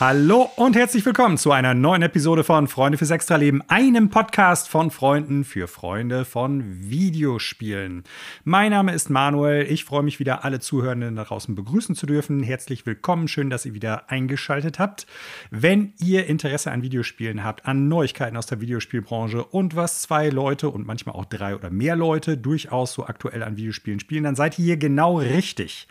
Hallo und herzlich willkommen zu einer neuen Episode von Freunde fürs Extraleben, einem Podcast von Freunden für Freunde von Videospielen. Mein Name ist Manuel. Ich freue mich wieder, alle Zuhörenden da draußen begrüßen zu dürfen. Herzlich willkommen. Schön, dass ihr wieder eingeschaltet habt. Wenn ihr Interesse an Videospielen habt, an Neuigkeiten aus der Videospielbranche und was zwei Leute und manchmal auch drei oder mehr Leute durchaus so aktuell an Videospielen spielen, dann seid ihr hier genau richtig.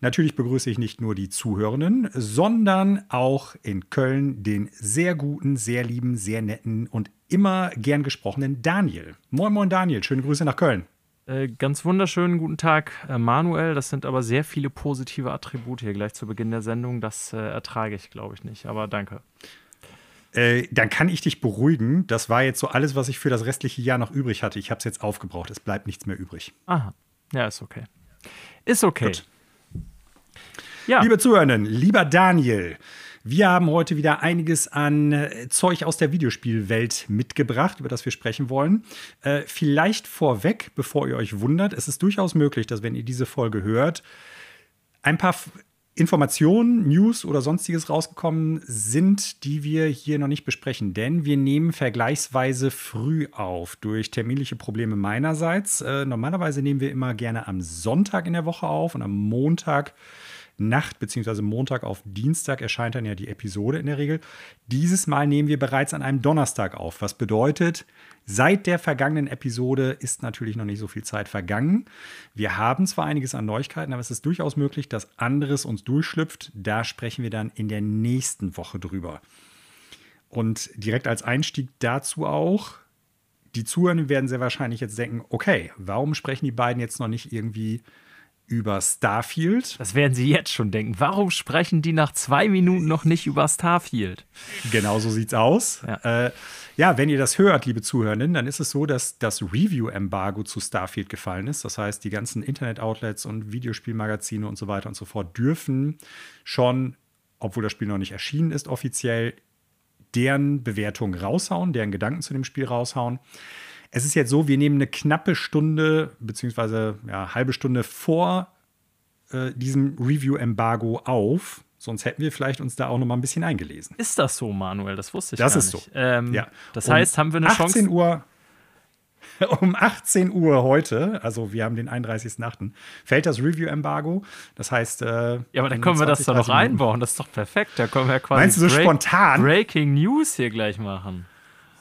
Natürlich begrüße ich nicht nur die Zuhörenden, sondern auch in Köln den sehr guten, sehr lieben, sehr netten und immer gern gesprochenen Daniel. Moin, moin, Daniel. Schöne Grüße nach Köln. Äh, ganz wunderschönen guten Tag, äh, Manuel. Das sind aber sehr viele positive Attribute hier gleich zu Beginn der Sendung. Das äh, ertrage ich, glaube ich, nicht. Aber danke. Äh, dann kann ich dich beruhigen. Das war jetzt so alles, was ich für das restliche Jahr noch übrig hatte. Ich habe es jetzt aufgebraucht. Es bleibt nichts mehr übrig. Aha. Ja, ist okay. Ist okay. Gut. Ja. Liebe Zuhörenden, lieber Daniel, wir haben heute wieder einiges an äh, Zeug aus der Videospielwelt mitgebracht, über das wir sprechen wollen. Äh, vielleicht vorweg, bevor ihr euch wundert, es ist durchaus möglich, dass wenn ihr diese Folge hört, ein paar Informationen, News oder sonstiges rausgekommen sind, die wir hier noch nicht besprechen. Denn wir nehmen vergleichsweise früh auf durch terminliche Probleme meinerseits. Äh, normalerweise nehmen wir immer gerne am Sonntag in der Woche auf und am Montag Nacht beziehungsweise Montag auf Dienstag erscheint dann ja die Episode in der Regel. Dieses Mal nehmen wir bereits an einem Donnerstag auf, was bedeutet, seit der vergangenen Episode ist natürlich noch nicht so viel Zeit vergangen. Wir haben zwar einiges an Neuigkeiten, aber es ist durchaus möglich, dass anderes uns durchschlüpft. Da sprechen wir dann in der nächsten Woche drüber. Und direkt als Einstieg dazu auch, die Zuhörenden werden sehr wahrscheinlich jetzt denken, okay, warum sprechen die beiden jetzt noch nicht irgendwie über Starfield. Das werden Sie jetzt schon denken. Warum sprechen die nach zwei Minuten noch nicht über Starfield? Genau so sieht's aus. Ja. Äh, ja, wenn ihr das hört, liebe Zuhörenden, dann ist es so, dass das Review-Embargo zu Starfield gefallen ist. Das heißt, die ganzen Internet-Outlets und Videospielmagazine und so weiter und so fort dürfen schon, obwohl das Spiel noch nicht erschienen ist, offiziell deren Bewertung raushauen, deren Gedanken zu dem Spiel raushauen. Es ist jetzt so, wir nehmen eine knappe Stunde, beziehungsweise ja, halbe Stunde vor äh, diesem Review-Embargo auf. Sonst hätten wir vielleicht uns da auch noch mal ein bisschen eingelesen. Ist das so, Manuel? Das wusste ich das gar nicht. Das ist so. Ähm, ja. Das heißt, haben wir eine 18 Chance? Uhr, um 18 Uhr heute, also wir haben den 31.8., fällt das Review-Embargo. Das heißt. Äh, ja, aber dann können wir das doch noch einbauen. Das ist doch perfekt. Da können wir quasi Meinst du so Break spontan? Breaking News hier gleich machen.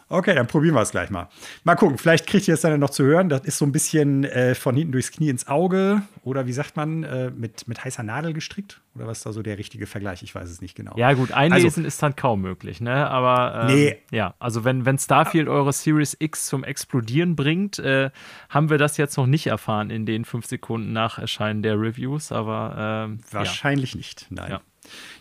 Okay, dann probieren wir es gleich mal. Mal gucken, vielleicht kriegt ihr es dann noch zu hören. Das ist so ein bisschen äh, von hinten durchs Knie ins Auge oder wie sagt man, äh, mit, mit heißer Nadel gestrickt? Oder was ist da so der richtige Vergleich? Ich weiß es nicht genau. Ja, gut, einlesen also, ist dann kaum möglich, ne? Aber ähm, nee. ja, also wenn, wenn Starfield eure Series X zum Explodieren bringt, äh, haben wir das jetzt noch nicht erfahren in den fünf Sekunden nach Erscheinen der Reviews, aber ähm, wahrscheinlich ja. nicht, nein. Ja.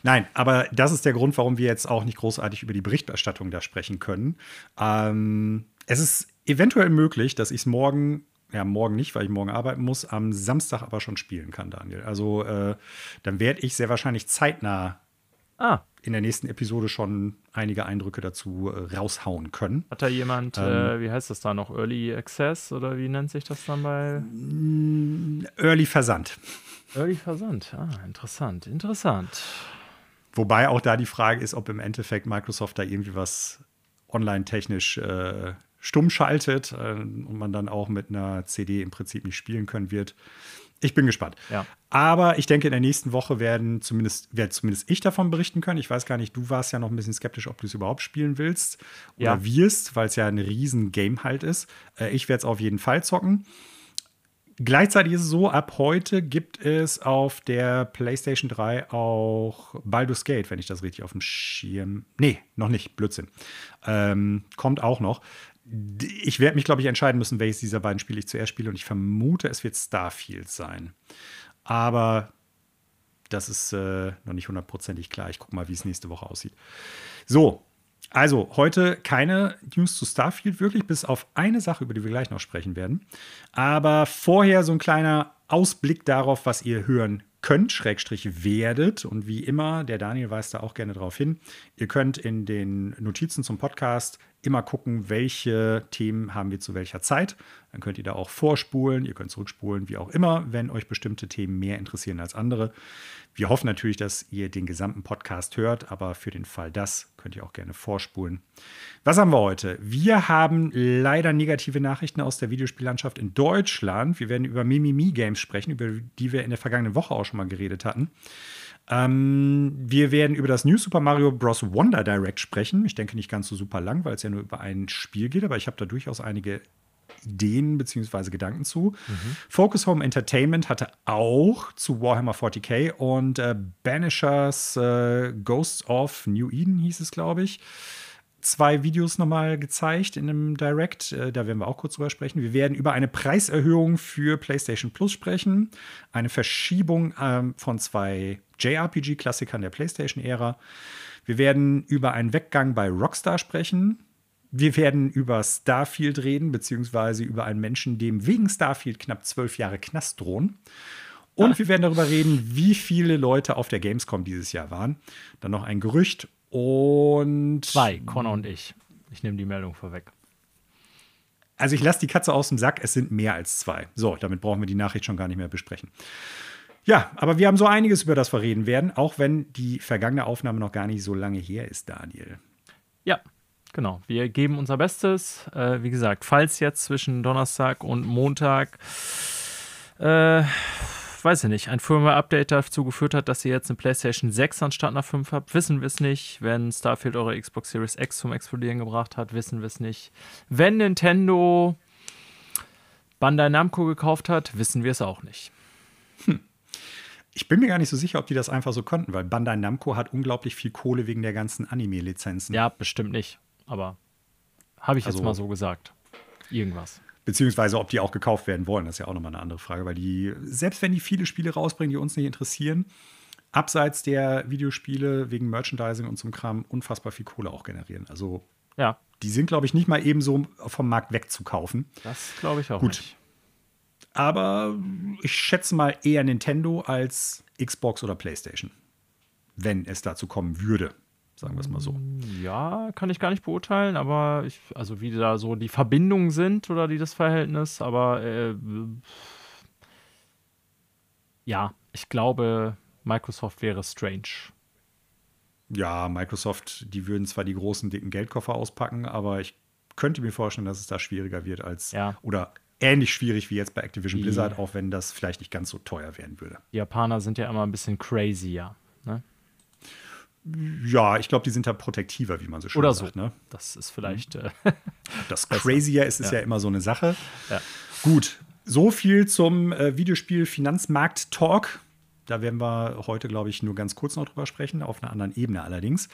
Nein, aber das ist der Grund, warum wir jetzt auch nicht großartig über die Berichterstattung da sprechen können. Ähm, es ist eventuell möglich, dass ich es morgen, ja, morgen nicht, weil ich morgen arbeiten muss, am Samstag aber schon spielen kann, Daniel. Also äh, dann werde ich sehr wahrscheinlich zeitnah ah. In der nächsten Episode schon einige Eindrücke dazu äh, raushauen können. Hat da jemand, ähm, äh, wie heißt das da noch, Early Access oder wie nennt sich das dann bei? Early Versand. Early Versand, ah, interessant, interessant. Wobei auch da die Frage ist, ob im Endeffekt Microsoft da irgendwie was online-technisch äh, stumm schaltet äh, und man dann auch mit einer CD im Prinzip nicht spielen können wird. Ich bin gespannt. Ja. Aber ich denke, in der nächsten Woche werden zumindest, werde zumindest ich davon berichten können. Ich weiß gar nicht, du warst ja noch ein bisschen skeptisch, ob du es überhaupt spielen willst oder ja. wirst, weil es ja ein riesen Game halt ist. Äh, ich werde es auf jeden Fall zocken. Gleichzeitig ist es so, ab heute gibt es auf der PlayStation 3 auch Baldur's Gate, wenn ich das richtig auf dem Schirm. Nee, noch nicht, Blödsinn. Ähm, kommt auch noch. Ich werde mich, glaube ich, entscheiden müssen, welches dieser beiden Spiele ich zuerst spiele und ich vermute, es wird Starfield sein. Aber das ist äh, noch nicht hundertprozentig klar. Ich gucke mal, wie es nächste Woche aussieht. So, also heute keine News zu Starfield wirklich, bis auf eine Sache, über die wir gleich noch sprechen werden. Aber vorher so ein kleiner Ausblick darauf, was ihr hören könnt, Schrägstrich werdet. Und wie immer, der Daniel weist da auch gerne darauf hin, ihr könnt in den Notizen zum Podcast immer gucken, welche Themen haben wir zu welcher Zeit. Dann könnt ihr da auch vorspulen, ihr könnt zurückspulen, wie auch immer, wenn euch bestimmte Themen mehr interessieren als andere. Wir hoffen natürlich, dass ihr den gesamten Podcast hört, aber für den Fall das könnt ihr auch gerne vorspulen. Was haben wir heute? Wir haben leider negative Nachrichten aus der Videospiellandschaft in Deutschland. Wir werden über Mimimi Games sprechen, über die wir in der vergangenen Woche auch schon mal geredet hatten. Ähm, wir werden über das New Super Mario Bros. Wonder Direct sprechen. Ich denke nicht ganz so super lang, weil es ja nur über ein Spiel geht, aber ich habe da durchaus einige Ideen bzw. Gedanken zu. Mhm. Focus Home Entertainment hatte auch zu Warhammer 40k und äh, Banishers äh, Ghosts of New Eden hieß es, glaube ich. Zwei Videos nochmal gezeigt in einem Direct, äh, da werden wir auch kurz drüber sprechen. Wir werden über eine Preiserhöhung für PlayStation Plus sprechen, eine Verschiebung ähm, von zwei JRPG-Klassikern der PlayStation-Ära. Wir werden über einen Weggang bei Rockstar sprechen. Wir werden über Starfield reden, beziehungsweise über einen Menschen, dem wegen Starfield knapp zwölf Jahre Knast drohen. Und ah. wir werden darüber reden, wie viele Leute auf der Gamescom dieses Jahr waren. Dann noch ein Gerücht und. Zwei, Connor und ich. Ich nehme die Meldung vorweg. Also ich lasse die Katze aus dem Sack, es sind mehr als zwei. So, damit brauchen wir die Nachricht schon gar nicht mehr besprechen. Ja, aber wir haben so einiges, über das wir reden werden, auch wenn die vergangene Aufnahme noch gar nicht so lange her ist, Daniel. Ja, Genau, wir geben unser Bestes. Äh, wie gesagt, falls jetzt zwischen Donnerstag und Montag, äh, weiß ich nicht, ein Firmware-Update dazu geführt hat, dass ihr jetzt eine PlayStation 6 anstatt einer 5 habt, wissen wir es nicht. Wenn Starfield eure Xbox Series X zum Explodieren gebracht hat, wissen wir es nicht. Wenn Nintendo Bandai Namco gekauft hat, wissen wir es auch nicht. Hm. Ich bin mir gar nicht so sicher, ob die das einfach so konnten, weil Bandai Namco hat unglaublich viel Kohle wegen der ganzen Anime-Lizenzen. Ja, bestimmt nicht aber habe ich also, jetzt mal so gesagt. Irgendwas. Beziehungsweise, ob die auch gekauft werden wollen, das ist ja auch nochmal eine andere Frage, weil die, selbst wenn die viele Spiele rausbringen, die uns nicht interessieren, abseits der Videospiele wegen Merchandising und so Kram unfassbar viel Kohle auch generieren. Also, ja. die sind, glaube ich, nicht mal eben so vom Markt wegzukaufen. Das glaube ich auch Gut. nicht. Aber ich schätze mal eher Nintendo als Xbox oder PlayStation, wenn es dazu kommen würde sagen wir es mal so. Ja, kann ich gar nicht beurteilen, aber ich, also wie da so die Verbindungen sind oder die das Verhältnis, aber äh, ja, ich glaube, Microsoft wäre strange. Ja, Microsoft, die würden zwar die großen, dicken Geldkoffer auspacken, aber ich könnte mir vorstellen, dass es da schwieriger wird als ja. oder ähnlich schwierig wie jetzt bei Activision die, Blizzard, auch wenn das vielleicht nicht ganz so teuer werden würde. Die Japaner sind ja immer ein bisschen crazier. Ne? Ja, ich glaube, die sind da protektiver, wie man so schön Oder sagt. so. Ne? Das ist vielleicht. Mhm. Äh, das Crazier ist, ist ja. ja. immer so eine Sache. Ja. Gut, so viel zum äh, Videospiel-Finanzmarkt-Talk. Da werden wir heute, glaube ich, nur ganz kurz noch drüber sprechen, auf einer anderen Ebene allerdings.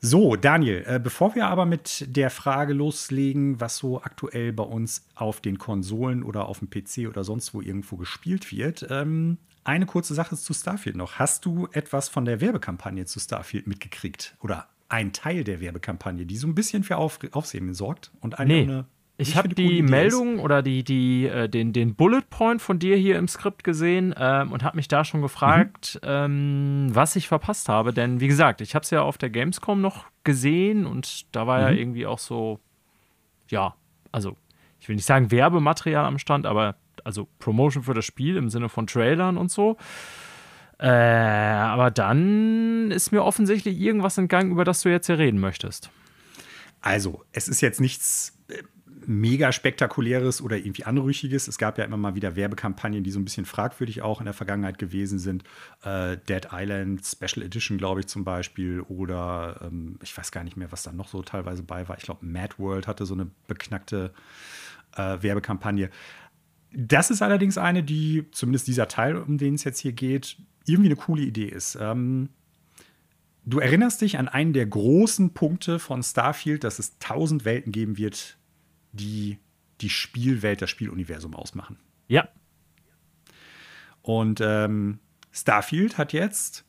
So, Daniel, äh, bevor wir aber mit der Frage loslegen, was so aktuell bei uns auf den Konsolen oder auf dem PC oder sonst wo irgendwo gespielt wird, ähm, eine kurze Sache zu Starfield noch. Hast du etwas von der Werbekampagne zu Starfield mitgekriegt? Oder ein Teil der Werbekampagne, die so ein bisschen für Auf Aufsehen sorgt? Und eine, nee. Eine, ich habe die Meldung ist. oder die, die, äh, den, den Bullet Point von dir hier im Skript gesehen ähm, und habe mich da schon gefragt, mhm. ähm, was ich verpasst habe. Denn wie gesagt, ich habe es ja auf der Gamescom noch gesehen und da war mhm. ja irgendwie auch so, ja, also ich will nicht sagen Werbematerial am Stand, aber also Promotion für das Spiel im Sinne von Trailern und so. Äh, aber dann ist mir offensichtlich irgendwas entgangen, über das du jetzt hier reden möchtest. Also, es ist jetzt nichts äh, mega spektakuläres oder irgendwie anrüchiges. Es gab ja immer mal wieder Werbekampagnen, die so ein bisschen fragwürdig auch in der Vergangenheit gewesen sind. Äh, Dead Island Special Edition, glaube ich, zum Beispiel. Oder ähm, ich weiß gar nicht mehr, was da noch so teilweise bei war. Ich glaube, Mad World hatte so eine beknackte äh, Werbekampagne. Das ist allerdings eine, die, zumindest dieser Teil, um den es jetzt hier geht, irgendwie eine coole Idee ist. Ähm, du erinnerst dich an einen der großen Punkte von Starfield, dass es tausend Welten geben wird, die die Spielwelt, das Spieluniversum ausmachen. Ja. Und ähm, Starfield hat jetzt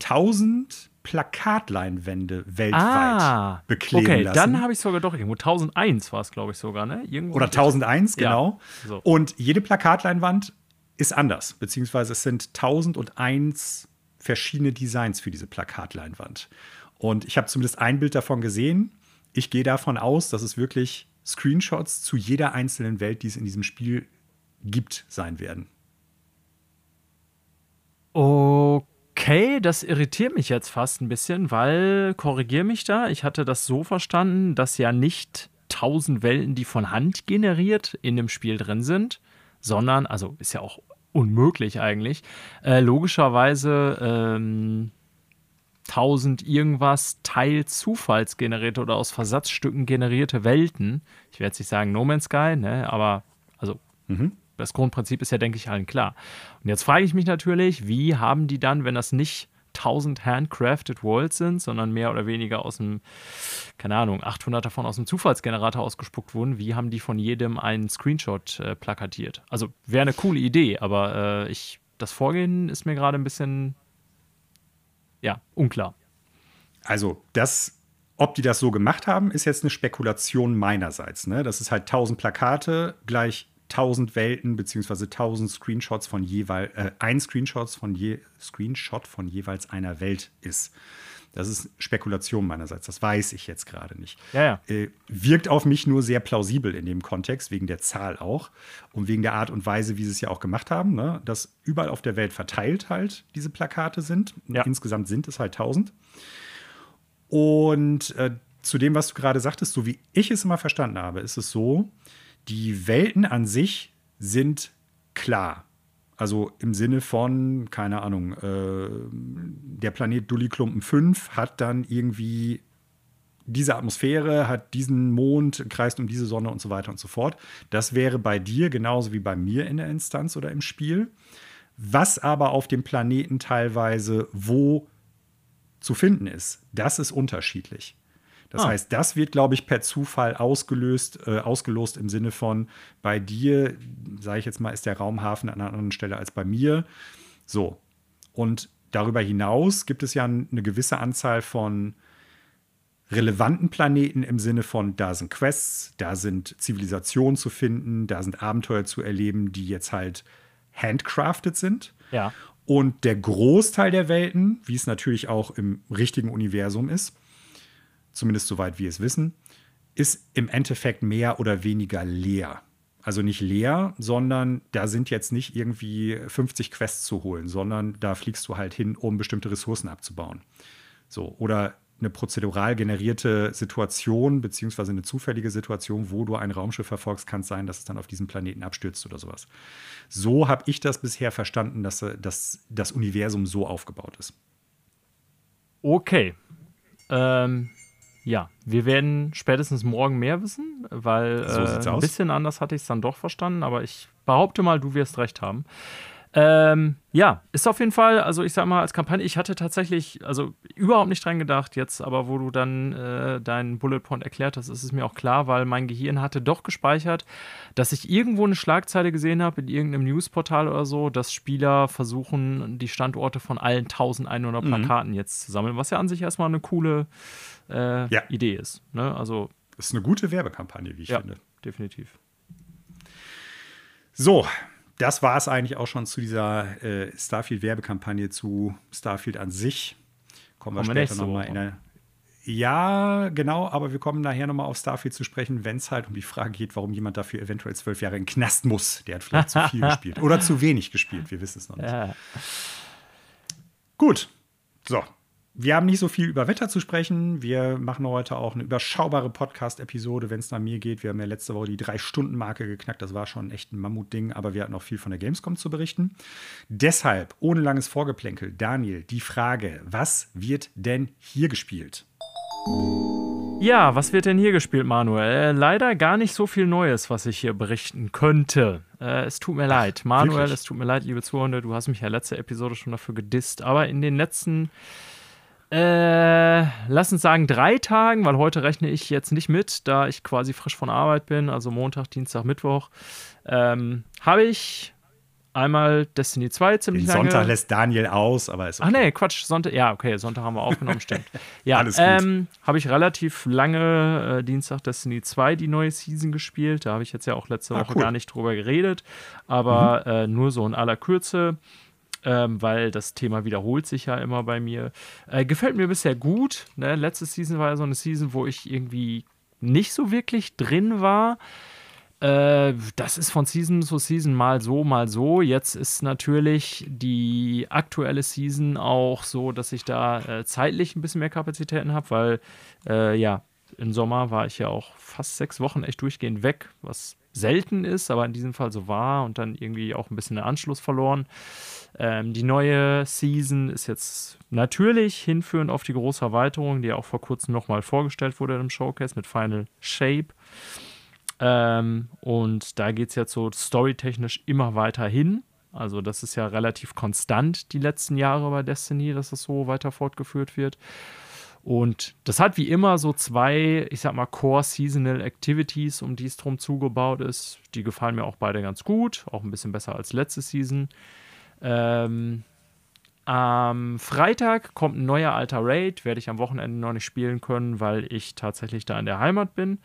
tausend Plakatleinwände weltweit ah, bekleben okay, lassen. dann habe ich sogar doch irgendwo 1001 war es, glaube ich, sogar, ne? Irgendwo Oder 1001, genau. Ja, so. Und jede Plakatleinwand ist anders, beziehungsweise es sind 1001 verschiedene Designs für diese Plakatleinwand. Und ich habe zumindest ein Bild davon gesehen. ich gehe davon aus, dass es wirklich Screenshots zu jeder einzelnen Welt, die es in diesem Spiel gibt, sein werden. Okay, das irritiert mich jetzt fast ein bisschen, weil, korrigier mich da, ich hatte das so verstanden, dass ja nicht tausend Welten, die von Hand generiert in dem Spiel drin sind, sondern, also ist ja auch unmöglich eigentlich, äh, logischerweise ähm, 1000 irgendwas Teil zufallsgenerierte oder aus Versatzstücken generierte Welten. Ich werde jetzt nicht sagen No Man's Sky, ne, aber also mhm. Das Grundprinzip ist ja, denke ich, allen klar. Und jetzt frage ich mich natürlich, wie haben die dann, wenn das nicht 1000 handcrafted Worlds sind, sondern mehr oder weniger aus dem, keine Ahnung, 800 davon aus dem Zufallsgenerator ausgespuckt wurden, wie haben die von jedem einen Screenshot äh, plakatiert? Also wäre eine coole Idee, aber äh, ich, das Vorgehen ist mir gerade ein bisschen, ja, unklar. Also das ob die das so gemacht haben, ist jetzt eine Spekulation meinerseits. Ne? Das ist halt 1000 Plakate gleich 1000 Welten beziehungsweise 1000 Screenshots von jeweils äh, ein Screenshots von je Screenshot von jeweils einer Welt ist. Das ist Spekulation meinerseits. Das weiß ich jetzt gerade nicht. Ja, ja. Äh, wirkt auf mich nur sehr plausibel in dem Kontext, wegen der Zahl auch und wegen der Art und Weise, wie sie es ja auch gemacht haben, ne? dass überall auf der Welt verteilt halt diese Plakate sind. Ja. Insgesamt sind es halt 1000. Und äh, zu dem, was du gerade sagtest, so wie ich es immer verstanden habe, ist es so, die Welten an sich sind klar. Also im Sinne von, keine Ahnung, äh, der Planet Dully-Klumpen 5 hat dann irgendwie diese Atmosphäre, hat diesen Mond, kreist um diese Sonne und so weiter und so fort. Das wäre bei dir genauso wie bei mir in der Instanz oder im Spiel. Was aber auf dem Planeten teilweise wo zu finden ist, das ist unterschiedlich. Das ah. heißt, das wird, glaube ich, per Zufall ausgelöst, äh, ausgelost im Sinne von, bei dir, sage ich jetzt mal, ist der Raumhafen an einer anderen Stelle als bei mir. So. Und darüber hinaus gibt es ja eine gewisse Anzahl von relevanten Planeten im Sinne von, da sind Quests, da sind Zivilisationen zu finden, da sind Abenteuer zu erleben, die jetzt halt handcrafted sind. Ja. Und der Großteil der Welten, wie es natürlich auch im richtigen Universum ist, zumindest soweit wir es wissen, ist im Endeffekt mehr oder weniger leer. Also nicht leer, sondern da sind jetzt nicht irgendwie 50 Quests zu holen, sondern da fliegst du halt hin, um bestimmte Ressourcen abzubauen. So, oder eine prozedural generierte Situation, beziehungsweise eine zufällige Situation, wo du ein Raumschiff verfolgst, kann es sein, dass es dann auf diesem Planeten abstürzt oder sowas. So habe ich das bisher verstanden, dass, dass das Universum so aufgebaut ist. Okay. Ähm, ja, wir werden spätestens morgen mehr wissen, weil so äh, ein bisschen anders hatte ich es dann doch verstanden, aber ich behaupte mal, du wirst recht haben. Ähm, ja, ist auf jeden Fall, also ich sag mal, als Kampagne, ich hatte tatsächlich, also überhaupt nicht dran gedacht jetzt, aber wo du dann äh, deinen Bullet Point erklärt hast, ist es mir auch klar, weil mein Gehirn hatte doch gespeichert, dass ich irgendwo eine Schlagzeile gesehen habe in irgendeinem Newsportal oder so, dass Spieler versuchen, die Standorte von allen 1100 mhm. Plakaten jetzt zu sammeln, was ja an sich erstmal eine coole äh, ja. Idee ist. Ne? Also, das ist eine gute Werbekampagne, wie ich ja, finde. Definitiv. So, das war es eigentlich auch schon zu dieser äh, Starfield-Werbekampagne zu Starfield an sich. Kommen wir kommen später nochmal in der. Ja, genau, aber wir kommen nachher nochmal auf Starfield zu sprechen, wenn es halt um die Frage geht, warum jemand dafür eventuell zwölf Jahre in den Knast muss. Der hat vielleicht zu viel gespielt oder zu wenig gespielt, wir wissen es noch nicht. Ja. Gut, so, wir haben nicht so viel über Wetter zu sprechen. Wir machen heute auch eine überschaubare Podcast-Episode, wenn es nach mir geht. Wir haben ja letzte Woche die Drei-Stunden-Marke geknackt. Das war schon echt ein Mammutding, aber wir hatten auch viel von der Gamescom zu berichten. Deshalb, ohne langes Vorgeplänkel, Daniel, die Frage: Was wird denn hier gespielt? Ja, was wird denn hier gespielt, Manuel? Äh, leider gar nicht so viel Neues, was ich hier berichten könnte. Äh, es tut mir Ach, leid. Manuel, wirklich? es tut mir leid, liebe Zuhörer, du hast mich ja letzte Episode schon dafür gedisst. Aber in den letzten äh, lass uns sagen drei Tagen, weil heute rechne ich jetzt nicht mit, da ich quasi frisch von Arbeit bin, also Montag, Dienstag, Mittwoch, ähm, habe ich einmal Destiny 2 ziemlich Den lange. Sonntag lässt Daniel aus, aber ist okay. Ach nee, Quatsch, Sonntag, ja, okay, Sonntag haben wir aufgenommen, stimmt. Ja, Alles gut. Ähm, habe ich relativ lange äh, Dienstag Destiny 2 die neue Season gespielt. Da habe ich jetzt ja auch letzte ah, Woche cool. gar nicht drüber geredet, aber mhm. äh, nur so in aller Kürze. Ähm, weil das Thema wiederholt sich ja immer bei mir. Äh, gefällt mir bisher gut. Ne? Letzte Season war ja so eine Season, wo ich irgendwie nicht so wirklich drin war. Äh, das ist von Season zu Season mal so, mal so. Jetzt ist natürlich die aktuelle Season auch so, dass ich da äh, zeitlich ein bisschen mehr Kapazitäten habe, weil äh, ja, im Sommer war ich ja auch fast sechs Wochen echt durchgehend weg, was selten ist, aber in diesem Fall so war und dann irgendwie auch ein bisschen den Anschluss verloren. Ähm, die neue Season ist jetzt natürlich hinführend auf die große Erweiterung, die auch vor kurzem nochmal vorgestellt wurde im Showcase mit Final Shape. Ähm, und da geht es jetzt so storytechnisch immer weiter hin. Also, das ist ja relativ konstant die letzten Jahre bei Destiny, dass das so weiter fortgeführt wird. Und das hat wie immer so zwei, ich sag mal, Core Seasonal Activities, um die es drum zugebaut ist. Die gefallen mir auch beide ganz gut, auch ein bisschen besser als letzte Season. Ähm, am Freitag kommt ein neuer alter Raid, werde ich am Wochenende noch nicht spielen können, weil ich tatsächlich da in der Heimat bin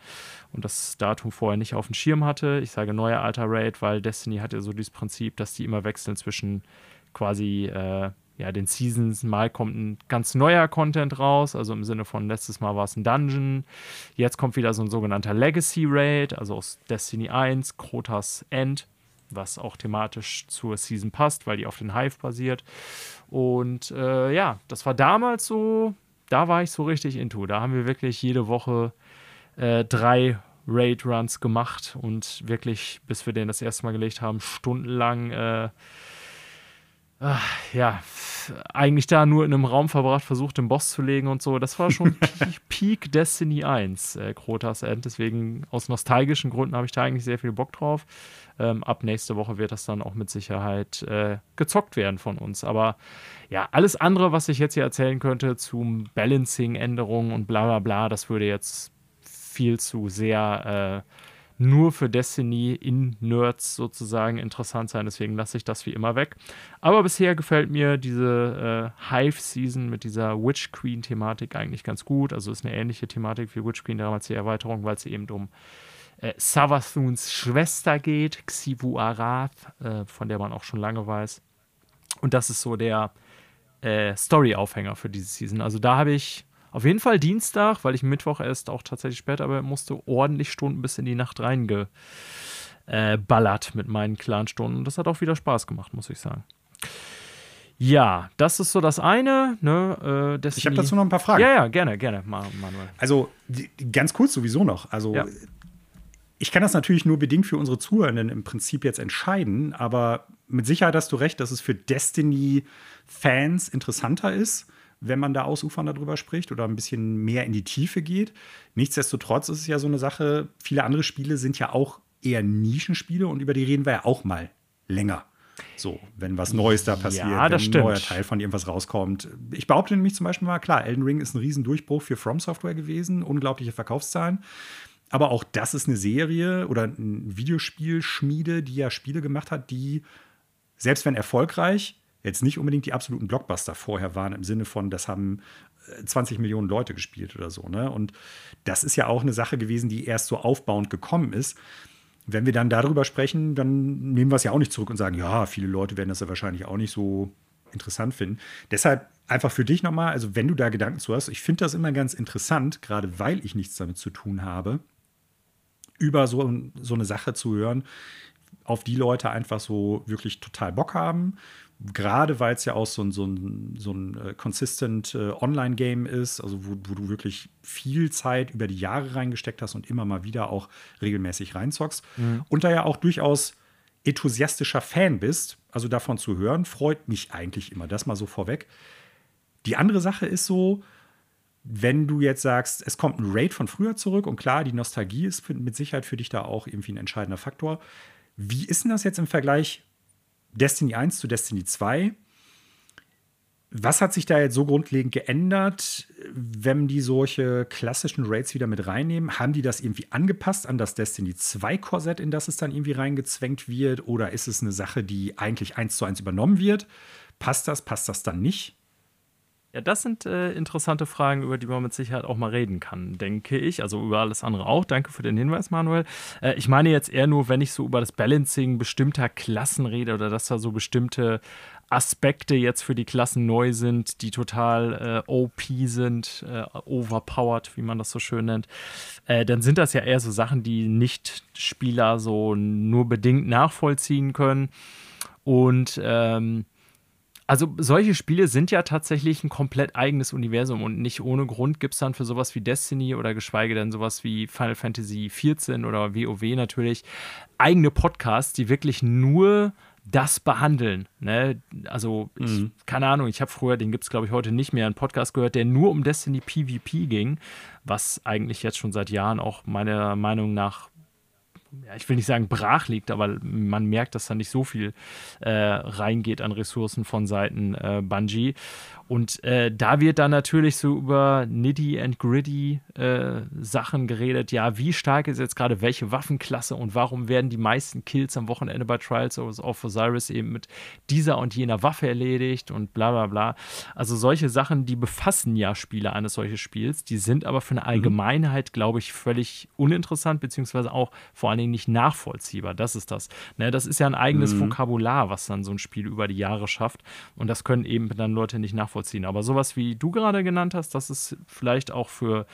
und das Datum vorher nicht auf dem Schirm hatte. Ich sage neuer alter Raid, weil Destiny hat ja so dieses Prinzip, dass die immer wechseln zwischen quasi äh, ja, den Seasons. Mal kommt ein ganz neuer Content raus, also im Sinne von letztes Mal war es ein Dungeon. Jetzt kommt wieder so ein sogenannter Legacy Raid, also aus Destiny 1, Krotas End, was auch thematisch zur Season passt, weil die auf den Hive basiert. Und äh, ja, das war damals so, da war ich so richtig into. Da haben wir wirklich jede Woche äh, drei Raid-Runs gemacht und wirklich, bis wir den das erste Mal gelegt haben, stundenlang äh, ja, eigentlich da nur in einem Raum verbracht, versucht, den Boss zu legen und so. Das war schon Peak Destiny 1, äh, Krotas End. Deswegen aus nostalgischen Gründen habe ich da eigentlich sehr viel Bock drauf. Ähm, ab nächste Woche wird das dann auch mit Sicherheit äh, gezockt werden von uns. Aber ja, alles andere, was ich jetzt hier erzählen könnte zum Balancing-Änderungen und bla bla bla, das würde jetzt viel zu sehr äh, nur für Destiny in Nerds sozusagen interessant sein. Deswegen lasse ich das wie immer weg. Aber bisher gefällt mir diese äh, Hive-Season mit dieser Witch Queen-Thematik eigentlich ganz gut. Also ist eine ähnliche Thematik wie Witch Queen damals die Erweiterung, weil es eben um äh, Savathuns Schwester geht, Xivu Arath, äh, von der man auch schon lange weiß. Und das ist so der äh, Story-Aufhänger für diese Season. Also da habe ich auf jeden Fall Dienstag, weil ich Mittwoch erst auch tatsächlich später arbeiten musste, ordentlich Stunden bis in die Nacht reingeballert äh, mit meinen klaren Stunden. Und das hat auch wieder Spaß gemacht, muss ich sagen. Ja, das ist so das eine. Ne, äh, ich habe dazu noch ein paar Fragen. Ja, ja, gerne, gerne, Manuel. Also ganz kurz sowieso noch. Also ja. Ich kann das natürlich nur bedingt für unsere Zuhörenden im Prinzip jetzt entscheiden, aber mit Sicherheit hast du recht, dass es für Destiny-Fans interessanter ist wenn man da ausufern darüber spricht oder ein bisschen mehr in die Tiefe geht. Nichtsdestotrotz ist es ja so eine Sache, viele andere Spiele sind ja auch eher Nischenspiele und über die reden wir ja auch mal länger. So, wenn was Neues da passiert, ja, wenn ein neuer Teil von irgendwas rauskommt. Ich behaupte nämlich zum Beispiel mal, klar, Elden Ring ist ein Riesendurchbruch für From Software gewesen, unglaubliche Verkaufszahlen. Aber auch das ist eine Serie oder ein Videospielschmiede, die ja Spiele gemacht hat, die, selbst wenn erfolgreich, jetzt nicht unbedingt die absoluten Blockbuster vorher waren, im Sinne von, das haben 20 äh, Millionen Leute gespielt oder so. Ne? Und das ist ja auch eine Sache gewesen, die erst so aufbauend gekommen ist. Wenn wir dann darüber sprechen, dann nehmen wir es ja auch nicht zurück und sagen, ja, viele Leute werden das ja wahrscheinlich auch nicht so interessant finden. Deshalb einfach für dich nochmal, also wenn du da Gedanken zu hast, ich finde das immer ganz interessant, gerade weil ich nichts damit zu tun habe, über so, so eine Sache zu hören, auf die Leute einfach so wirklich total Bock haben gerade weil es ja auch so ein, so ein, so ein äh, consistent äh, Online-Game ist, also wo, wo, du wirklich viel Zeit über die Jahre reingesteckt hast und immer mal wieder auch regelmäßig reinzockst. Mhm. Und da ja auch durchaus enthusiastischer Fan bist, also davon zu hören, freut mich eigentlich immer. Das mal so vorweg. Die andere Sache ist so, wenn du jetzt sagst, es kommt ein Raid von früher zurück und klar, die Nostalgie ist mit Sicherheit für dich da auch irgendwie ein entscheidender Faktor. Wie ist denn das jetzt im Vergleich Destiny 1 zu Destiny 2. Was hat sich da jetzt so grundlegend geändert, wenn die solche klassischen Raids wieder mit reinnehmen? Haben die das irgendwie angepasst an das Destiny 2 Korsett, in das es dann irgendwie reingezwängt wird? Oder ist es eine Sache, die eigentlich eins zu eins übernommen wird? Passt das, passt das dann nicht? Ja, das sind äh, interessante Fragen, über die man mit Sicherheit auch mal reden kann, denke ich. Also über alles andere auch. Danke für den Hinweis, Manuel. Äh, ich meine jetzt eher nur, wenn ich so über das Balancing bestimmter Klassen rede oder dass da so bestimmte Aspekte jetzt für die Klassen neu sind, die total äh, OP sind, äh, overpowered, wie man das so schön nennt, äh, dann sind das ja eher so Sachen, die Nicht-Spieler so nur bedingt nachvollziehen können. Und ähm, also solche Spiele sind ja tatsächlich ein komplett eigenes Universum und nicht ohne Grund gibt es dann für sowas wie Destiny oder geschweige denn sowas wie Final Fantasy XIV oder WoW natürlich eigene Podcasts, die wirklich nur das behandeln. Ne? Also, ich, mhm. keine Ahnung, ich habe früher, den gibt es glaube ich heute nicht mehr, einen Podcast gehört, der nur um Destiny PvP ging, was eigentlich jetzt schon seit Jahren auch meiner Meinung nach ich will nicht sagen brach liegt, aber man merkt, dass da nicht so viel äh, reingeht an Ressourcen von Seiten äh, Bungie. Und äh, da wird dann natürlich so über nitty and gritty äh, Sachen geredet. Ja, wie stark ist jetzt gerade welche Waffenklasse und warum werden die meisten Kills am Wochenende bei Trials of Osiris eben mit dieser und jener Waffe erledigt und bla bla bla. Also solche Sachen, die befassen ja Spieler eines solchen Spiels. Die sind aber für eine mhm. Allgemeinheit, glaube ich, völlig uninteressant, beziehungsweise auch vor allen Dingen nicht nachvollziehbar. Das ist das. Ne, das ist ja ein eigenes mhm. Vokabular, was dann so ein Spiel über die Jahre schafft. Und das können eben dann Leute nicht nachvollziehen nachvollziehen. Aber sowas wie du gerade genannt hast, das ist vielleicht auch für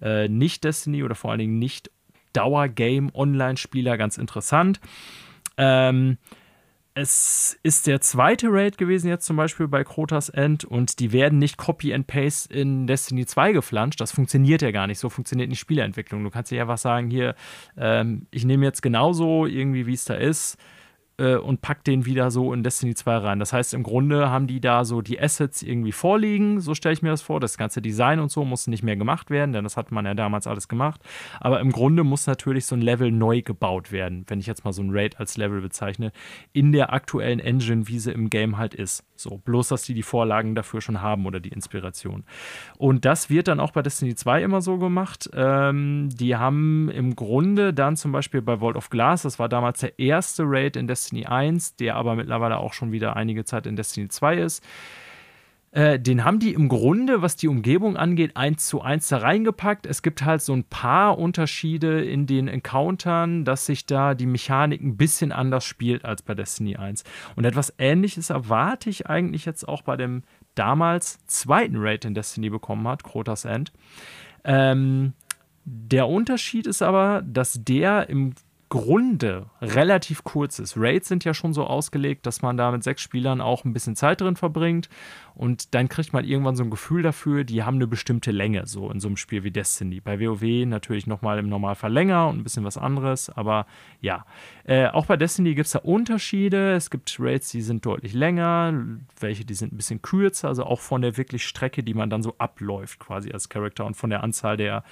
äh, nicht-Destiny oder vor allen Dingen nicht Dauer-Game-Online-Spieler ganz interessant. Ähm, es ist der zweite Raid gewesen, jetzt zum Beispiel bei Krotas End, und die werden nicht Copy and Paste in Destiny 2 geflanscht. Das funktioniert ja gar nicht. So funktioniert nicht Spieleentwicklung. Du kannst ja einfach sagen: Hier, ähm, ich nehme jetzt genauso irgendwie, wie es da ist äh, und packt den wieder so in Destiny 2 rein. Das heißt, im Grunde haben die da so die Assets irgendwie vorliegen, so stelle ich mir das vor. Das ganze Design und so muss nicht mehr gemacht werden, denn das hat man ja damals alles gemacht. Aber im Grunde muss natürlich so ein Level neu gebaut werden, wenn ich jetzt mal so ein Raid als Level bezeichne, in der aktuellen Engine, wie sie im Game halt ist. So, bloß, dass die die Vorlagen dafür schon haben oder die Inspiration. Und das wird dann auch bei Destiny 2 immer so gemacht. Ähm, die haben im Grunde dann zum Beispiel bei Vault of Glass, das war damals der erste Raid in Destiny Destiny 1, der aber mittlerweile auch schon wieder einige Zeit in Destiny 2 ist. Äh, den haben die im Grunde, was die Umgebung angeht, eins zu eins da reingepackt. Es gibt halt so ein paar Unterschiede in den Encountern, dass sich da die Mechanik ein bisschen anders spielt als bei Destiny 1. Und etwas ähnliches erwarte ich eigentlich jetzt auch bei dem damals zweiten Raid, den Destiny bekommen hat, Krotas End. Ähm, der Unterschied ist aber, dass der im Grunde relativ kurz ist. Raids sind ja schon so ausgelegt, dass man da mit sechs Spielern auch ein bisschen Zeit drin verbringt und dann kriegt man irgendwann so ein Gefühl dafür, die haben eine bestimmte Länge, so in so einem Spiel wie Destiny. Bei WoW natürlich nochmal im Normalfall länger und ein bisschen was anderes, aber ja. Äh, auch bei Destiny gibt es da Unterschiede. Es gibt Raids, die sind deutlich länger, welche, die sind ein bisschen kürzer, also auch von der wirklich Strecke, die man dann so abläuft quasi als Charakter und von der Anzahl der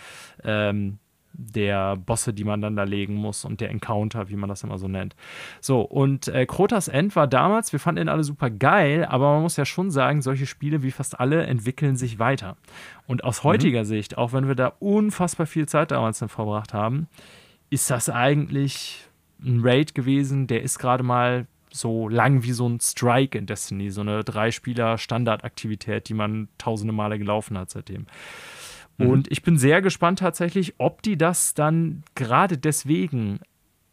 ähm, der Bosse, die man dann da legen muss und der Encounter, wie man das immer so nennt. So, und äh, Krotas End war damals, wir fanden ihn alle super geil, aber man muss ja schon sagen, solche Spiele wie fast alle entwickeln sich weiter. Und aus mhm. heutiger Sicht, auch wenn wir da unfassbar viel Zeit damals dann verbracht haben, ist das eigentlich ein Raid gewesen, der ist gerade mal so lang wie so ein Strike in Destiny, so eine Drei-Spieler-Standardaktivität, die man tausende Male gelaufen hat seitdem. Mhm. Und ich bin sehr gespannt tatsächlich, ob die das dann gerade deswegen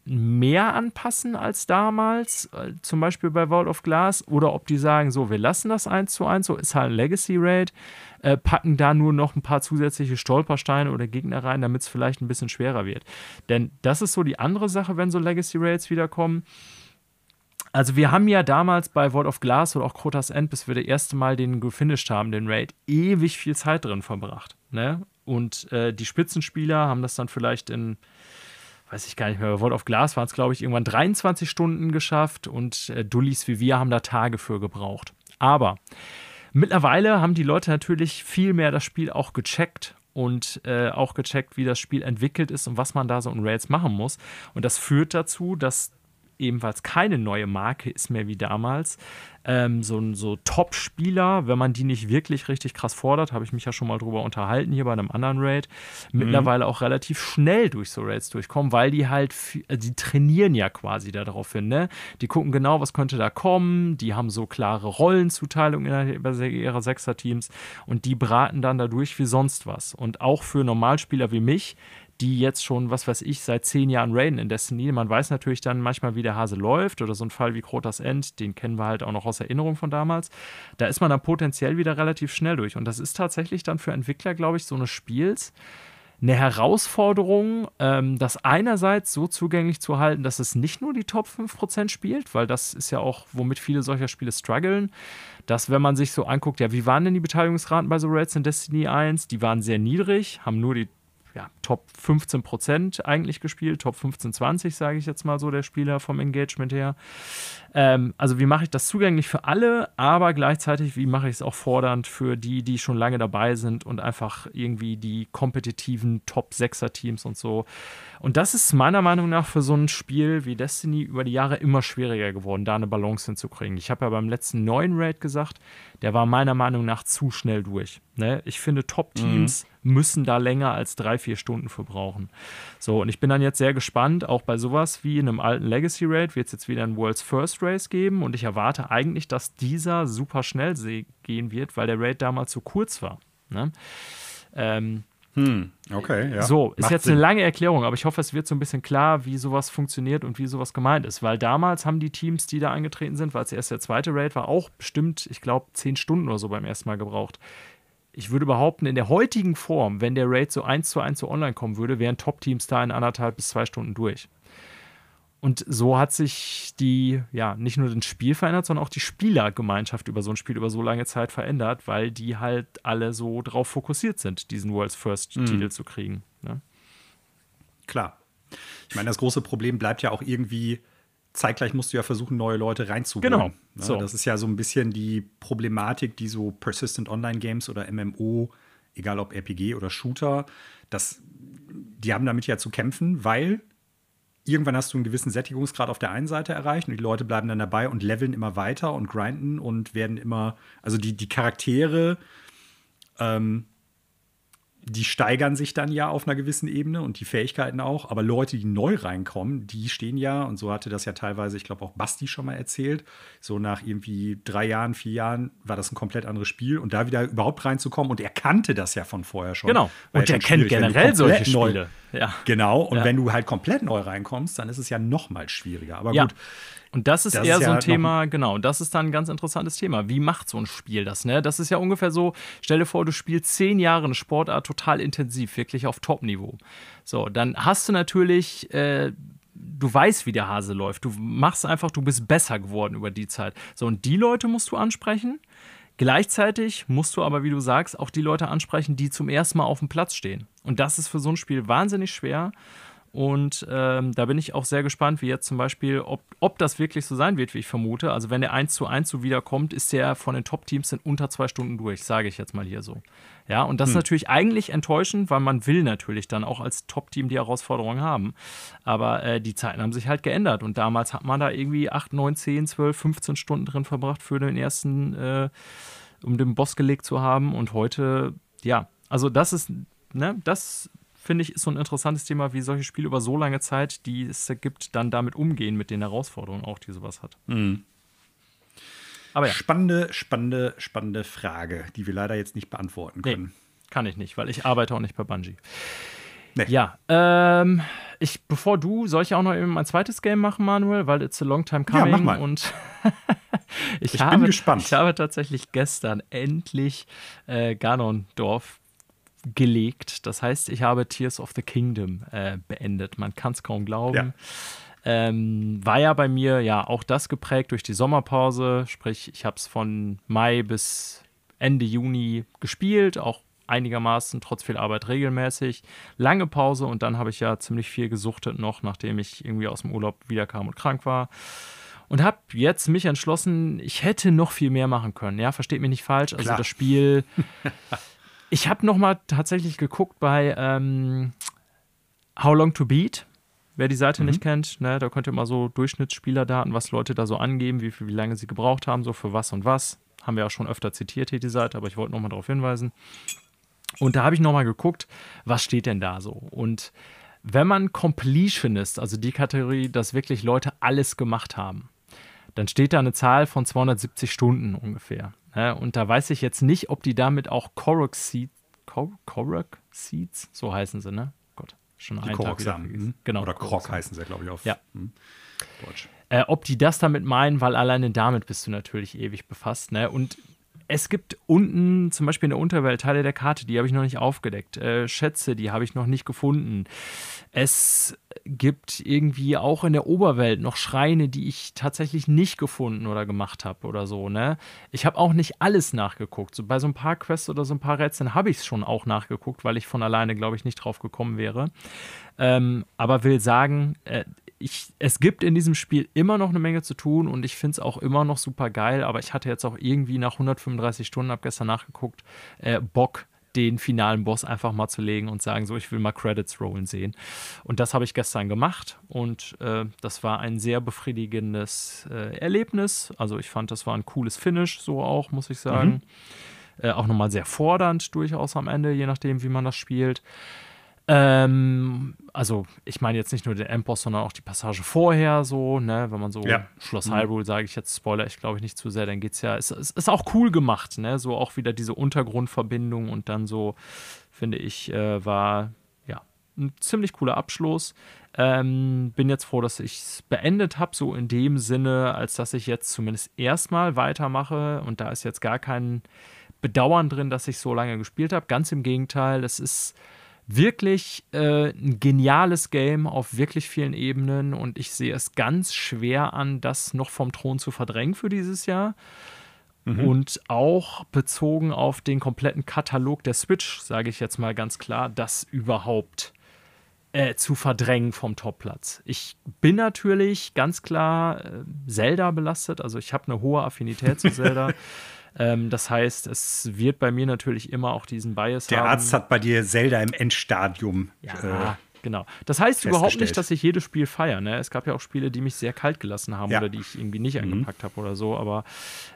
mehr anpassen als damals, äh, zum Beispiel bei Vault of Glass, oder ob die sagen, so, wir lassen das eins zu eins, so ist halt ein Legacy Raid, äh, packen da nur noch ein paar zusätzliche Stolpersteine oder Gegner rein, damit es vielleicht ein bisschen schwerer wird. Denn das ist so die andere Sache, wenn so Legacy Raids wiederkommen. Also wir haben ja damals bei Vault of Glass oder auch Krotas End, bis wir das erste Mal den gefinisht haben, den Raid, ewig viel Zeit drin verbracht. Ne? Und äh, die Spitzenspieler haben das dann vielleicht in, weiß ich gar nicht mehr, Vault of Glass waren es, glaube ich, irgendwann 23 Stunden geschafft und äh, Dullis wie wir haben da Tage für gebraucht. Aber mittlerweile haben die Leute natürlich viel mehr das Spiel auch gecheckt und äh, auch gecheckt, wie das Spiel entwickelt ist und was man da so in Raids machen muss. Und das führt dazu, dass ebenfalls keine neue Marke ist mehr wie damals. Ähm, so so Top-Spieler, wenn man die nicht wirklich richtig krass fordert, habe ich mich ja schon mal drüber unterhalten hier bei einem anderen Raid, mhm. mittlerweile auch relativ schnell durch so Raids durchkommen, weil die halt, äh, die trainieren ja quasi darauf hin, ne? Die gucken genau, was könnte da kommen, die haben so klare Rollenzuteilungen innerhalb ihrer Sechser-Teams und die braten dann dadurch wie sonst was. Und auch für Normalspieler wie mich, die jetzt schon, was weiß ich, seit zehn Jahren raiden in Destiny. Man weiß natürlich dann manchmal, wie der Hase läuft oder so ein Fall wie Krotas End, den kennen wir halt auch noch aus Erinnerung von damals. Da ist man dann potenziell wieder relativ schnell durch. Und das ist tatsächlich dann für Entwickler, glaube ich, so eines Spiels eine Herausforderung, ähm, das einerseits so zugänglich zu halten, dass es nicht nur die Top 5% spielt, weil das ist ja auch, womit viele solcher Spiele strugglen, dass wenn man sich so anguckt, ja, wie waren denn die Beteiligungsraten bei so Raids in Destiny 1? Die waren sehr niedrig, haben nur die ja, Top 15 Prozent eigentlich gespielt, Top 15, 20, sage ich jetzt mal so, der Spieler vom Engagement her. Ähm, also wie mache ich das zugänglich für alle, aber gleichzeitig, wie mache ich es auch fordernd für die, die schon lange dabei sind und einfach irgendwie die kompetitiven Top 6er Teams und so. Und das ist meiner Meinung nach für so ein Spiel wie Destiny über die Jahre immer schwieriger geworden, da eine Balance hinzukriegen. Ich habe ja beim letzten neuen Raid gesagt, der war meiner Meinung nach zu schnell durch. Ne? Ich finde, Top-Teams mhm. müssen da länger als drei, vier Stunden verbrauchen. So, und ich bin dann jetzt sehr gespannt, auch bei sowas wie in einem alten Legacy Raid wird es jetzt wieder ein World's First Race geben und ich erwarte eigentlich, dass dieser super schnell gehen wird, weil der Raid damals so kurz war. Ne? Ähm, hm, okay, ja. So, ist Macht jetzt Sinn. eine lange Erklärung, aber ich hoffe, es wird so ein bisschen klar, wie sowas funktioniert und wie sowas gemeint ist. Weil damals haben die Teams, die da angetreten sind, weil es erst der zweite Raid war, auch bestimmt, ich glaube, zehn Stunden oder so beim ersten Mal gebraucht. Ich würde behaupten, in der heutigen Form, wenn der Raid so eins zu eins so online kommen würde, wären Top-Teams da in anderthalb bis zwei Stunden durch. Und so hat sich die, ja, nicht nur das Spiel verändert, sondern auch die Spielergemeinschaft über so ein Spiel über so lange Zeit verändert, weil die halt alle so drauf fokussiert sind, diesen World's First-Titel mhm. zu kriegen. Ne? Klar. Ich meine, das große Problem bleibt ja auch irgendwie, zeitgleich musst du ja versuchen, neue Leute reinzubringen. Genau. Ne? So. Das ist ja so ein bisschen die Problematik, die so Persistent Online-Games oder MMO, egal ob RPG oder Shooter, das, die haben damit ja zu kämpfen, weil irgendwann hast du einen gewissen Sättigungsgrad auf der einen Seite erreicht und die Leute bleiben dann dabei und leveln immer weiter und grinden und werden immer, also die, die Charaktere ähm, die steigern sich dann ja auf einer gewissen Ebene und die Fähigkeiten auch. Aber Leute, die neu reinkommen, die stehen ja, und so hatte das ja teilweise, ich glaube auch Basti schon mal erzählt, so nach irgendwie drei Jahren, vier Jahren war das ein komplett anderes Spiel. Und da wieder überhaupt reinzukommen, und er kannte das ja von vorher schon. Genau. Und er kennt generell solche Spiele. Neu, ja. Genau. Und ja. wenn du halt komplett neu reinkommst, dann ist es ja noch mal schwieriger. Aber ja. gut. Und das ist das eher ist so ein Thema, genau, das ist dann ein ganz interessantes Thema. Wie macht so ein Spiel das? Ne? Das ist ja ungefähr so, stell dir vor, du spielst zehn Jahre eine Sportart total intensiv, wirklich auf Top-Niveau. So, dann hast du natürlich, äh, du weißt, wie der Hase läuft. Du machst einfach, du bist besser geworden über die Zeit. So, und die Leute musst du ansprechen. Gleichzeitig musst du aber, wie du sagst, auch die Leute ansprechen, die zum ersten Mal auf dem Platz stehen. Und das ist für so ein Spiel wahnsinnig schwer. Und ähm, da bin ich auch sehr gespannt, wie jetzt zum Beispiel, ob, ob das wirklich so sein wird, wie ich vermute. Also wenn der 1 zu 1 so wiederkommt, ist der von den Top-Teams in unter zwei Stunden durch, sage ich jetzt mal hier so. Ja, und das hm. ist natürlich eigentlich enttäuschend, weil man will natürlich dann auch als Top-Team die Herausforderung haben. Aber äh, die Zeiten haben sich halt geändert. Und damals hat man da irgendwie 8, 9, 10, 12, 15 Stunden drin verbracht für den ersten, äh, um den Boss gelegt zu haben. Und heute, ja, also das ist, ne, das finde ich, ist so ein interessantes Thema, wie solche Spiele über so lange Zeit, die es gibt, dann damit umgehen, mit den Herausforderungen auch, die sowas hat. Mhm. Aber ja. Spannende, spannende, spannende Frage, die wir leider jetzt nicht beantworten können. Nee, kann ich nicht, weil ich arbeite auch nicht bei Bungie. Nee. Ja, ähm, ich, bevor du, soll ich auch noch eben mein zweites Game machen, Manuel, weil it's a long time coming. Ja, mach mal. Und ich, ich habe, bin gespannt. Ich habe tatsächlich gestern endlich äh, Ganondorf gelegt. Das heißt, ich habe Tears of the Kingdom äh, beendet. Man kann es kaum glauben. Ja. Ähm, war ja bei mir ja auch das geprägt durch die Sommerpause. Sprich, ich habe es von Mai bis Ende Juni gespielt, auch einigermaßen trotz viel Arbeit regelmäßig. Lange Pause und dann habe ich ja ziemlich viel gesuchtet noch, nachdem ich irgendwie aus dem Urlaub wiederkam und krank war. Und habe jetzt mich entschlossen, ich hätte noch viel mehr machen können. Ja, versteht mich nicht falsch. Also Klar. das Spiel Ich habe noch mal tatsächlich geguckt bei ähm, How Long to Beat. wer die Seite mhm. nicht kennt. Ne, da könnt ihr mal so Durchschnittsspielerdaten, was Leute da so angeben, wie, viel, wie lange sie gebraucht haben, so für was und was. Haben wir auch schon öfter zitiert hier die Seite, aber ich wollte nochmal darauf hinweisen. Und da habe ich nochmal geguckt, was steht denn da so? Und wenn man Completionist, also die Kategorie, dass wirklich Leute alles gemacht haben, dann steht da eine Zahl von 270 Stunden ungefähr. Ne? Und da weiß ich jetzt nicht, ob die damit auch Korok Seeds, Korok Seeds, so heißen sie, ne? Gott, schon ein Tag wieder Genau. Oder Krok heißen sie, glaube ich, auf ja. hm, Deutsch. Äh, ob die das damit meinen, weil alleine damit bist du natürlich ewig befasst. Ne? Und es gibt unten, zum Beispiel in der Unterwelt, Teile der Karte, die habe ich noch nicht aufgedeckt. Äh, Schätze, die habe ich noch nicht gefunden. Es gibt irgendwie auch in der Oberwelt noch Schreine, die ich tatsächlich nicht gefunden oder gemacht habe oder so. Ne? Ich habe auch nicht alles nachgeguckt. So bei so ein paar Quests oder so ein paar Rätseln habe ich es schon auch nachgeguckt, weil ich von alleine, glaube ich, nicht drauf gekommen wäre. Ähm, aber will sagen, äh, ich, es gibt in diesem Spiel immer noch eine Menge zu tun und ich finde es auch immer noch super geil, aber ich hatte jetzt auch irgendwie nach 135 Stunden, habe gestern nachgeguckt, äh, Bock, den finalen Boss einfach mal zu legen und sagen, so, ich will mal Credits rollen sehen. Und das habe ich gestern gemacht und äh, das war ein sehr befriedigendes äh, Erlebnis. Also ich fand, das war ein cooles Finish, so auch, muss ich sagen. Mhm. Äh, auch nochmal sehr fordernd durchaus am Ende, je nachdem, wie man das spielt. Ähm, also ich meine jetzt nicht nur den Endboss, sondern auch die Passage vorher so, ne, wenn man so ja. Schloss mhm. Hyrule, sage ich jetzt, spoiler ich glaube ich nicht zu sehr, dann geht's ja, es ist, ist, auch cool gemacht, ne, so auch wieder diese Untergrundverbindung und dann so, finde ich, äh, war ja ein ziemlich cooler Abschluss. Ähm, bin jetzt froh, dass ich es beendet habe, so in dem Sinne, als dass ich jetzt zumindest erstmal weitermache und da ist jetzt gar kein Bedauern drin, dass ich so lange gespielt habe. Ganz im Gegenteil, es ist wirklich äh, ein geniales Game auf wirklich vielen Ebenen und ich sehe es ganz schwer an, das noch vom Thron zu verdrängen für dieses Jahr. Mhm. Und auch bezogen auf den kompletten Katalog der Switch, sage ich jetzt mal ganz klar, das überhaupt äh, zu verdrängen vom Topplatz. Ich bin natürlich ganz klar äh, Zelda belastet, also ich habe eine hohe Affinität zu Zelda. Ähm, das heißt, es wird bei mir natürlich immer auch diesen Bias Der haben. Der Arzt hat bei dir Zelda im Endstadium. Ja. Äh, Genau. Das heißt überhaupt nicht, dass ich jedes Spiel feiere. Ne? Es gab ja auch Spiele, die mich sehr kalt gelassen haben ja. oder die ich irgendwie nicht mhm. angepackt habe oder so. Aber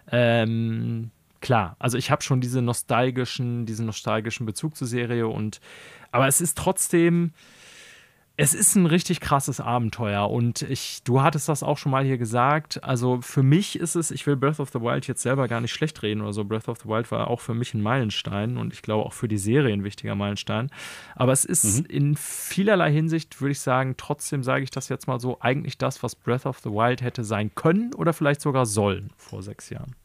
ähm, klar, also ich habe schon diese nostalgischen, diesen nostalgischen Bezug zur Serie und aber es ist trotzdem es ist ein richtig krasses Abenteuer und ich, du hattest das auch schon mal hier gesagt. Also für mich ist es, ich will Breath of the Wild jetzt selber gar nicht schlecht reden oder so. Breath of the Wild war auch für mich ein Meilenstein und ich glaube auch für die Serie ein wichtiger Meilenstein. Aber es ist mhm. in vielerlei Hinsicht, würde ich sagen, trotzdem sage ich das jetzt mal so, eigentlich das, was Breath of the Wild hätte sein können oder vielleicht sogar sollen vor sechs Jahren.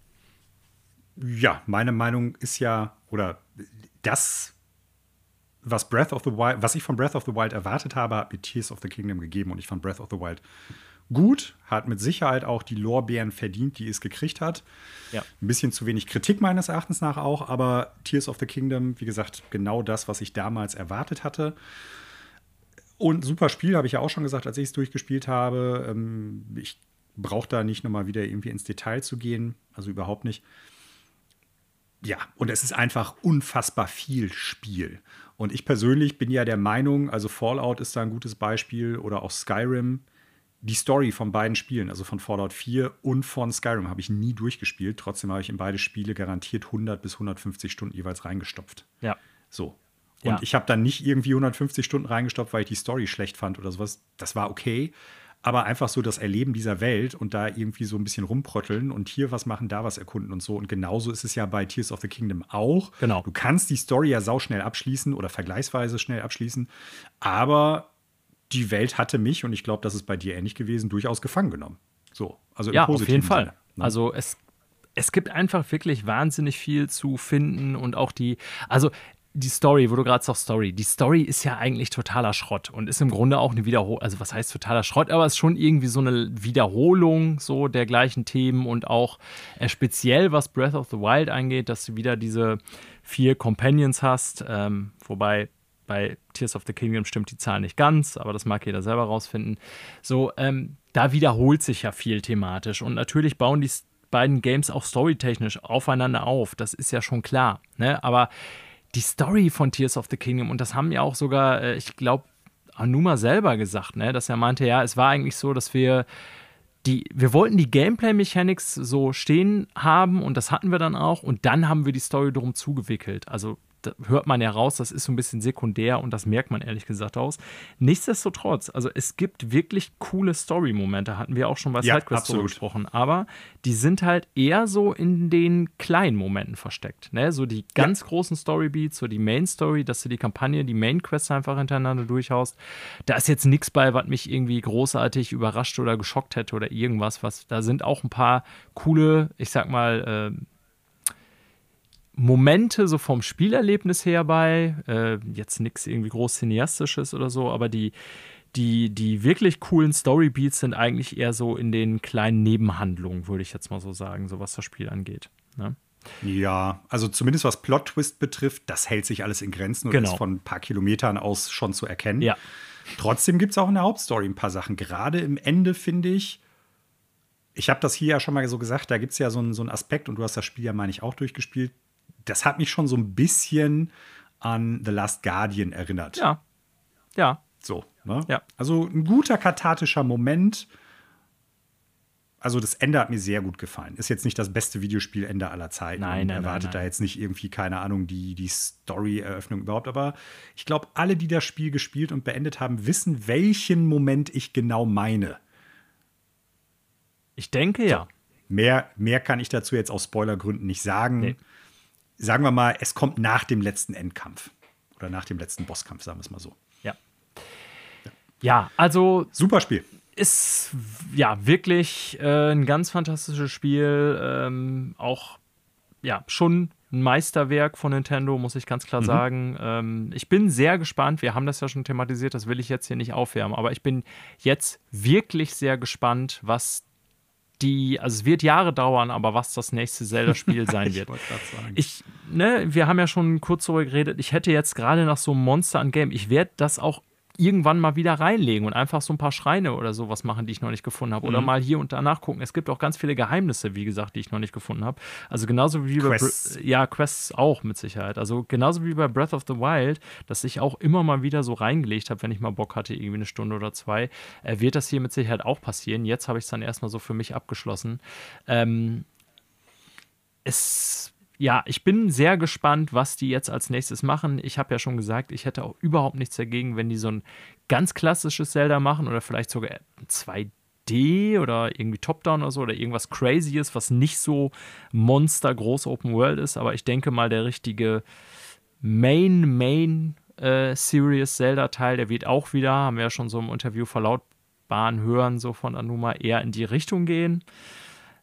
Ja, meine Meinung ist ja, oder das was Breath of the Wild, was ich von Breath of the Wild erwartet habe, hat mir Tears of the Kingdom gegeben und ich fand Breath of the Wild gut, hat mit Sicherheit auch die Lorbeeren verdient, die es gekriegt hat. Ja. Ein bisschen zu wenig Kritik meines Erachtens nach auch, aber Tears of the Kingdom, wie gesagt, genau das, was ich damals erwartet hatte. Und super Spiel, habe ich ja auch schon gesagt, als ich es durchgespielt habe. Ähm, ich brauche da nicht nochmal wieder irgendwie ins Detail zu gehen, also überhaupt nicht. Ja, und es ist einfach unfassbar viel Spiel. Und ich persönlich bin ja der Meinung, also Fallout ist da ein gutes Beispiel oder auch Skyrim. Die Story von beiden Spielen, also von Fallout 4 und von Skyrim, habe ich nie durchgespielt. Trotzdem habe ich in beide Spiele garantiert 100 bis 150 Stunden jeweils reingestopft. Ja. So. Und ja. ich habe dann nicht irgendwie 150 Stunden reingestopft, weil ich die Story schlecht fand oder sowas. Das war okay aber einfach so das Erleben dieser Welt und da irgendwie so ein bisschen rumprötteln und hier was machen, da was erkunden und so. Und genauso ist es ja bei Tears of the Kingdom auch. Genau. Du kannst die Story ja sauschnell abschließen oder vergleichsweise schnell abschließen, aber die Welt hatte mich, und ich glaube, das ist bei dir ähnlich gewesen, durchaus gefangen genommen. So, also im ja, auf jeden Fall. Sinne, ne? Also es es gibt einfach wirklich wahnsinnig viel zu finden und auch die, also die Story, wo du gerade sagst Story, die Story ist ja eigentlich totaler Schrott und ist im Grunde auch eine Wiederholung, also was heißt totaler Schrott, aber es ist schon irgendwie so eine Wiederholung so der gleichen Themen und auch äh, speziell was Breath of the Wild angeht, dass du wieder diese vier Companions hast, ähm, wobei bei Tears of the Kingdom stimmt die Zahl nicht ganz, aber das mag jeder selber rausfinden. So, ähm, da wiederholt sich ja viel thematisch und natürlich bauen die beiden Games auch storytechnisch aufeinander auf, das ist ja schon klar, ne? aber die Story von Tears of the Kingdom und das haben ja auch sogar, äh, ich glaube, Anuma selber gesagt, ne, dass er meinte, ja, es war eigentlich so, dass wir die, wir wollten die Gameplay-Mechanics so stehen haben und das hatten wir dann auch und dann haben wir die Story drum zugewickelt. Also hört man ja raus, das ist so ein bisschen sekundär und das merkt man ehrlich gesagt aus. Nichtsdestotrotz, also es gibt wirklich coole Story-Momente, hatten wir auch schon bei ja, Sidequest so gesprochen, aber die sind halt eher so in den kleinen Momenten versteckt. Ne? So die ganz ja. großen Story-Beats, so die Main-Story, dass du die Kampagne, die Main-Quests einfach hintereinander durchhaust. Da ist jetzt nichts bei, was mich irgendwie großartig überrascht oder geschockt hätte oder irgendwas. Was, da sind auch ein paar coole, ich sag mal, äh, Momente so vom Spielerlebnis her bei, äh, jetzt nichts irgendwie groß cineastisches oder so, aber die, die, die wirklich coolen Storybeats sind eigentlich eher so in den kleinen Nebenhandlungen, würde ich jetzt mal so sagen, so was das Spiel angeht. Ne? Ja, also zumindest was Plot-Twist betrifft, das hält sich alles in Grenzen und genau. ist von ein paar Kilometern aus schon zu erkennen. Ja. Trotzdem gibt es auch in der Hauptstory ein paar Sachen. Gerade im Ende finde ich, ich habe das hier ja schon mal so gesagt, da gibt es ja so einen, so einen Aspekt, und du hast das Spiel ja, meine ich, auch durchgespielt, das hat mich schon so ein bisschen an The Last Guardian erinnert. Ja. Ja. So, ne? Ja. Also ein guter kathartischer Moment. Also das Ende hat mir sehr gut gefallen. Ist jetzt nicht das beste Videospielende aller Zeiten. Nein, nein, Erwartet nein, nein. da jetzt nicht irgendwie, keine Ahnung, die, die Story-Eröffnung überhaupt. Aber ich glaube, alle, die das Spiel gespielt und beendet haben, wissen, welchen Moment ich genau meine. Ich denke, ja. Mehr, mehr kann ich dazu jetzt aus Spoilergründen nicht sagen. Nee sagen wir mal, es kommt nach dem letzten Endkampf. Oder nach dem letzten Bosskampf, sagen wir es mal so. Ja. Ja, ja also. Super Spiel. Ist ja wirklich äh, ein ganz fantastisches Spiel. Ähm, auch ja, schon ein Meisterwerk von Nintendo, muss ich ganz klar mhm. sagen. Ähm, ich bin sehr gespannt. Wir haben das ja schon thematisiert, das will ich jetzt hier nicht aufwärmen. Aber ich bin jetzt wirklich sehr gespannt, was die, also es wird Jahre dauern, aber was das nächste Zelda-Spiel sein wird. ich, ne, wir haben ja schon kurz darüber geredet, ich hätte jetzt gerade nach so einem Monster an Game, ich werde das auch irgendwann mal wieder reinlegen und einfach so ein paar Schreine oder sowas machen, die ich noch nicht gefunden habe. Mhm. Oder mal hier und da nachgucken. Es gibt auch ganz viele Geheimnisse, wie gesagt, die ich noch nicht gefunden habe. Also genauso wie Quests. bei ja, Quests auch mit Sicherheit. Also genauso wie bei Breath of the Wild, dass ich auch immer mal wieder so reingelegt habe, wenn ich mal Bock hatte, irgendwie eine Stunde oder zwei, äh, wird das hier mit Sicherheit auch passieren. Jetzt habe ich es dann erstmal so für mich abgeschlossen. Ähm, es ja, ich bin sehr gespannt, was die jetzt als nächstes machen. Ich habe ja schon gesagt, ich hätte auch überhaupt nichts dagegen, wenn die so ein ganz klassisches Zelda machen oder vielleicht sogar 2D oder irgendwie Top-Down oder so oder irgendwas Crazyes, was nicht so Monster groß Open World ist. Aber ich denke mal, der richtige Main, Main äh, Serious Zelda-Teil, der wird auch wieder, haben wir ja schon so im Interview verlautbaren hören, so von Anuma, eher in die Richtung gehen.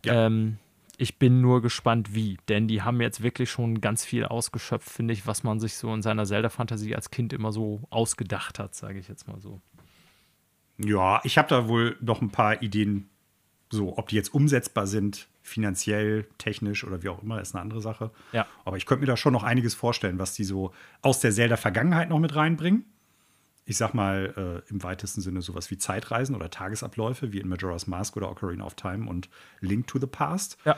Ja. Ähm, ich bin nur gespannt, wie. Denn die haben jetzt wirklich schon ganz viel ausgeschöpft, finde ich, was man sich so in seiner Zelda-Fantasie als Kind immer so ausgedacht hat, sage ich jetzt mal so. Ja, ich habe da wohl noch ein paar Ideen, so, ob die jetzt umsetzbar sind, finanziell, technisch oder wie auch immer, ist eine andere Sache. Ja. Aber ich könnte mir da schon noch einiges vorstellen, was die so aus der Zelda-Vergangenheit noch mit reinbringen ich sag mal, äh, im weitesten Sinne sowas wie Zeitreisen oder Tagesabläufe, wie in Majora's Mask oder Ocarina of Time und Link to the Past. Ja.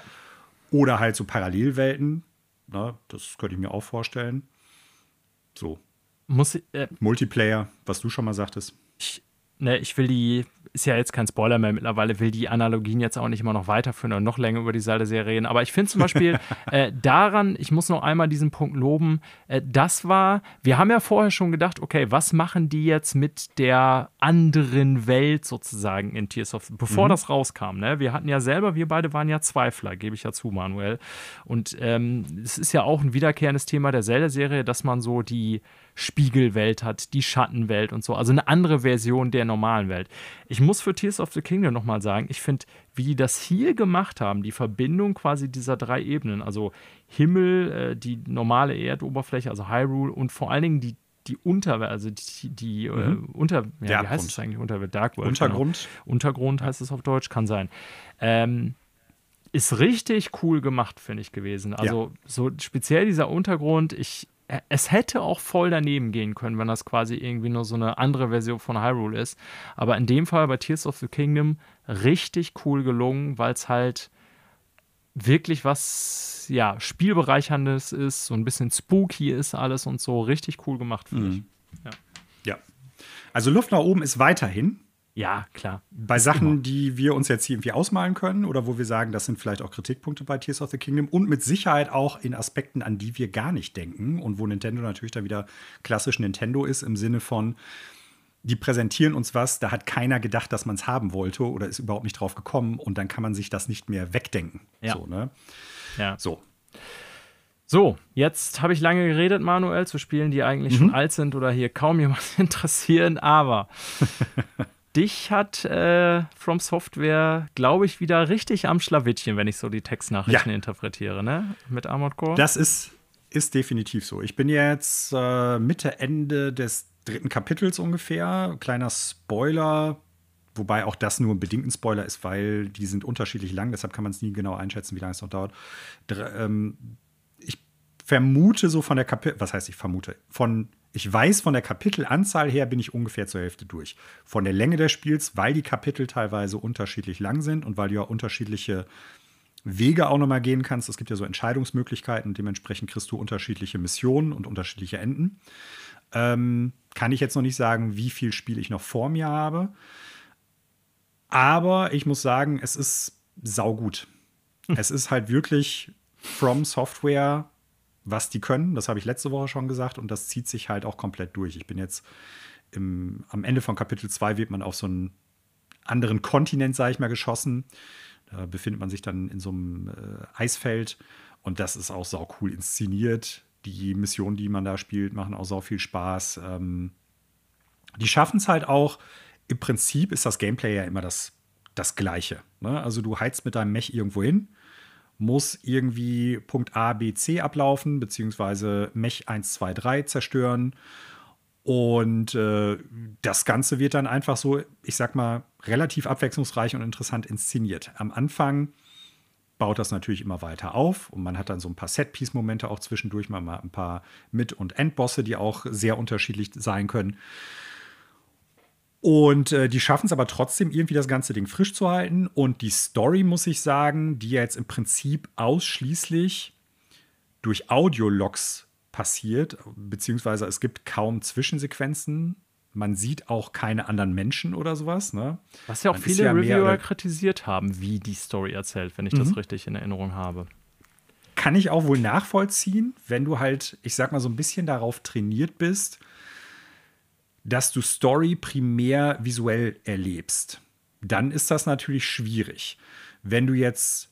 Oder halt so Parallelwelten. Na, das könnte ich mir auch vorstellen. So. Muss, äh, Multiplayer, was du schon mal sagtest. Ich, ne, ich will die ist ja jetzt kein Spoiler mehr mittlerweile, will die Analogien jetzt auch nicht immer noch weiterführen oder noch länger über die Zelda-Serie reden. Aber ich finde zum Beispiel äh, daran, ich muss noch einmal diesen Punkt loben, äh, das war, wir haben ja vorher schon gedacht, okay, was machen die jetzt mit der anderen Welt sozusagen in Tears of, bevor mhm. das rauskam, ne? Wir hatten ja selber, wir beide waren ja Zweifler, gebe ich ja zu, Manuel. Und ähm, es ist ja auch ein wiederkehrendes Thema der Zelda-Serie, dass man so die Spiegelwelt hat, die Schattenwelt und so. Also eine andere Version der normalen Welt. Ich muss für Tears of the Kingdom nochmal sagen, ich finde, wie die das hier gemacht haben, die Verbindung quasi dieser drei Ebenen, also Himmel, äh, die normale Erdoberfläche, also Hyrule und vor allen Dingen die die Unterwelt, also die, die äh, mhm. äh, Unter, ja, wie heißt es eigentlich Unterwelt? Dark World. Untergrund. Genau. Untergrund heißt es auf Deutsch, kann sein. Ähm, ist richtig cool gemacht, finde ich gewesen. Also ja. so speziell dieser Untergrund, ich es hätte auch voll daneben gehen können, wenn das quasi irgendwie nur so eine andere Version von Hyrule ist. Aber in dem Fall bei Tears of the Kingdom richtig cool gelungen, weil es halt wirklich was, ja, Spielbereicherndes ist, so ein bisschen spooky ist alles und so. Richtig cool gemacht, finde mhm. ich. Ja. ja. Also Luft nach oben ist weiterhin. Ja, klar. Bei ist Sachen, immer. die wir uns jetzt irgendwie ausmalen können oder wo wir sagen, das sind vielleicht auch Kritikpunkte bei Tears of the Kingdom und mit Sicherheit auch in Aspekten, an die wir gar nicht denken und wo Nintendo natürlich da wieder klassisch Nintendo ist im Sinne von, die präsentieren uns was, da hat keiner gedacht, dass man es haben wollte oder ist überhaupt nicht drauf gekommen und dann kann man sich das nicht mehr wegdenken. Ja. So, ne? Ja. So. So, jetzt habe ich lange geredet, Manuel, zu Spielen, die eigentlich mhm. schon alt sind oder hier kaum jemand interessieren, aber dich hat äh, From Software, glaube ich, wieder richtig am Schlawittchen, wenn ich so die Textnachrichten ja. interpretiere, ne? Mit Armored Core. Das ist, ist definitiv so. Ich bin jetzt äh, Mitte, Ende des dritten Kapitels ungefähr. Kleiner Spoiler, wobei auch das nur ein bedingten Spoiler ist, weil die sind unterschiedlich lang, deshalb kann man es nie genau einschätzen, wie lange es noch dauert. Dr ähm, ich vermute so von der Kapitel, was heißt ich vermute? Von ich weiß, von der Kapitelanzahl her bin ich ungefähr zur Hälfte durch. Von der Länge des Spiels, weil die Kapitel teilweise unterschiedlich lang sind und weil du ja unterschiedliche Wege auch nochmal gehen kannst. Es gibt ja so Entscheidungsmöglichkeiten, dementsprechend kriegst du unterschiedliche Missionen und unterschiedliche Enden. Ähm, kann ich jetzt noch nicht sagen, wie viel Spiel ich noch vor mir habe. Aber ich muss sagen, es ist saugut. es ist halt wirklich From Software, was die können. Das habe ich letzte Woche schon gesagt und das zieht sich halt auch komplett durch. Ich bin jetzt im, am Ende von Kapitel 2 wird man auf so einen anderen Kontinent, sage ich mal, geschossen. Da befindet man sich dann in so einem äh, Eisfeld und das ist auch sau cool inszeniert die Missionen, die man da spielt, machen auch so viel Spaß. Ähm, die schaffen es halt auch. Im Prinzip ist das Gameplay ja immer das, das Gleiche. Ne? Also du heizt mit deinem Mech irgendwo hin, muss irgendwie Punkt A, B, C ablaufen, beziehungsweise Mech 1, 2, 3 zerstören. Und äh, das Ganze wird dann einfach so, ich sag mal, relativ abwechslungsreich und interessant inszeniert. Am Anfang baut das natürlich immer weiter auf und man hat dann so ein paar Set-Piece-Momente auch zwischendurch, mal ein paar Mit- und Endbosse, die auch sehr unterschiedlich sein können. Und äh, die schaffen es aber trotzdem irgendwie das ganze Ding frisch zu halten. Und die Story, muss ich sagen, die jetzt im Prinzip ausschließlich durch Audiologs passiert, beziehungsweise es gibt kaum Zwischensequenzen man sieht auch keine anderen Menschen oder sowas. Ne? Was ja auch man viele ja Reviewer kritisiert haben, wie die Story erzählt, wenn ich mhm. das richtig in Erinnerung habe. Kann ich auch wohl nachvollziehen, wenn du halt, ich sag mal, so ein bisschen darauf trainiert bist, dass du Story primär visuell erlebst. Dann ist das natürlich schwierig. Wenn du jetzt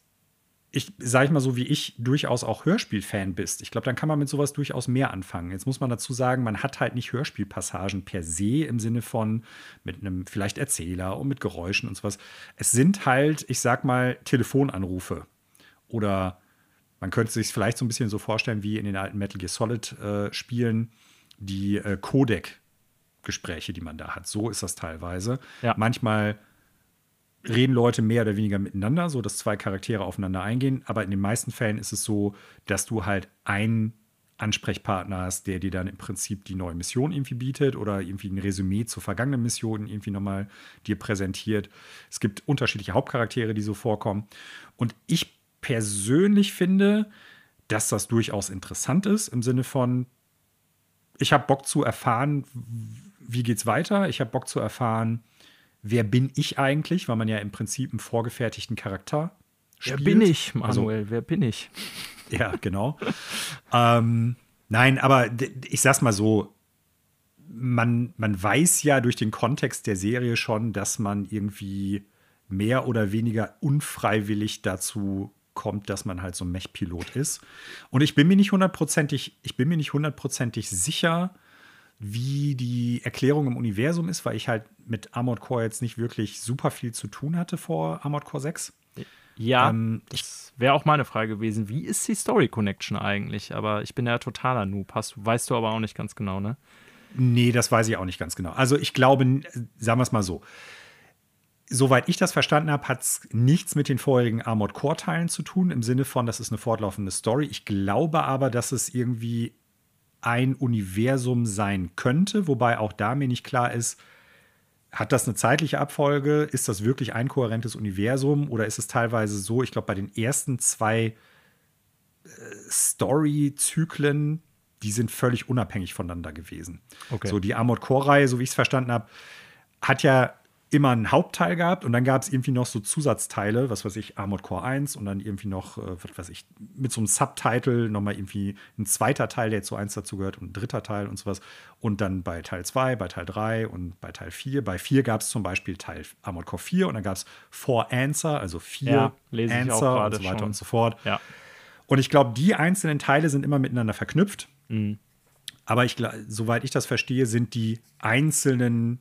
ich sage ich mal so wie ich durchaus auch Hörspielfan bist. Ich glaube, dann kann man mit sowas durchaus mehr anfangen. Jetzt muss man dazu sagen, man hat halt nicht Hörspielpassagen per se im Sinne von mit einem vielleicht Erzähler und mit Geräuschen und sowas. Es sind halt, ich sag mal, Telefonanrufe oder man könnte sich vielleicht so ein bisschen so vorstellen wie in den alten Metal Gear Solid äh, Spielen die äh, Codec Gespräche, die man da hat. So ist das teilweise. Ja. Manchmal reden Leute mehr oder weniger miteinander, so dass zwei Charaktere aufeinander eingehen. Aber in den meisten Fällen ist es so, dass du halt einen Ansprechpartner hast, der dir dann im Prinzip die neue Mission irgendwie bietet oder irgendwie ein Resümee zur vergangenen Mission irgendwie nochmal dir präsentiert. Es gibt unterschiedliche Hauptcharaktere, die so vorkommen. Und ich persönlich finde, dass das durchaus interessant ist im Sinne von, ich habe Bock zu erfahren, wie geht's weiter. Ich habe Bock zu erfahren, wer bin ich eigentlich, weil man ja im Prinzip einen vorgefertigten Charakter spielt. Wer bin ich, also Manuel? Also, wer bin ich? Ja, genau. ähm, nein, aber ich sag's mal so, man, man weiß ja durch den Kontext der Serie schon, dass man irgendwie mehr oder weniger unfreiwillig dazu kommt, dass man halt so ein Mech-Pilot ist. Und ich bin mir nicht hundertprozentig, ich bin mir nicht hundertprozentig sicher, wie die Erklärung im Universum ist, weil ich halt mit Armored Core jetzt nicht wirklich super viel zu tun hatte vor Armored Core 6. Ja, ähm, das wäre auch meine Frage gewesen. Wie ist die Story Connection eigentlich? Aber ich bin ja totaler Noob. Hast, weißt du aber auch nicht ganz genau, ne? Nee, das weiß ich auch nicht ganz genau. Also ich glaube, sagen wir es mal so. Soweit ich das verstanden habe, hat es nichts mit den vorherigen Armored Core-Teilen zu tun, im Sinne von, das ist eine fortlaufende Story. Ich glaube aber, dass es irgendwie ein Universum sein könnte, wobei auch da mir nicht klar ist, hat das eine zeitliche Abfolge? Ist das wirklich ein kohärentes Universum oder ist es teilweise so, ich glaube, bei den ersten zwei äh, Story-Zyklen die sind völlig unabhängig voneinander gewesen. Okay. So die Armored Core-Reihe, so wie ich es verstanden habe, hat ja immer einen Hauptteil gehabt und dann gab es irgendwie noch so Zusatzteile, was weiß ich, Armored Core 1 und dann irgendwie noch, äh, was weiß ich, mit so einem Subtitle nochmal irgendwie ein zweiter Teil, der zu 1 dazu gehört und ein dritter Teil und sowas. Und dann bei Teil 2, bei Teil 3 und bei Teil 4. Bei 4 gab es zum Beispiel Teil Armored Core 4 und dann gab es Four Answer, also vier Ja, Answer und so weiter schon. und so fort. Ja. Und ich glaube, die einzelnen Teile sind immer miteinander verknüpft. Mhm. Aber ich, soweit ich das verstehe, sind die einzelnen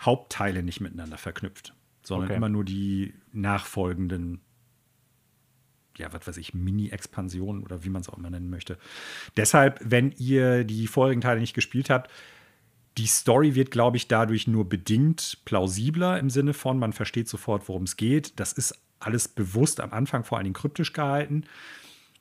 Hauptteile nicht miteinander verknüpft, sondern Okay. immer nur die nachfolgenden, ja, was weiß ich, Mini-Expansionen oder wie man es auch immer nennen möchte. Deshalb, wenn ihr die vorigen Teile nicht gespielt habt, die Story wird, glaube ich, dadurch nur bedingt plausibler im Sinne von, man versteht sofort, worum es geht. Das ist alles bewusst am Anfang vor allen Dingen kryptisch gehalten,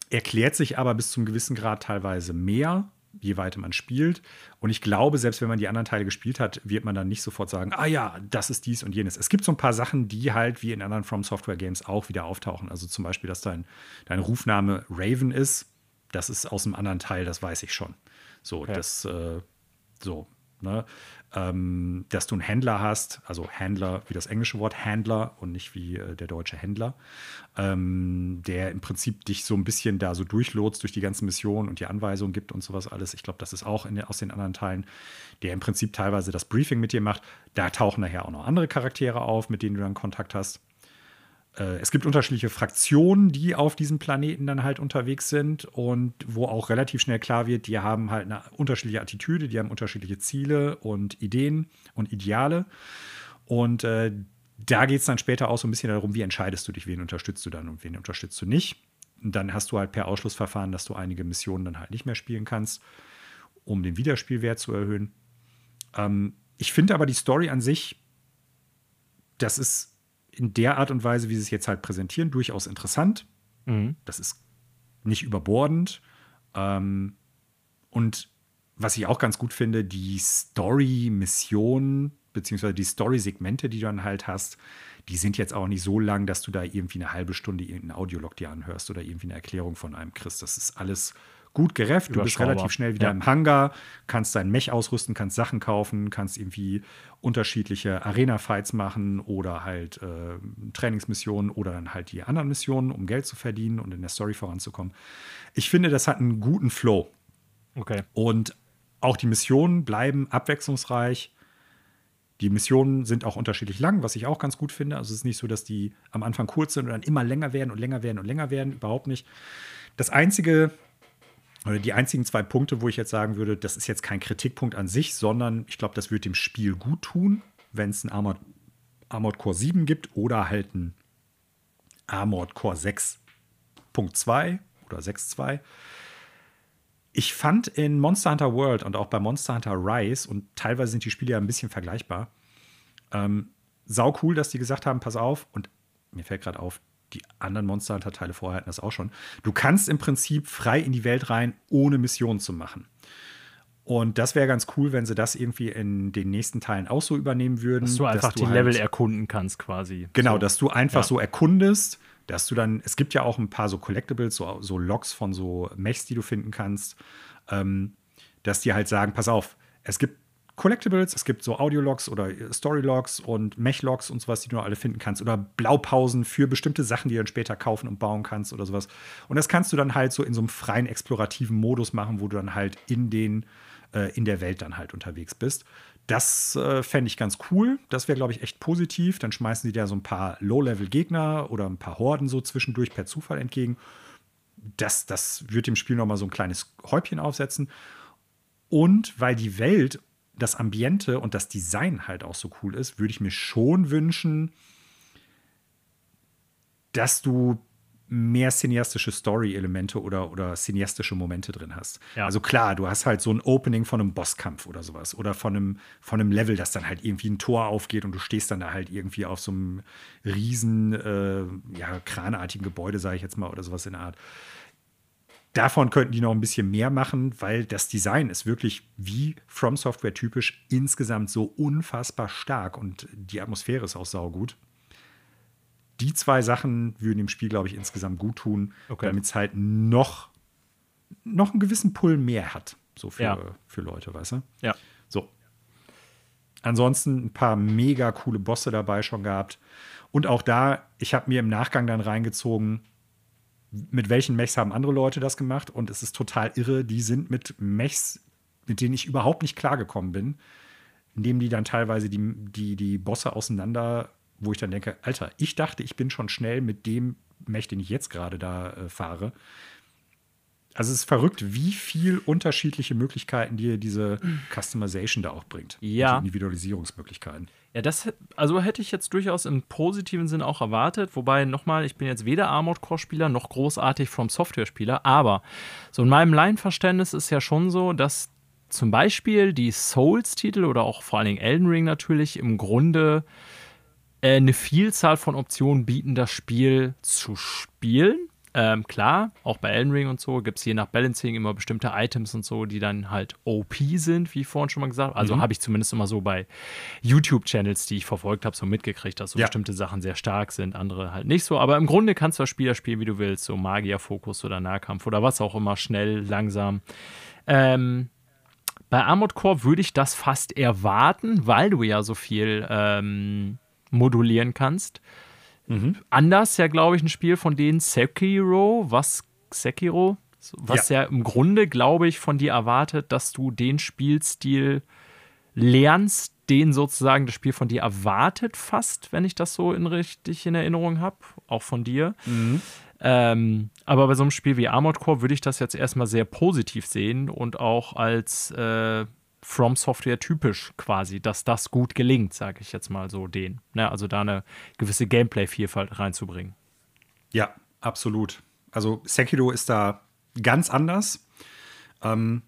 erklärt sich aber bis zum gewissen Grad teilweise mehr, je weiter man spielt. Und ich glaube, selbst wenn man die anderen Teile gespielt hat, wird man dann nicht sofort sagen, ah ja, das ist dies und jenes. Es gibt so ein paar Sachen, die halt wie in anderen From Software Games auch wieder auftauchen. Also zum Beispiel, dass dein, dein Rufname Raven ist. Das ist aus einem anderen Teil, das weiß ich schon. So, Okay. das, äh, so, ne? Ähm, dass du einen Händler hast, also Händler wie das englische Wort Händler und nicht wie äh, der deutsche Händler, ähm, der im Prinzip dich so ein bisschen da so durchlotst durch die ganzen Missionen und die Anweisungen gibt und sowas alles. Ich glaube, das ist auch in, aus den anderen Teilen, der im Prinzip teilweise das Briefing mit dir macht. Da tauchen nachher auch noch andere Charaktere auf, mit denen du dann Kontakt hast. Äh, Es gibt unterschiedliche Fraktionen, die auf diesem Planeten dann halt unterwegs sind und wo auch relativ schnell klar wird, die haben halt eine unterschiedliche Attitüde, die haben unterschiedliche Ziele und Ideen und Ideale. Und äh, da geht es dann später auch so ein bisschen darum, wie entscheidest du dich, wen unterstützt du dann und wen unterstützt du nicht. Und dann hast du halt per Ausschlussverfahren, dass du einige Missionen dann halt nicht mehr spielen kannst, um den Wiederspielwert zu erhöhen. Ähm, ich finde aber die Story an sich, das ist in der Art und Weise, wie sie es jetzt halt präsentieren, durchaus interessant. Mhm. Das ist nicht überbordend. Ähm, und was ich auch ganz gut finde, die Story-Missionen, beziehungsweise die Story-Segmente, die du dann halt hast, die sind jetzt auch nicht so lang, dass du da irgendwie eine halbe Stunde irgendeinen Audiolog dir anhörst oder irgendwie eine Erklärung von einem kriegst. Das ist alles gut gerefft. Du bist relativ schnell wieder Ja. im Hangar, kannst dein Mech ausrüsten, kannst Sachen kaufen, kannst irgendwie unterschiedliche Arena-Fights machen oder halt äh, Trainingsmissionen oder dann halt die anderen Missionen, um Geld zu verdienen und in der Story voranzukommen. Ich finde, das hat einen guten Flow. Okay. Und auch die Missionen bleiben abwechslungsreich. Die Missionen sind auch unterschiedlich lang, was ich auch ganz gut finde. Also es ist nicht so, dass die am Anfang kurz sind und dann immer länger werden und länger werden und länger werden. Überhaupt nicht. Das einzige oder die einzigen zwei Punkte, wo ich jetzt sagen würde, das ist jetzt kein Kritikpunkt an sich, sondern ich glaube, das wird dem Spiel gut tun, wenn es ein Armored, Armored Core 7 gibt oder halt ein Armored Core 6.2 oder 6.2. Ich fand in Monster Hunter World und auch bei Monster Hunter Rise, und teilweise sind die Spiele ja ein bisschen vergleichbar, ähm, sau cool, dass die gesagt haben, pass auf, und mir fällt gerade auf, die anderen Monster Hunter Teile vorher hatten das auch schon. Du kannst im Prinzip frei in die Welt rein, ohne Missionen zu machen. Und das wäre ganz cool, wenn sie das irgendwie in den nächsten Teilen auch so übernehmen würden. Dass du einfach die halt- Level erkunden kannst, quasi. Genau, so. dass du einfach Ja. so erkundest, dass du dann, es gibt ja auch ein paar so Collectibles, so, so Logs von so Mechs, die du finden kannst, ähm, dass die halt sagen, pass auf, es gibt Collectibles, es gibt so Audiologs oder Storylogs und Mech-Logs und sowas, die du alle finden kannst. Oder Blaupausen für bestimmte Sachen, die du dann später kaufen und bauen kannst oder sowas. Und das kannst du dann halt so in so einem freien, explorativen Modus machen, wo du dann halt in den, äh, in der Welt dann halt unterwegs bist. Das äh, fände ich ganz cool. Das wäre, glaube ich, echt positiv. Dann schmeißen sie dir so ein paar Low-Level-Gegner oder ein paar Horden so zwischendurch per Zufall entgegen. Das, das wird dem Spiel noch mal so ein kleines Häubchen aufsetzen. Und weil die Welt, das Ambiente und das Design halt auch so cool ist, würde ich mir schon wünschen, dass du mehr cineastische Story-Elemente oder, oder cineastische Momente drin hast. Ja. Also klar, du hast halt so ein Opening von einem Bosskampf oder sowas oder von einem, von einem Level, das dann halt irgendwie ein Tor aufgeht und du stehst dann da halt irgendwie auf so einem riesen, äh, ja, kranartigen Gebäude, sage ich jetzt mal, oder sowas in der Art. Davon könnten die noch ein bisschen mehr machen, weil das Design ist wirklich wie From Software typisch insgesamt so unfassbar stark und die Atmosphäre ist auch saugut. Die zwei Sachen würden dem Spiel, glaube ich, insgesamt gut tun, Okay. damit es halt noch, noch einen gewissen Pull mehr hat. so für, ja. für Leute, weißt du? Ja. So. Ansonsten ein paar mega coole Bosse dabei schon gehabt. Und auch da, ich habe mir im Nachgang dann reingezogen, mit welchen Mechs haben andere Leute das gemacht. Und es ist total irre. Die sind mit Mechs, mit denen ich überhaupt nicht klargekommen bin, indem die dann teilweise die, die, die Bosse auseinander, wo ich dann denke, Alter, ich dachte, ich bin schon schnell mit dem Mech, den ich jetzt gerade da äh, fahre. Also es ist verrückt, wie viel unterschiedliche Möglichkeiten dir diese Customization da auch bringt. Ja. Die Individualisierungsmöglichkeiten. Ja, das also hätte ich jetzt durchaus im positiven Sinn auch erwartet. Wobei, nochmal, ich bin jetzt weder Armored Core-Spieler noch großartig From Software-Spieler. Aber so in meinem Laienverständnis ist ja schon so, dass zum Beispiel die Souls-Titel oder auch vor allen Dingen Elden Ring natürlich im Grunde äh, eine Vielzahl von Optionen bieten, das Spiel zu spielen ähm, klar, auch bei Elden Ring und so gibt es je nach Balancing immer bestimmte Items und so, die dann halt OP sind, wie vorhin schon mal gesagt. Also mhm. habe ich zumindest immer so bei YouTube-Channels, die ich verfolgt habe, so mitgekriegt, dass so ja. bestimmte Sachen sehr stark sind, andere halt nicht so. Aber im Grunde kannst du das Spiel spielen, wie du willst, so Magier-Fokus oder Nahkampf oder was auch immer, schnell, langsam. Ähm, bei Armored Core würde ich das fast erwarten, weil du ja so viel ähm, modulieren kannst. Mhm. Anders ja, glaube ich, ein Spiel von denen Sekiro, was Sekiro, was ja. ja im Grunde, glaube ich, von dir erwartet, dass du den Spielstil lernst, den sozusagen das Spiel von dir erwartet, fast, wenn ich das so in richtig in Erinnerung habe, auch von dir. Mhm. Ähm, aber bei so einem Spiel wie Armored Core würde ich das jetzt erstmal sehr positiv sehen und auch als äh, From Software typisch quasi, dass das gut gelingt, sage ich jetzt mal so den. Ne? Also da eine gewisse Gameplay-Vielfalt reinzubringen. Ja, absolut. Also Sekiro ist da ganz anders. Ähm,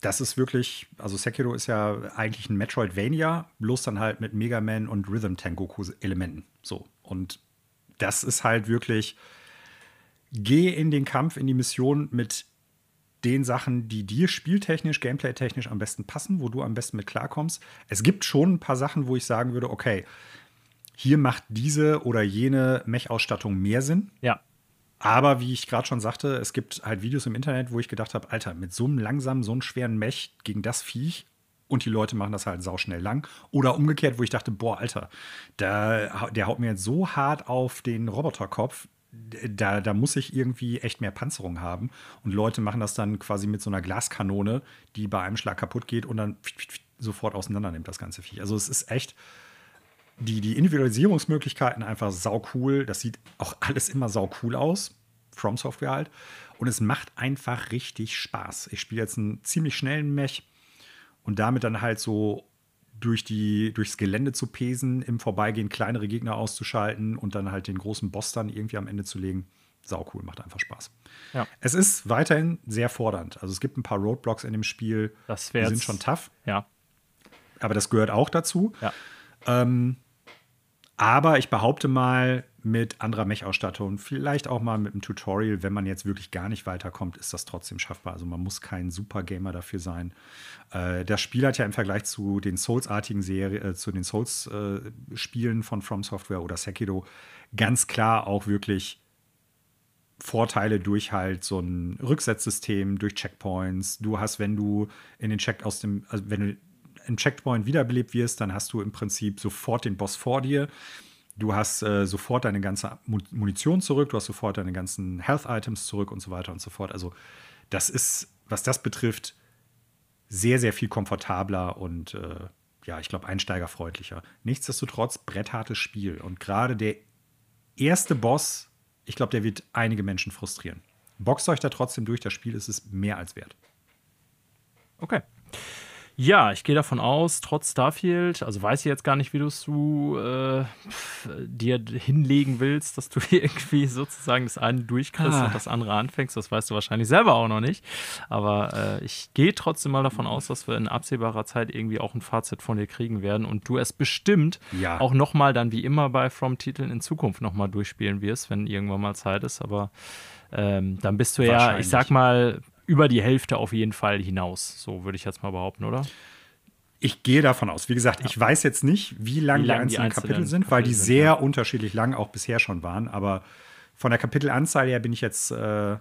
das ist wirklich, also Sekiro ist ja eigentlich ein Metroidvania, bloß dann halt mit Mega Man und Rhythm Tengoku-Elementen. So. Und das ist halt wirklich, geh in den Kampf, in die Mission mit den Sachen, die dir spieltechnisch, gameplaytechnisch am besten passen, wo du am besten mit klarkommst. Es gibt schon ein paar Sachen, wo ich sagen würde, okay, hier macht diese oder jene Mech-Ausstattung mehr Sinn. Ja. Aber wie ich gerade schon sagte, es gibt halt Videos im Internet, wo ich gedacht habe, Alter, mit so einem langsamen, so einem schweren Mech gegen das Viech und die Leute machen das halt sauschnell lang. Oder umgekehrt, wo ich dachte, boah, Alter, da, der haut mir jetzt so hart auf den Roboterkopf, da, da muss ich irgendwie echt mehr Panzerung haben. Und Leute machen das dann quasi mit so einer Glaskanone, die bei einem Schlag kaputt geht und dann sofort auseinander nimmt das ganze Viech. Also es ist echt die, die Individualisierungsmöglichkeiten einfach sau cool. Das sieht auch alles immer sau cool aus. From Software halt. Und es macht einfach richtig Spaß. Ich spiele jetzt einen ziemlich schnellen Mech und damit dann halt so durch die, durchs Gelände zu pesen, im Vorbeigehen kleinere Gegner auszuschalten und dann halt den großen Boss dann irgendwie am Ende zu legen. Sau cool, macht einfach Spaß. Ja. Es ist weiterhin sehr fordernd. Also es gibt ein paar Roadblocks in dem Spiel, die sind schon tough. Ja. Aber das gehört auch dazu. Ja. Ähm, aber ich behaupte mal, mit anderer Mech-Ausstattung, vielleicht auch mal mit einem Tutorial, wenn man jetzt wirklich gar nicht weiterkommt, ist das trotzdem schaffbar. Also man muss kein Super-Gamer dafür sein. Äh, das Spiel hat ja im Vergleich zu den Souls-artigen Serien, äh, zu den Souls-Spielen äh, von From Software oder Sekiro ganz klar auch wirklich Vorteile durch halt so ein Rücksetzsystem, durch Checkpoints. Du hast, wenn du in den Check aus dem, also wenn du im Checkpoint wiederbelebt wirst, dann hast du im Prinzip sofort den Boss vor dir. Du hast äh, sofort deine ganze Munition zurück, du hast sofort deine ganzen Health-Items zurück und so weiter und so fort. Also, das ist, was das betrifft, sehr, sehr viel komfortabler und äh, ja, ich glaube, einsteigerfreundlicher. Nichtsdestotrotz, bretthartes Spiel. Und gerade der erste Boss, ich glaube, der wird einige Menschen frustrieren. Boxt euch da trotzdem durch, das Spiel ist es mehr als wert. Okay. Ja, ich gehe davon aus, trotz Starfield, also weiß ich jetzt gar nicht, wie du es äh, dir hinlegen willst, dass du irgendwie sozusagen das eine durchkriegst ah. und das andere anfängst. Das weißt du wahrscheinlich selber auch noch nicht. Aber äh, ich gehe trotzdem mal davon aus, dass wir in absehbarer Zeit irgendwie auch ein Fazit von dir kriegen werden und du es bestimmt ja. auch nochmal dann wie immer bei From-Titeln in Zukunft nochmal durchspielen wirst, wenn irgendwann mal Zeit ist. Aber ähm, dann bist du ja, ich sag mal, über die Hälfte auf jeden Fall hinaus. So würde ich jetzt mal behaupten, oder? Ich gehe davon aus. Wie gesagt, ja. ich weiß jetzt nicht, wie lang, wie lang die, einzelnen die, einzelnen Kapitel sind, Kapitel weil die sind, sehr ja. unterschiedlich lang auch bisher schon waren. Aber von der Kapitelanzahl her bin ich jetzt äh,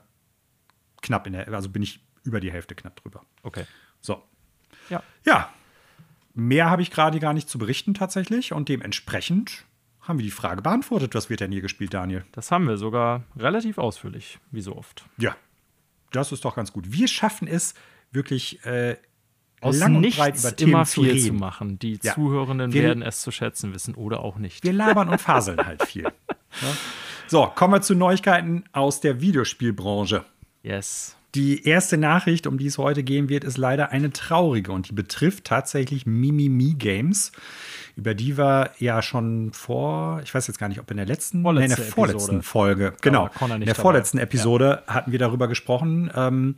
knapp in der, also bin ich über die Hälfte knapp drüber. Okay. So. Ja. Ja. Mehr habe ich gerade gar nicht zu berichten tatsächlich und dementsprechend haben wir die Frage beantwortet, was wird denn hier gespielt, Daniel? Das haben wir sogar relativ ausführlich, wie so oft. Ja, das ist doch ganz gut. Wir schaffen es wirklich äh, aus lang und nichts breit über Themen immer zu viel reden. zu machen. Die Ja. Zuhörenden Wir- werden es zu schätzen wissen oder auch nicht. Wir labern und faseln halt viel. Ja. So, kommen wir zu Neuigkeiten aus der Videospielbranche. Yes. Die erste Nachricht, um die es heute gehen wird, ist leider eine traurige und die betrifft tatsächlich Mimimi Games, über die wir ja schon vor, ich weiß jetzt gar nicht, ob in der letzten, nee, in Vorletzte der vorletzten Episode. Folge, genau, in der dabei. vorletzten Episode hatten wir darüber gesprochen, ähm,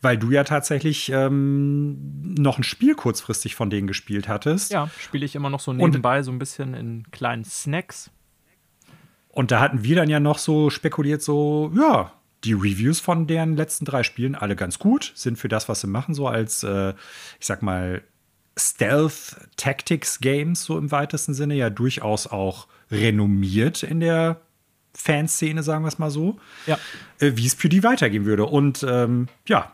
weil du ja tatsächlich ähm, noch ein Spiel kurzfristig von denen gespielt hattest. Ja, spiele ich immer noch so nebenbei, so ein bisschen in kleinen Snacks. Und da hatten wir dann ja noch so spekuliert, so, ja, die Reviews von deren letzten drei Spielen alle ganz gut, sind für das, was sie machen, so als, äh, ich sag mal, Stealth-Tactics-Games, so im weitesten Sinne, ja durchaus auch renommiert in der Fanszene, sagen wir es mal so, Ja. äh, wie es für die weitergehen würde. Und ähm, ja,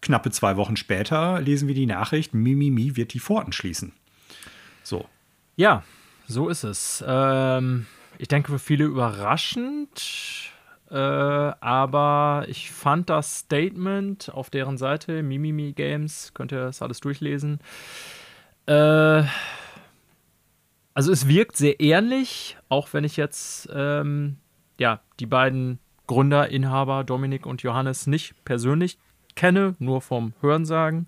knappe zwei Wochen später lesen wir die Nachricht, Mimimi wird die Pforten schließen. So. Ja, so ist es. Ähm, ich denke für viele überraschend, äh, aber ich fand das Statement auf deren Seite, Mimimi Games, könnt ihr das alles durchlesen. Äh, also es wirkt sehr ehrlich, auch wenn ich jetzt ähm, ja, die beiden Gründer, Inhaber, Dominik und Johannes, nicht persönlich kenne, nur vom Hörensagen.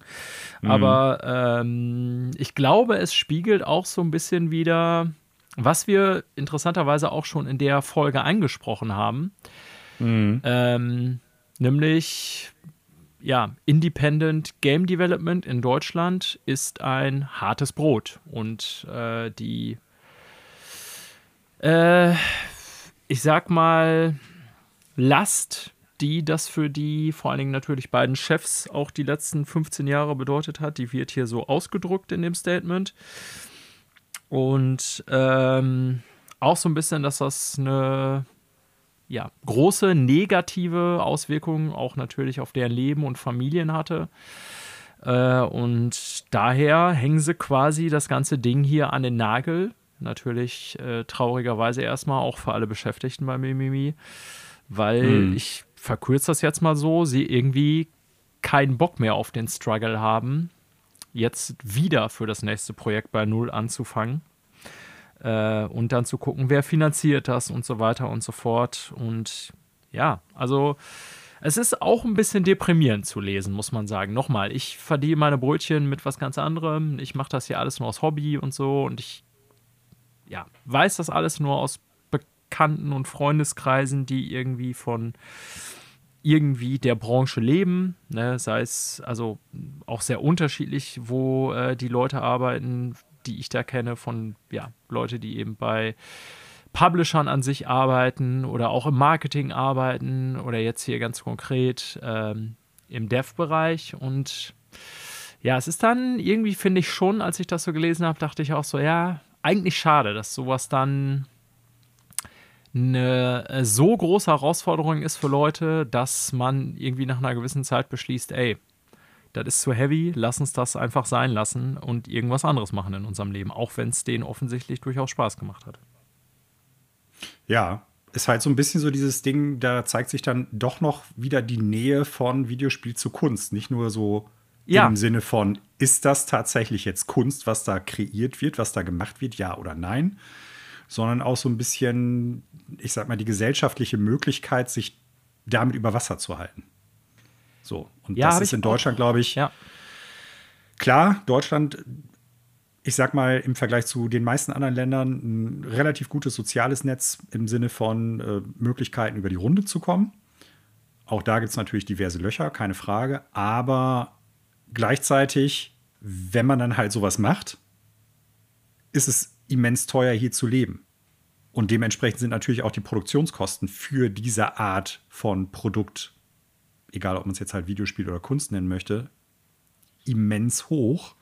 Aber ähm, ich glaube, es spiegelt auch so ein bisschen wieder, was wir interessanterweise auch schon in der Folge angesprochen haben. Ähm, nämlich, ja, Independent Game Development in Deutschland ist ein hartes Brot. Und äh, die, äh, ich sag mal, Last, die das für die, vor allen Dingen natürlich beiden Chefs, auch die letzten 15 Jahre bedeutet hat, die wird hier so ausgedrückt in dem Statement. Und ähm, auch so ein bisschen, dass das eine ja, große negative Auswirkung auch natürlich auf deren Leben und Familien hatte. Äh, und daher hängen sie quasi das ganze Ding hier an den Nagel. Natürlich äh, traurigerweise erstmal auch für alle Beschäftigten bei Mimimi, weil ich verkürze das jetzt mal so, sie irgendwie keinen Bock mehr auf den Struggle haben, jetzt wieder für das nächste Projekt bei Null anzufangen äh, und dann zu gucken, wer finanziert das und so weiter und so fort. Und ja, also es ist auch ein bisschen deprimierend zu lesen, muss man sagen. Nochmal, ich verdiene meine Brötchen mit was ganz anderem. Ich mache das hier alles nur aus Hobby und so und ich ja, weiß das alles nur aus Bekannten und Freundeskreisen, die irgendwie von irgendwie der Branche leben, ne? sei es also auch sehr unterschiedlich, wo äh, die Leute arbeiten, die ich da kenne, von ja, Leute, die eben bei Publishern an sich arbeiten oder auch im Marketing arbeiten oder jetzt hier ganz konkret ähm, im Dev-Bereich. Und ja, es ist dann irgendwie, finde ich schon, als ich das so gelesen habe, dachte ich auch so, ja, eigentlich schade, dass sowas dann eine äh, so große Herausforderung ist für Leute, dass man irgendwie nach einer gewissen Zeit beschließt, ey, das ist zu heavy, lass uns das einfach sein lassen und irgendwas anderes machen in unserem Leben, auch wenn es denen offensichtlich durchaus Spaß gemacht hat. Ja, ist halt so ein bisschen so dieses Ding, da zeigt sich dann doch noch wieder die Nähe von Videospiel zu Kunst. Nicht nur so Ja. im Sinne von, ist das tatsächlich jetzt Kunst, was da kreiert wird, was da gemacht wird, ja oder nein, sondern auch so ein bisschen, ich sag mal, die gesellschaftliche Möglichkeit, sich damit über Wasser zu halten. So, und Ja, das ist in Deutschland, glaube ich, Ja, Klar, Deutschland, ich sag mal, im Vergleich zu den meisten anderen Ländern ein relativ gutes soziales Netz im Sinne von äh, Möglichkeiten, über die Runde zu kommen. Auch da gibt es natürlich diverse Löcher, keine Frage. Aber gleichzeitig, wenn man dann halt sowas macht, ist es immens teuer, hier zu leben. Und dementsprechend sind natürlich auch die Produktionskosten für diese Art von Produkt, egal ob man es jetzt halt Videospiel oder Kunst nennen möchte, immens hoch.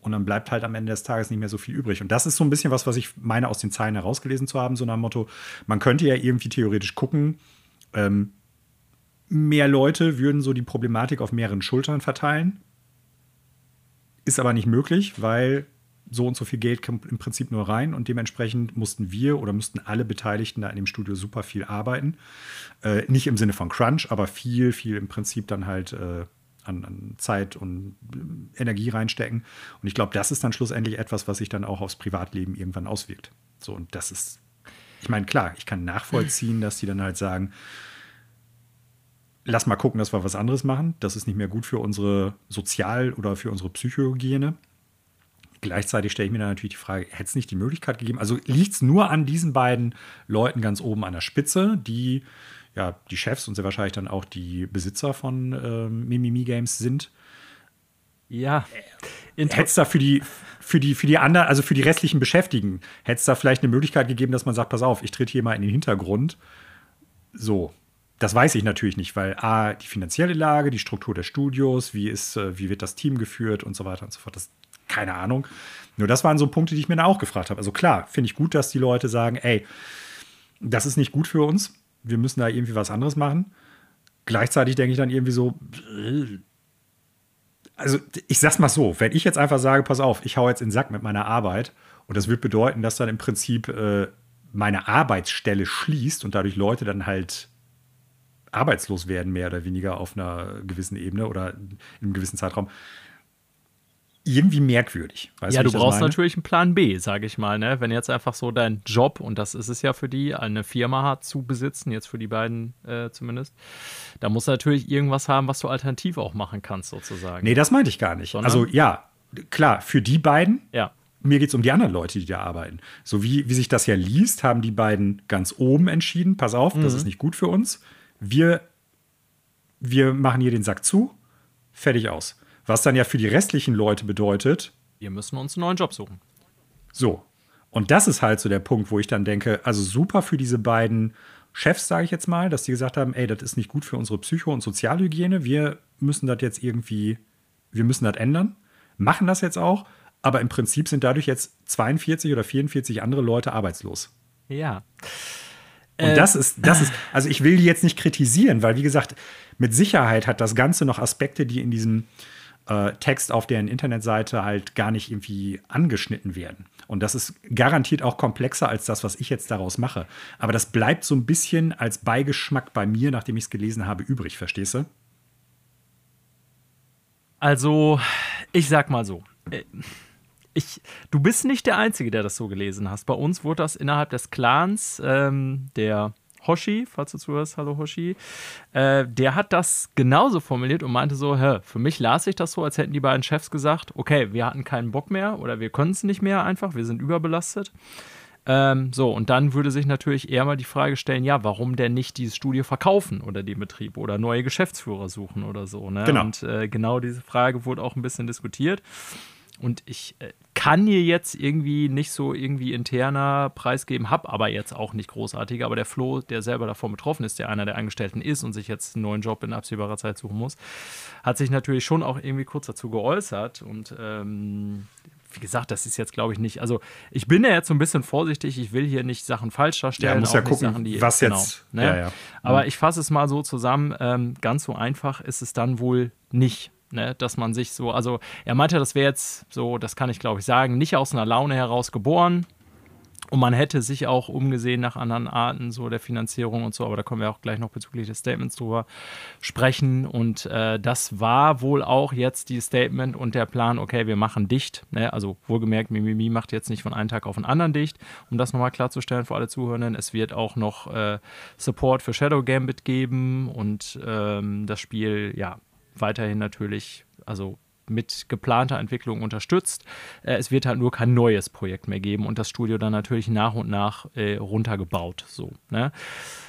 Und dann bleibt halt am Ende des Tages nicht mehr so viel übrig. Und das ist so ein bisschen was, was ich meine, aus den Zeilen herausgelesen zu haben, so nach dem Motto, man könnte ja irgendwie theoretisch gucken, ähm, mehr Leute würden so die Problematik auf mehreren Schultern verteilen. Ist aber nicht möglich, weil so und so viel Geld kommt im Prinzip nur rein und dementsprechend mussten wir oder mussten alle Beteiligten da in dem Studio super viel arbeiten. Äh, nicht im Sinne von Crunch, aber viel, viel im Prinzip dann halt äh, an, an, Zeit und äh, Energie reinstecken. Und ich glaube, das ist dann schlussendlich etwas, was sich dann auch aufs Privatleben irgendwann auswirkt. So, und das ist, ich meine, klar, ich kann nachvollziehen, dass die dann halt sagen, lass mal gucken, dass wir was anderes machen. Das ist nicht mehr gut für unsere Sozial- oder für unsere Psychohygiene. Gleichzeitig stelle ich mir dann natürlich die Frage, hätte es nicht die Möglichkeit gegeben? Also liegt es nur an diesen beiden Leuten ganz oben an der Spitze, die ja die Chefs und sehr wahrscheinlich dann auch die Besitzer von äh, Mimimi Games sind? Ja. Hätte es da für die, für die, für die anderen, also für die restlichen Beschäftigten, hätte es da vielleicht eine Möglichkeit gegeben, dass man sagt, pass auf, ich trete hier mal in den Hintergrund. So, das weiß ich natürlich nicht, weil A, die finanzielle Lage, die Struktur der Studios, wie, ist, äh, wie wird das Team geführt und so weiter und so fort. Das, keine Ahnung. Nur das waren so Punkte, die ich mir da auch gefragt habe. Also klar, finde ich gut, dass die Leute sagen, ey, das ist nicht gut für uns. Wir müssen da irgendwie was anderes machen. Gleichzeitig denke ich dann irgendwie so, also ich sag's mal so, wenn ich jetzt einfach sage, pass auf, ich hau jetzt in den Sack mit meiner Arbeit und das wird bedeuten, dass dann im Prinzip äh, meine Arbeitsstelle schließt und dadurch Leute dann halt arbeitslos werden, mehr oder weniger auf einer gewissen Ebene oder in einem gewissen Zeitraum. Irgendwie merkwürdig. Weißt ja, du, brauchst natürlich einen Plan B, sage ich mal. Ne? Wenn jetzt einfach so dein Job, und das ist es ja für die, eine Firma hat zu besitzen, jetzt für die beiden äh, zumindest, da musst du natürlich irgendwas haben, was du alternativ auch machen kannst, sozusagen. Nee, das meinte ich gar nicht. Sondern, also ja, klar, für die beiden ja mir geht es um die anderen Leute, die da arbeiten. So wie, wie sich das ja liest, haben die beiden ganz oben entschieden, pass auf, mhm. das ist nicht gut für uns wir, wir machen hier den Sack zu, fertig aus. Was dann ja für die restlichen Leute bedeutet, wir müssen uns einen neuen Job suchen. So. Und das ist halt so der Punkt, wo ich dann denke, also super für diese beiden Chefs, sage ich jetzt mal, dass die gesagt haben, ey, das ist nicht gut für unsere Psycho- und Sozialhygiene, wir müssen das jetzt irgendwie, wir müssen das ändern, machen das jetzt auch, aber im Prinzip sind dadurch jetzt 42 oder 44 andere Leute arbeitslos. Ja. Und das ist, das ist, also ich will die jetzt nicht kritisieren, weil wie gesagt, mit Sicherheit hat das Ganze noch Aspekte, die in diesem äh, Text auf deren Internetseite halt gar nicht irgendwie angeschnitten werden. Und das ist garantiert auch komplexer als das, was ich jetzt daraus mache. Aber das bleibt so ein bisschen als Beigeschmack bei mir, nachdem ich es gelesen habe, übrig, verstehst du? Also, ich sag mal so. Äh, ich, du bist nicht der Einzige, der das so gelesen hast. Bei uns wurde das innerhalb des Clans, ähm, der Hoshi, falls du zuhörst, hallo Hoshi, äh, der hat das genauso formuliert und meinte so, hä, für mich las ich das so, als hätten die beiden Chefs gesagt, okay, wir hatten keinen Bock mehr oder wir können es nicht mehr einfach, wir sind überbelastet. Ähm, so, und dann würde sich natürlich eher mal die Frage stellen, ja, warum denn nicht dieses Studio verkaufen oder den Betrieb oder neue Geschäftsführer suchen oder so. Ne? Genau. Und äh, genau diese Frage wurde auch ein bisschen diskutiert. Und ich äh, kann hier jetzt irgendwie nicht so irgendwie interner preisgeben, habe aber jetzt auch nicht großartige. Aber der Flo, der selber davon betroffen ist, der einer der Angestellten ist und sich jetzt einen neuen Job in absehbarer Zeit suchen muss, hat sich natürlich schon auch irgendwie kurz dazu geäußert. Und ähm, wie gesagt, das ist jetzt, glaube ich, nicht. Also, ich bin ja jetzt so ein bisschen vorsichtig. Ich will hier nicht Sachen falsch darstellen. Ja, muss ja gucken, Sachen, die, was genau, jetzt. Ne? Ja, ja. Aber mhm. ich fasse es mal so zusammen. Ähm, ganz so einfach ist es dann wohl nicht. Ne, dass man sich so, also er meinte, das wäre jetzt so, das kann ich glaube ich sagen, nicht aus einer Laune heraus geboren. Und man hätte sich auch umgesehen nach anderen Arten so der Finanzierung und so, aber da können wir auch gleich noch bezüglich des Statements drüber sprechen. Und äh, das war wohl auch jetzt die Statement und der Plan, okay, wir machen dicht. Ne? Also wohlgemerkt, Mimimi macht jetzt nicht von einem Tag auf den anderen dicht, um das nochmal klarzustellen für alle Zuhörenden. Es wird auch noch äh, Support für Shadow Gambit geben und ähm, das Spiel, ja, weiterhin natürlich, also mit geplanter Entwicklung unterstützt. Äh, es wird halt nur kein neues Projekt mehr geben und das Studio dann natürlich nach und nach äh, runtergebaut. So, ne?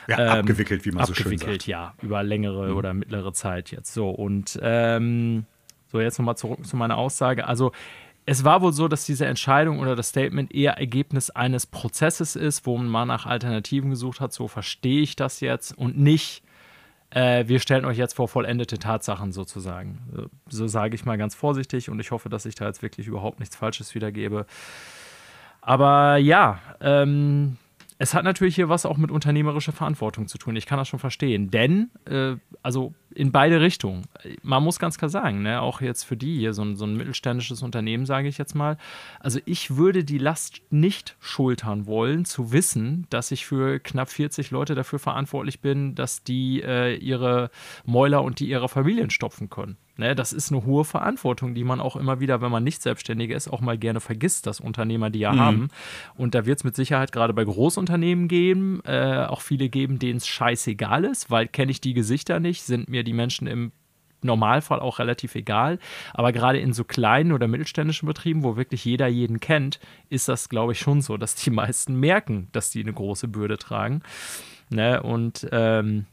Ja, ähm, abgewickelt, wie man so schön sagt. Abgewickelt, ja, über längere mhm. oder mittlere Zeit jetzt. So, und ähm, so, jetzt nochmal zurück zu meiner Aussage. Also, es war wohl so, dass diese Entscheidung oder das Statement eher Ergebnis eines Prozesses ist, wo man nach Alternativen gesucht hat. So verstehe ich das jetzt und nicht äh, wir stellen euch jetzt vor vollendete Tatsachen sozusagen. So sage ich mal ganz vorsichtig und ich hoffe, dass ich da jetzt wirklich überhaupt nichts Falsches wiedergebe. Aber ja, ähm, es hat natürlich hier was auch mit unternehmerischer Verantwortung zu tun. Ich kann das schon verstehen. Denn, äh, also in beide Richtungen. Man muss ganz klar sagen, ne, auch jetzt für die hier, so ein, so ein mittelständisches Unternehmen, sage ich jetzt mal. Also ich würde die Last nicht schultern wollen, zu wissen, dass ich für knapp 40 Leute dafür verantwortlich bin, dass die äh, ihre Mäuler und die ihrer Familien stopfen können. Ne, das ist eine hohe Verantwortung, die man auch immer wieder, wenn man nicht Selbstständiger ist, auch mal gerne vergisst, dass Unternehmer die ja mhm. haben. Und da wird es mit Sicherheit gerade bei Großunternehmen geben, äh, auch viele geben, denen es scheißegal ist, weil kenne ich die Gesichter nicht, sind mir die Menschen im Normalfall auch relativ egal. Aber gerade in so kleinen oder mittelständischen Betrieben, wo wirklich jeder jeden kennt, ist das, glaube ich, schon so, dass die meisten merken, dass die eine große Bürde tragen. Ne? Und ähm,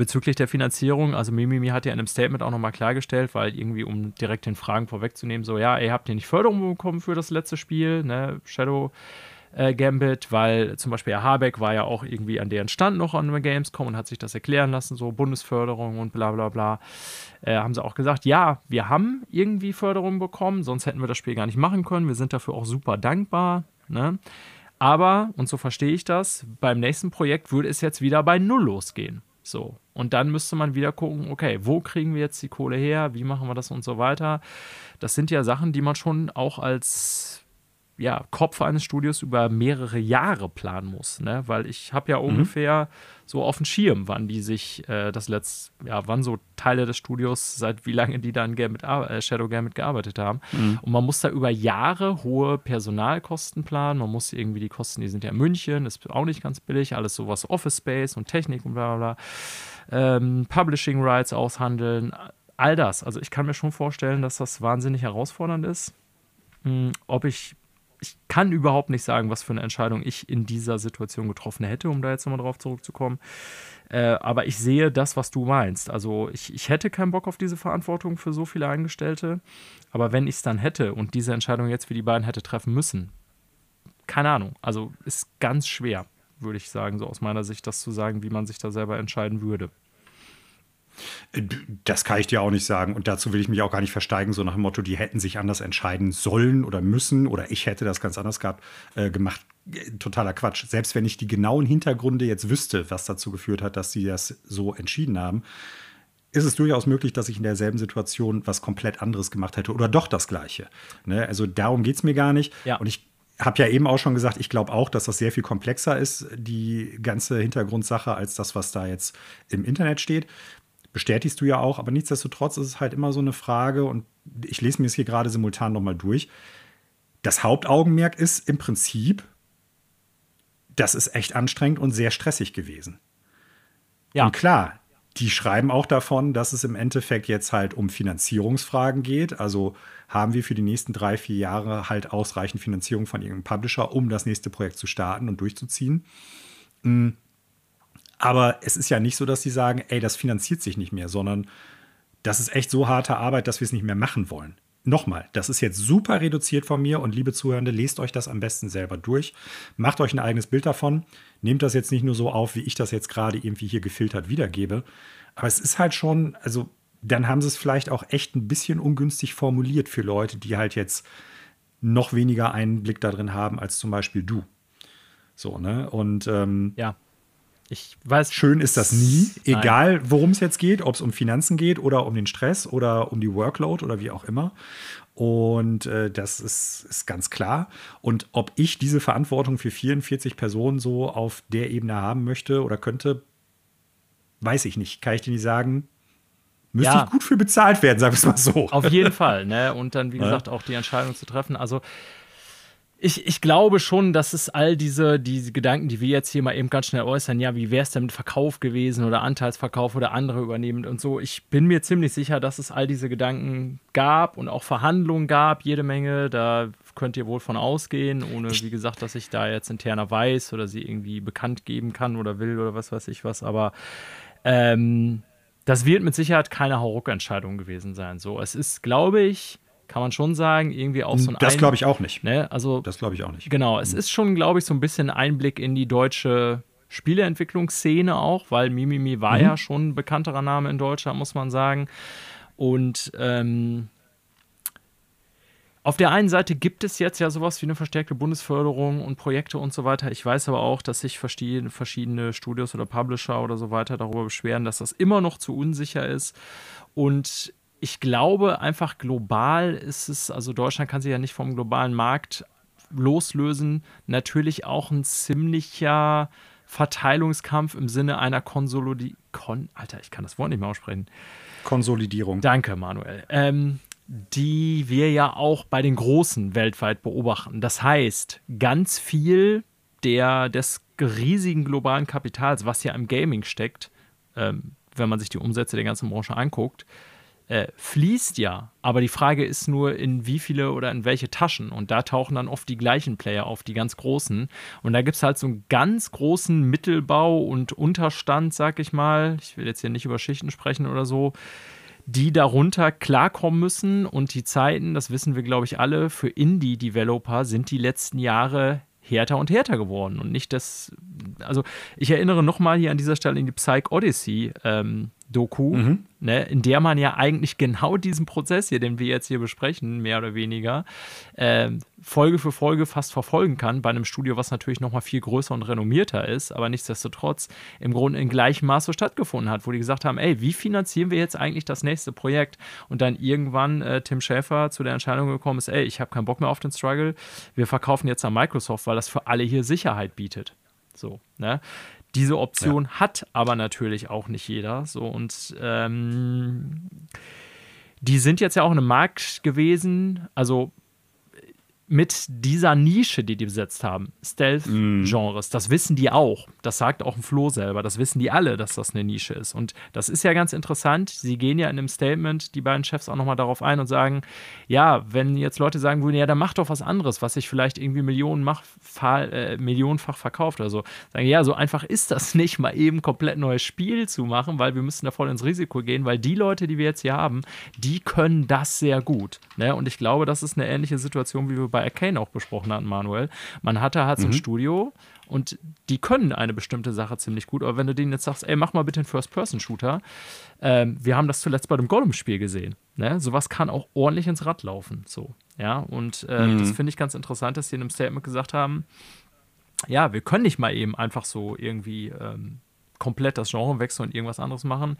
Bezüglich der Finanzierung, also Mimimi hat ja in einem Statement auch nochmal klargestellt, weil irgendwie, um direkt den Fragen vorwegzunehmen, so, ja, ihr habt ja nicht Förderung bekommen für das letzte Spiel, ne, Shadow äh, Gambit, weil zum Beispiel Herr Habeck war ja auch irgendwie an deren Stand noch an der Gamescom und hat sich das erklären lassen, so Bundesförderung und bla bla bla. Äh, haben sie auch gesagt, ja, wir haben irgendwie Förderung bekommen, sonst hätten wir das Spiel gar nicht machen können. Wir sind dafür auch super dankbar. Ne? Aber, und so verstehe ich das, beim nächsten Projekt würde es jetzt wieder bei Null losgehen. So. Und dann müsste man wieder gucken, okay, wo kriegen wir jetzt die Kohle her? Wie machen wir das und so weiter? Das sind ja Sachen, die man schon auch als ja, Kopf eines Studios über mehrere Jahre planen muss, ne? Weil ich habe ja mhm. ungefähr so auf dem Schirm, wann die sich äh, das letzte, ja, wann so Teile des Studios, seit wie lange die da in Game mit, äh, Shadow Game gearbeitet haben. Mhm. Und man muss da über Jahre hohe Personalkosten planen. Man muss irgendwie die Kosten, die sind ja in München, ist auch nicht ganz billig, alles sowas Office Space und Technik und bla bla bla. Ähm, Publishing Rights aushandeln, all das. Also ich kann mir schon vorstellen, dass das wahnsinnig herausfordernd ist. Hm, ob ich ich kann überhaupt nicht sagen, was für eine Entscheidung ich in dieser Situation getroffen hätte, um da jetzt nochmal drauf zurückzukommen. Äh, aber ich sehe das, was du meinst. Also ich, ich hätte keinen Bock auf diese Verantwortung für so viele Angestellte. Aber wenn ich es dann hätte und diese Entscheidung jetzt für die beiden hätte treffen müssen, keine Ahnung. Also ist ganz schwer, würde ich sagen, so aus meiner Sicht, das zu sagen, wie man sich da selber entscheiden würde. Das kann ich dir auch nicht sagen. Und dazu will ich mich auch gar nicht versteigen, so nach dem Motto, die hätten sich anders entscheiden sollen oder müssen oder ich hätte das ganz anders gehabt, äh, gemacht. Totaler Quatsch. Selbst wenn ich die genauen Hintergründe jetzt wüsste, was dazu geführt hat, dass sie das so entschieden haben, ist es durchaus möglich, dass ich in derselben Situation was komplett anderes gemacht hätte oder doch das Gleiche. Ne? Also darum geht es mir gar nicht. Ja. Und ich habe ja eben auch schon gesagt, ich glaube auch, dass das sehr viel komplexer ist, die ganze Hintergrundsache, als das, was da jetzt im Internet steht bestätigst du ja auch, aber nichtsdestotrotz ist es halt immer so eine Frage und ich lese mir es hier gerade simultan nochmal durch. Das Hauptaugenmerk ist im Prinzip, das ist echt anstrengend und sehr stressig gewesen. Ja. Und klar, die schreiben auch davon, dass es im Endeffekt jetzt halt um Finanzierungsfragen geht. Also haben wir für die nächsten drei, vier Jahre halt ausreichend Finanzierung von irgendeinem Publisher, um das nächste Projekt zu starten und durchzuziehen. Mhm. Aber es ist ja nicht so, dass sie sagen, ey, das finanziert sich nicht mehr, sondern das ist echt so harte Arbeit, dass wir es nicht mehr machen wollen. Nochmal, das ist jetzt super reduziert von mir und liebe Zuhörende, lest euch das am besten selber durch. Macht euch ein eigenes Bild davon. Nehmt das jetzt nicht nur so auf, wie ich das jetzt gerade irgendwie hier gefiltert wiedergebe. Aber es ist halt schon, also dann haben sie es vielleicht auch echt ein bisschen ungünstig formuliert für Leute, die halt jetzt noch weniger einen Blick da drin haben als zum Beispiel du. So, ne? Und ähm, ja. Ich weiß. Schön ist das nie, egal worum es jetzt geht, ob es um Finanzen geht oder um den Stress oder um die Workload oder wie auch immer. Und äh, das ist, ist ganz klar. Und ob ich diese Verantwortung für 44 Personen so auf der Ebene haben möchte oder könnte, weiß ich nicht. Kann ich dir nicht sagen. Müsste ja. ich gut für bezahlt werden, sagen wir es mal so. Auf jeden Fall, ne? Und dann, wie gesagt, auch die Entscheidung zu treffen. Also ich, ich glaube schon, dass es all diese, diese Gedanken, die wir jetzt hier mal eben ganz schnell äußern, ja, wie wäre es denn mit Verkauf gewesen oder Anteilsverkauf oder andere übernehmend und so. Ich bin mir ziemlich sicher, dass es all diese Gedanken gab und auch Verhandlungen gab, jede Menge. Da könnt ihr wohl von ausgehen, ohne, wie gesagt, dass ich da jetzt interner weiß oder sie irgendwie bekannt geben kann oder will oder was weiß ich was. Aber ähm, das wird mit Sicherheit keine Hauruck-Entscheidung gewesen sein. So, es ist, glaube ich, kann man schon sagen, irgendwie auch so ein. Das glaube ich auch nicht. Ne? Also, das glaube ich auch nicht. Genau, es mhm. ist schon, glaube ich, so ein bisschen Einblick in die deutsche Spieleentwicklungsszene auch, weil Mimimi war mhm. ja schon ein bekannterer Name in Deutschland, muss man sagen. Und ähm, auf der einen Seite gibt es jetzt ja sowas wie eine verstärkte Bundesförderung und Projekte und so weiter. Ich weiß aber auch, dass sich verschiedene Studios oder Publisher oder so weiter darüber beschweren, dass das immer noch zu unsicher ist. Und ich glaube einfach global ist es, also Deutschland kann sich ja nicht vom globalen Markt loslösen, natürlich auch ein ziemlicher Verteilungskampf im Sinne einer Konsolidierung. Kon Alter, ich kann das Wort nicht mehr aussprechen. Konsolidierung. Danke, Manuel. Ähm, die wir ja auch bei den Großen weltweit beobachten. Das heißt, ganz viel der, des riesigen globalen Kapitals, was ja im Gaming steckt, ähm, wenn man sich die Umsätze der ganzen Branche anguckt, äh, fließt ja. Aber die Frage ist nur, in wie viele oder in welche Taschen. Und da tauchen dann oft die gleichen Player auf, die ganz großen. Und da gibt es halt so einen ganz großen Mittelbau und Unterstand, sag ich mal. Ich will jetzt hier nicht über Schichten sprechen oder so die darunter klarkommen müssen. Und die Zeiten, das wissen wir, glaube ich, alle, für Indie-Developer sind die letzten Jahre härter und härter geworden. Und nicht das, also ich erinnere nochmal hier an dieser Stelle in die Psych Odyssey ähm, Doku, mhm. ne, in der man ja eigentlich genau diesen Prozess hier, den wir jetzt hier besprechen, mehr oder weniger, äh, Folge für Folge fast verfolgen kann, bei einem Studio, was natürlich nochmal viel größer und renommierter ist, aber nichtsdestotrotz im Grunde in gleichem Maße stattgefunden hat, wo die gesagt haben, ey, wie finanzieren wir jetzt eigentlich das nächste Projekt? Und dann irgendwann äh, Tim Schäfer zu der Entscheidung gekommen ist, ey, ich habe keinen Bock mehr auf den Struggle, wir verkaufen jetzt an Microsoft, weil das für alle hier Sicherheit bietet. So, ne? Diese Option ja. hat aber natürlich auch nicht jeder. So und ähm, die sind jetzt ja auch in einem Markt gewesen. Also mit dieser Nische, die die besetzt haben, Stealth-Genres, mm. das wissen die auch. Das sagt auch ein Flo selber. Das wissen die alle, dass das eine Nische ist. Und das ist ja ganz interessant. Sie gehen ja in einem Statement, die beiden Chefs auch nochmal darauf ein und sagen: Ja, wenn jetzt Leute sagen würden, ja, dann mach doch was anderes, was sich vielleicht irgendwie millionenfach, äh, millionenfach verkauft oder so. Sagen, ja, so einfach ist das nicht, mal eben komplett neues Spiel zu machen, weil wir müssen da voll ins Risiko gehen, weil die Leute, die wir jetzt hier haben, die können das sehr gut. Ne? Und ich glaube, das ist eine ähnliche Situation, wie wir bei bei Arcane auch besprochen hatten, Manuel. Man hatte halt so ein mhm. Studio und die können eine bestimmte Sache ziemlich gut, aber wenn du denen jetzt sagst, ey, mach mal bitte einen First-Person-Shooter, ähm, wir haben das zuletzt bei dem Gollum-Spiel gesehen. Ne? Sowas kann auch ordentlich ins Rad laufen. So, ja, und äh, mhm. das finde ich ganz interessant, dass sie in einem Statement gesagt haben, ja, wir können nicht mal eben einfach so irgendwie ähm, komplett das Genre wechseln und irgendwas anderes machen,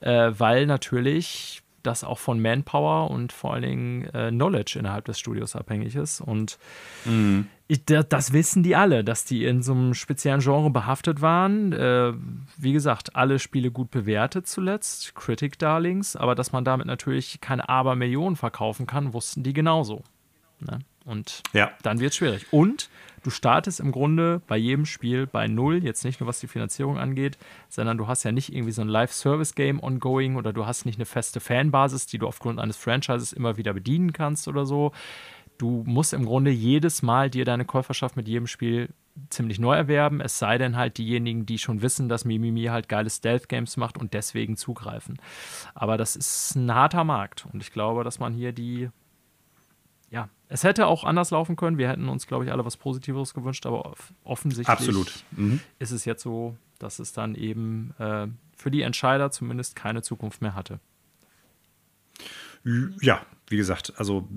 äh, weil natürlich das auch von Manpower und vor allen Dingen äh, Knowledge innerhalb des Studios abhängig ist. Und mhm. ich, das wissen die alle, dass die in so einem speziellen Genre behaftet waren. Äh, wie gesagt, alle Spiele gut bewertet zuletzt, Critic Darlings, aber dass man damit natürlich keine Abermillionen verkaufen kann, wussten die genauso. Ne? Und ja. dann wird es schwierig. Und du startest im Grunde bei jedem Spiel bei Null, jetzt nicht nur was die Finanzierung angeht, sondern du hast ja nicht irgendwie so ein Live-Service-Game ongoing oder du hast nicht eine feste Fanbasis, die du aufgrund eines Franchises immer wieder bedienen kannst oder so. Du musst im Grunde jedes Mal dir deine Käuferschaft mit jedem Spiel ziemlich neu erwerben, es sei denn halt diejenigen, die schon wissen, dass Mimimi halt geile Stealth-Games macht und deswegen zugreifen. Aber das ist ein harter Markt und ich glaube, dass man hier die es hätte auch anders laufen können. Wir hätten uns, glaube ich, alle was Positiveres gewünscht, aber offensichtlich Absolut. Mhm. ist es jetzt so, dass es dann eben äh, für die Entscheider zumindest keine Zukunft mehr hatte. Ja, wie gesagt, also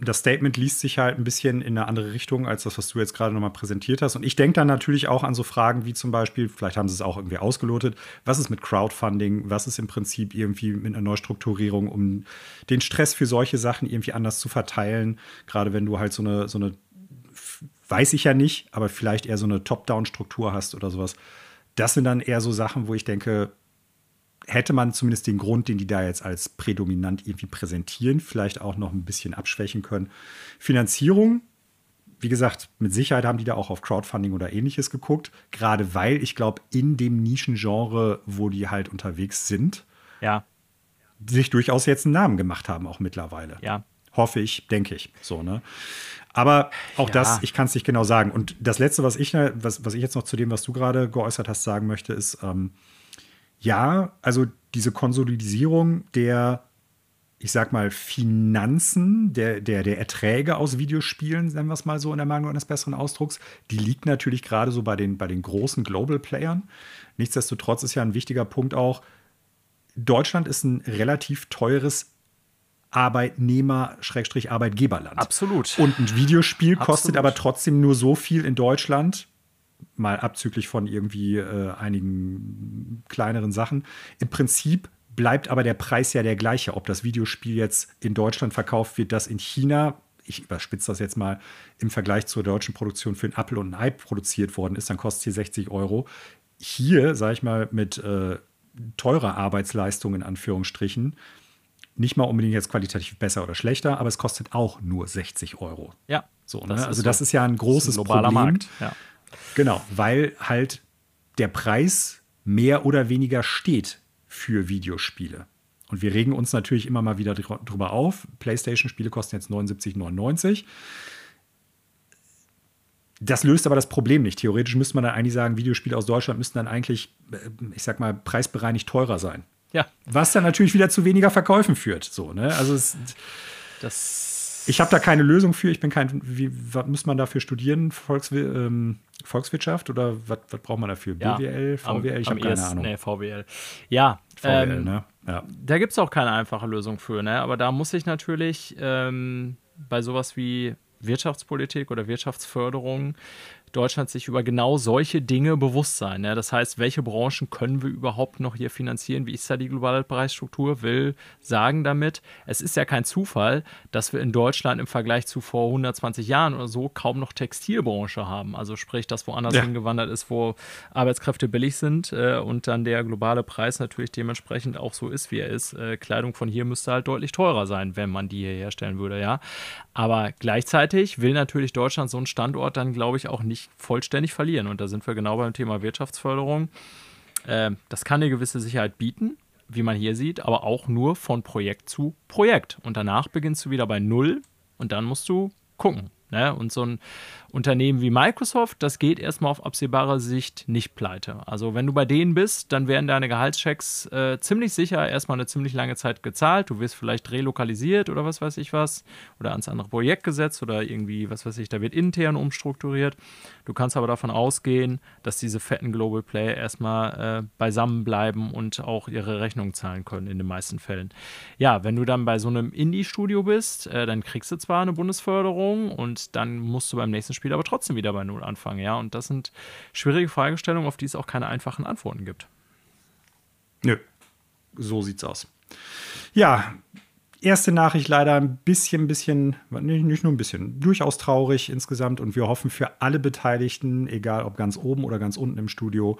das Statement liest sich halt ein bisschen in eine andere Richtung als das, was du jetzt gerade nochmal präsentiert hast. Und ich denke dann natürlich auch an so Fragen wie zum Beispiel, vielleicht haben sie es auch irgendwie ausgelotet, was ist mit Crowdfunding, was ist im Prinzip irgendwie mit einer Neustrukturierung, um den Stress für solche Sachen irgendwie anders zu verteilen. Gerade wenn du halt so eine, so eine, weiß ich ja nicht, aber vielleicht eher so eine Top-Down-Struktur hast oder sowas. Das sind dann eher so Sachen, wo ich denke, hätte man zumindest den Grund, den die da jetzt als prädominant irgendwie präsentieren, vielleicht auch noch ein bisschen abschwächen können. Finanzierung, wie gesagt, mit Sicherheit haben die da auch auf Crowdfunding oder ähnliches geguckt, gerade weil ich glaube, in dem Nischengenre, wo die halt unterwegs sind, ja. sich durchaus jetzt einen Namen gemacht haben, auch mittlerweile. Ja. Hoffe ich, denke ich. So, ne? Aber auch ja. das, ich kann es nicht genau sagen. Und das Letzte, was ich, was, was ich jetzt noch zu dem, was du gerade geäußert hast, sagen möchte, ist, ähm, ja, also diese Konsolidierung der, ich sag mal, Finanzen, der, der, der Erträge aus Videospielen, nennen wir es mal so in der Meinung eines besseren Ausdrucks, die liegt natürlich gerade so bei den, bei den großen Global Playern. Nichtsdestotrotz ist ja ein wichtiger Punkt auch, Deutschland ist ein relativ teures Arbeitnehmer-Arbeitgeberland. Absolut. Und ein Videospiel Absolut. kostet aber trotzdem nur so viel in Deutschland, mal abzüglich von irgendwie äh, einigen kleineren Sachen. Im Prinzip bleibt aber der Preis ja der gleiche, ob das Videospiel jetzt in Deutschland verkauft wird, das in China, ich überspitze das jetzt mal, im Vergleich zur deutschen Produktion für ein Apple und ein Ei produziert worden ist, dann kostet es hier 60 Euro. Hier, sage ich mal, mit äh, teurer Arbeitsleistung in Anführungsstrichen, nicht mal unbedingt jetzt qualitativ besser oder schlechter, aber es kostet auch nur 60 Euro. Ja. So, ne? Also, das ist ja ein großes ein Problem. Markt. Ja. Genau, weil halt der Preis mehr oder weniger steht für Videospiele. Und wir regen uns natürlich immer mal wieder drüber auf. PlayStation-Spiele kosten jetzt 79,99. Das löst aber das Problem nicht. Theoretisch müsste man dann eigentlich sagen, Videospiele aus Deutschland müssten dann eigentlich, äh, ich sag mal, preisbereinigt teurer sein. Ja. Was dann natürlich wieder zu weniger Verkäufen führt. So, ne? Also es, das ich habe da keine Lösung für. Ich bin kein. Wie, was muss man dafür studieren? Volks, ähm, Volkswirtschaft oder was, was braucht man dafür? Ja, BWL, VWL? Ich habe keine Ahnung. Nee, VWL. Ja. VWL, ähm, ne? ja. Da gibt es auch keine einfache Lösung für, ne? Aber da muss ich natürlich ähm, bei sowas wie Wirtschaftspolitik oder Wirtschaftsförderung Deutschland sich über genau solche Dinge bewusst sein. Ne? Das heißt, welche Branchen können wir überhaupt noch hier finanzieren? Wie ist da die globale Preisstruktur? Will sagen damit, es ist ja kein Zufall, dass wir in Deutschland im Vergleich zu vor 120 Jahren oder so kaum noch Textilbranche haben. Also sprich, dass woanders ja. hingewandert ist, wo Arbeitskräfte billig sind äh, und dann der globale Preis natürlich dementsprechend auch so ist, wie er ist. Äh, Kleidung von hier müsste halt deutlich teurer sein, wenn man die hier herstellen würde, ja. Aber gleichzeitig will natürlich Deutschland so einen Standort dann, glaube ich, auch nicht nicht vollständig verlieren. Und da sind wir genau beim Thema Wirtschaftsförderung. Äh, das kann eine gewisse Sicherheit bieten, wie man hier sieht, aber auch nur von Projekt zu Projekt. Und danach beginnst du wieder bei Null und dann musst du gucken. Ne? Und so ein Unternehmen wie Microsoft, das geht erstmal auf absehbare Sicht nicht pleite. Also wenn du bei denen bist, dann werden deine Gehaltschecks äh, ziemlich sicher erstmal eine ziemlich lange Zeit gezahlt. Du wirst vielleicht relokalisiert oder was weiß ich was oder ans andere Projekt gesetzt oder irgendwie, was weiß ich, da wird intern umstrukturiert. Du kannst aber davon ausgehen, dass diese fetten Global Player erstmal äh, beisammen bleiben und auch ihre Rechnung zahlen können in den meisten Fällen. Ja, wenn du dann bei so einem Indie-Studio bist, äh, dann kriegst du zwar eine Bundesförderung und dann musst du beim nächsten Spiel aber trotzdem wieder bei Null anfangen, ja. Und das sind schwierige Fragestellungen, auf die es auch keine einfachen Antworten gibt. Nö, so sieht's aus. Ja, erste Nachricht leider ein bisschen, bisschen, nicht nur ein bisschen, durchaus traurig insgesamt. Und wir hoffen für alle Beteiligten, egal ob ganz oben oder ganz unten im Studio,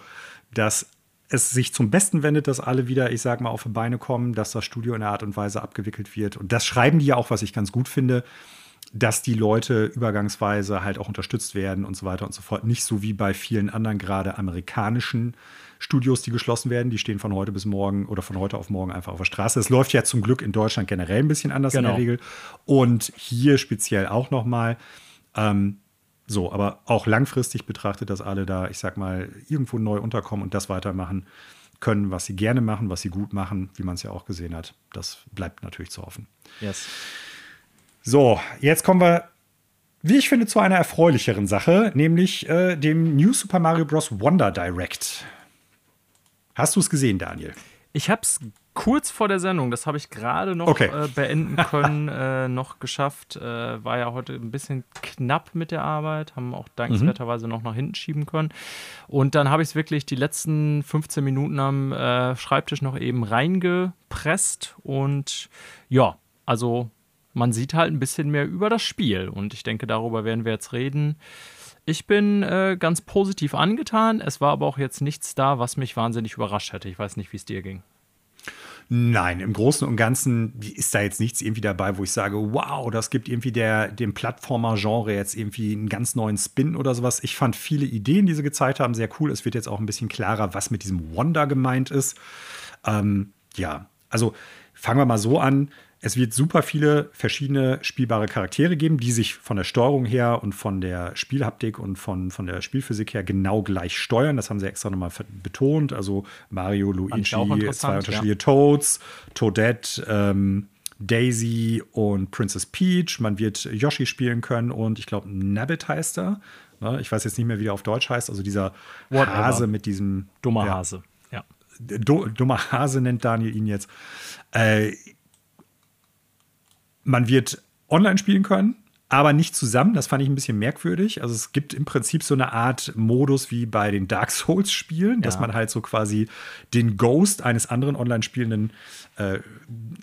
dass es sich zum Besten wendet, dass alle wieder, ich sag mal, auf die Beine kommen, dass das Studio in der Art und Weise abgewickelt wird. Und das schreiben die ja auch, was ich ganz gut finde, dass die Leute übergangsweise halt auch unterstützt werden und so weiter und so fort. Nicht so wie bei vielen anderen, gerade amerikanischen Studios, die geschlossen werden, die stehen von heute bis morgen oder von heute auf morgen einfach auf der Straße. Es läuft ja zum Glück in Deutschland generell ein bisschen anders genau. in der genau. Regel. Und hier speziell auch nochmal. Ähm, so, aber auch langfristig betrachtet, dass alle da, ich sag mal, irgendwo neu unterkommen und das weitermachen können, was sie gerne machen, was sie gut machen, wie man es ja auch gesehen hat. Das bleibt natürlich zu hoffen. Yes. So, jetzt kommen wir wie ich finde, zu einer erfreulicheren Sache, nämlich äh, dem New Super Mario Bros. Wonder Direct. Hast du es gesehen, Daniel? Ich habe es kurz vor der Sendung, das habe ich gerade noch okay. äh, beenden können, äh, noch geschafft. Äh, war ja heute ein bisschen knapp mit der Arbeit, haben auch dankenswerterweise mhm. noch nach hinten schieben können. Und dann habe ich es wirklich die letzten 15 Minuten am äh, Schreibtisch noch eben reingepresst. Und ja, also man sieht halt ein bisschen mehr über das Spiel. Und ich denke, darüber werden wir jetzt reden. Ich bin äh, ganz positiv angetan. Es war aber auch jetzt nichts da, was mich wahnsinnig überrascht hätte. Ich weiß nicht, wie es dir ging. Nein, im Großen und Ganzen ist da jetzt nichts irgendwie dabei, wo ich sage, wow, das gibt irgendwie der, dem Plattformer-Genre jetzt irgendwie einen ganz neuen Spin oder sowas. Ich fand viele Ideen, die sie gezeigt haben, sehr cool. Es wird jetzt auch ein bisschen klarer, was mit diesem Wonder gemeint ist. Ähm, ja, also fangen wir mal so an. Es wird super viele verschiedene spielbare Charaktere geben, die sich von der Steuerung her und von der Spielhaptik und von, von der Spielphysik her genau gleich steuern. Das haben sie extra nochmal betont. Also Mario, Luigi, zwei unterschiedliche ja. Toads, Toadette, ähm, Daisy und Princess Peach. Man wird Yoshi spielen können und ich glaube, Nabbit heißt er. Ne? Ich weiß jetzt nicht mehr, wie er auf Deutsch heißt. Also dieser Whatever. Hase mit diesem. Dummer ja, Hase, ja. Dummer Hase nennt Daniel ihn jetzt. Äh, Man wird online spielen können, aber nicht zusammen. Das fand ich ein bisschen merkwürdig. Also es gibt im Prinzip so eine Art Modus wie bei den Dark Souls-Spielen, ja. dass man halt so quasi den Ghost eines anderen Online-Spielenden äh,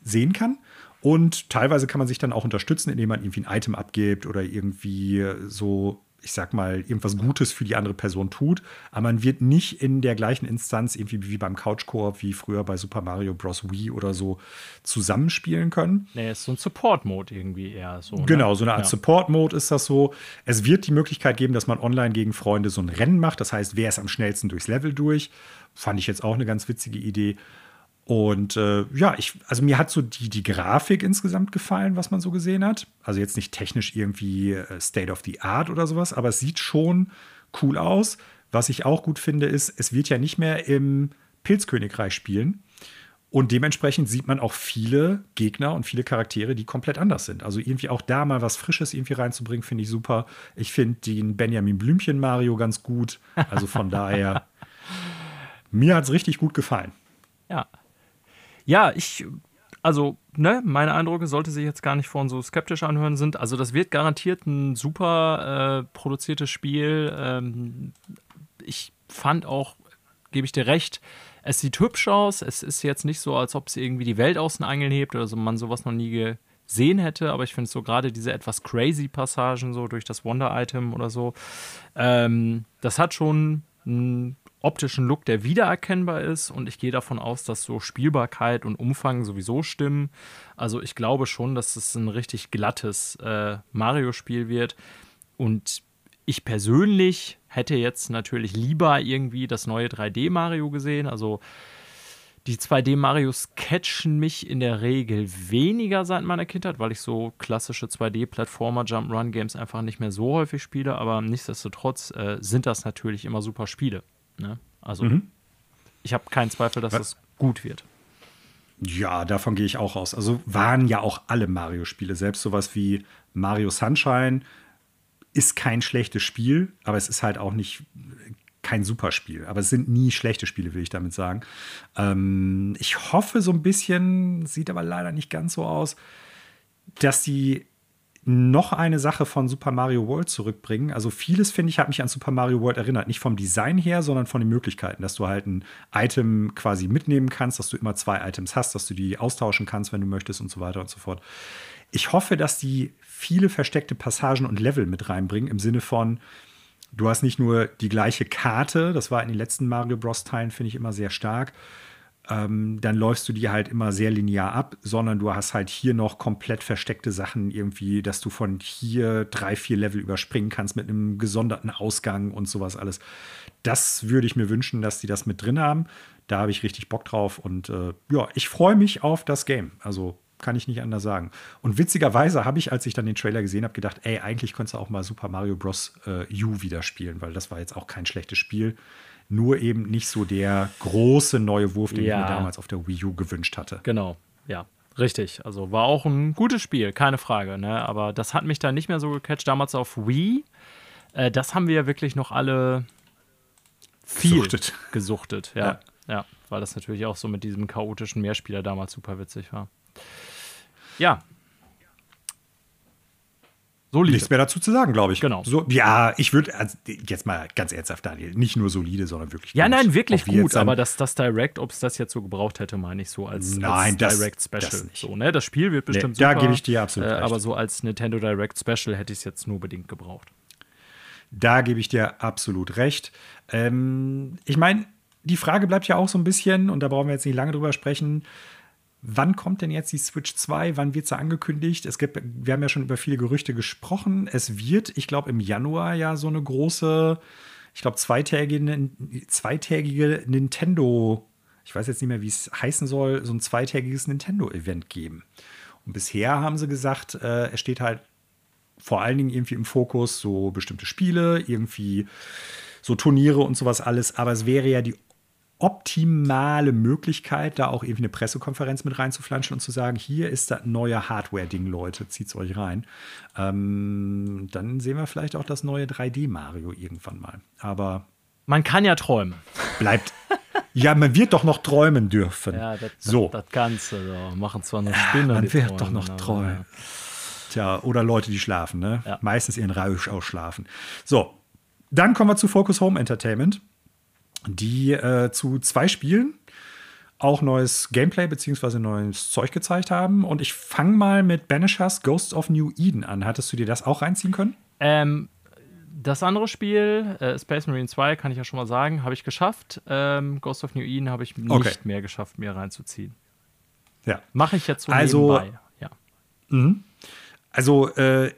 sehen kann. Und teilweise kann man sich dann auch unterstützen, indem man irgendwie ein Item abgibt oder irgendwie so ich sag mal, irgendwas Gutes für die andere Person tut. Aber man wird nicht in der gleichen Instanz, irgendwie wie beim Couch-Koop, wie früher bei Super Mario Bros. Wii oder so, zusammenspielen können. Nee, ist so ein Support-Mode irgendwie eher so. Ne? Genau, so eine Art ja. Support-Mode ist das so. Es wird die Möglichkeit geben, dass man online gegen Freunde so ein Rennen macht. Das heißt, wer ist am schnellsten durchs Level durch? Fand ich jetzt auch eine ganz witzige Idee. Und äh, ja, ich, also mir hat so die, die Grafik insgesamt gefallen, was man so gesehen hat. Also jetzt nicht technisch irgendwie äh, State of the Art oder sowas, aber es sieht schon cool aus. Was ich auch gut finde, ist, es wird ja nicht mehr im Pilzkönigreich spielen. Und dementsprechend sieht man auch viele Gegner und viele Charaktere, die komplett anders sind. Also irgendwie auch da mal was Frisches irgendwie reinzubringen, finde ich super. Ich finde den Benjamin Blümchen Mario ganz gut. Also von daher, mir hat es richtig gut gefallen. Ja, ja, ich, also, ne, meine Eindrücke sollte sich jetzt gar nicht vorhin so skeptisch anhören sind. Also, das wird garantiert ein super äh, produziertes Spiel. Ähm, ich fand auch, gebe ich dir recht, es sieht hübsch aus. Es ist jetzt nicht so, als ob es irgendwie die Welt aus den Angeln hebt oder so, man sowas noch nie gesehen hätte. Aber ich finde so gerade diese etwas crazy Passagen, so durch das Wonder-Item oder so, ähm, das hat schon ein optischen Look, der wiedererkennbar ist. Und ich gehe davon aus, dass so Spielbarkeit und Umfang sowieso stimmen. Also ich glaube schon, dass es ein richtig glattes äh, Mario-Spiel wird. Und ich persönlich hätte jetzt natürlich lieber irgendwie das neue 3D-Mario gesehen. Also die 2D-Marios catchen mich in der Regel weniger seit meiner Kindheit, weil ich so klassische 2D-Plattformer, Jump-Run-Games einfach nicht mehr so häufig spiele. Aber nichtsdestotrotz äh, sind das natürlich immer super Spiele. Ne? Also mhm. ich habe keinen Zweifel, dass es gut wird. Ja, davon gehe ich auch aus. Also waren ja auch alle Mario-Spiele. Selbst sowas wie Mario Sunshine ist kein schlechtes Spiel, aber es ist halt auch nicht kein Superspiel. Aber es sind nie schlechte Spiele, will ich damit sagen. Ähm, ich hoffe so ein bisschen, sieht aber leider nicht ganz so aus, dass die noch eine Sache von Super Mario World zurückbringen. Also vieles, finde ich, hat mich an Super Mario World erinnert. Nicht vom Design her, sondern von den Möglichkeiten, dass du halt ein Item quasi mitnehmen kannst, dass du immer zwei Items hast, dass du die austauschen kannst, wenn du möchtest und so weiter und so fort. Ich hoffe, dass die viele versteckte Passagen und Level mit reinbringen, im Sinne von, du hast nicht nur die gleiche Karte, das war in den letzten Mario Bros. Teilen, finde ich immer sehr stark, ähm, dann läufst du die halt immer sehr linear ab, sondern du hast halt hier noch komplett versteckte Sachen irgendwie, dass du von hier drei, vier Level überspringen kannst mit einem gesonderten Ausgang und sowas alles. Das würde ich mir wünschen, dass die das mit drin haben. Da habe ich richtig Bock drauf und äh, ja, ich freue mich auf das Game. Also kann ich nicht anders sagen. Und witzigerweise habe ich, als ich dann den Trailer gesehen habe, gedacht, ey, eigentlich könntest du auch mal Super Mario Bros. Äh, U wieder spielen, weil das war jetzt auch kein schlechtes Spiel nur eben nicht so der große neue Wurf, den ja. ich mir damals auf der Wii U gewünscht hatte. Genau, ja. Richtig, also war auch ein gutes Spiel, keine Frage. Ne? Aber das hat mich dann nicht mehr so gecatcht. Damals auf Wii, äh, das haben wir ja wirklich noch alle viel Gesuchtet. gesuchtet. Ja, ja, ja, weil das natürlich auch so mit diesem chaotischen Mehrspieler damals super witzig war. Ja, Solide. Nichts mehr dazu zu sagen, glaube ich. Genau. So, ja, ich würde, also jetzt mal ganz ernsthaft, Daniel, nicht nur solide, sondern wirklich Ja, gut. nein, wirklich gut, aber das, das Direct, ob es das jetzt so gebraucht hätte, meine ich so als, nein, als Direct Special. Das so, ne? Das Spiel wird bestimmt nee, super. Da gebe ich dir absolut äh, Aber so als Nintendo Direct Special hätte ich es jetzt nur bedingt gebraucht. Da gebe ich dir absolut recht. Ähm, ich meine, die Frage bleibt ja auch so ein bisschen, und da brauchen wir jetzt nicht lange drüber sprechen, Wann kommt denn jetzt die Switch 2? Wann wird sie angekündigt? Es gibt, wir haben ja schon über viele Gerüchte gesprochen. Es wird, ich glaube, im Januar ja so eine große, ich glaube, zweitägige, zweitägige Nintendo, ich weiß jetzt nicht mehr, wie es heißen soll, so ein zweitägiges Nintendo-Event geben. Und bisher haben sie gesagt, äh, es steht halt vor allen Dingen irgendwie im Fokus so bestimmte Spiele, irgendwie so Turniere und sowas alles. Aber es wäre ja die optimale Möglichkeit, da auch irgendwie eine Pressekonferenz mit reinzuflanschen und zu sagen, hier ist das neue Hardware-Ding, Leute, zieht's euch rein. Ähm, dann sehen wir vielleicht auch das neue 3D-Mario irgendwann mal. Aber man kann ja träumen. Bleibt, Ja, man wird doch noch träumen dürfen. Ja, das, so. das, das Ganze, so. machen zwar noch Spinner. Man wird doch noch träumen. Tja, oder Leute, die schlafen, ne? Ja. Meistens ihren Rausch ausschlafen. So, dann kommen wir zu Focus Home Entertainment, die äh, zu zwei Spielen auch neues Gameplay bzw. neues Zeug gezeigt haben. Und ich fange mal mit Banishers Ghosts of New Eden an. Hattest du dir das auch reinziehen können? Ähm, das andere Spiel, äh, Space Marine 2, kann ich ja schon mal sagen, habe ich geschafft. Ähm, Ghost of New Eden habe ich nicht okay. mehr geschafft, mir reinzuziehen. Ja. Mache ich jetzt so also, nebenbei, ja. Mhm. Also, äh,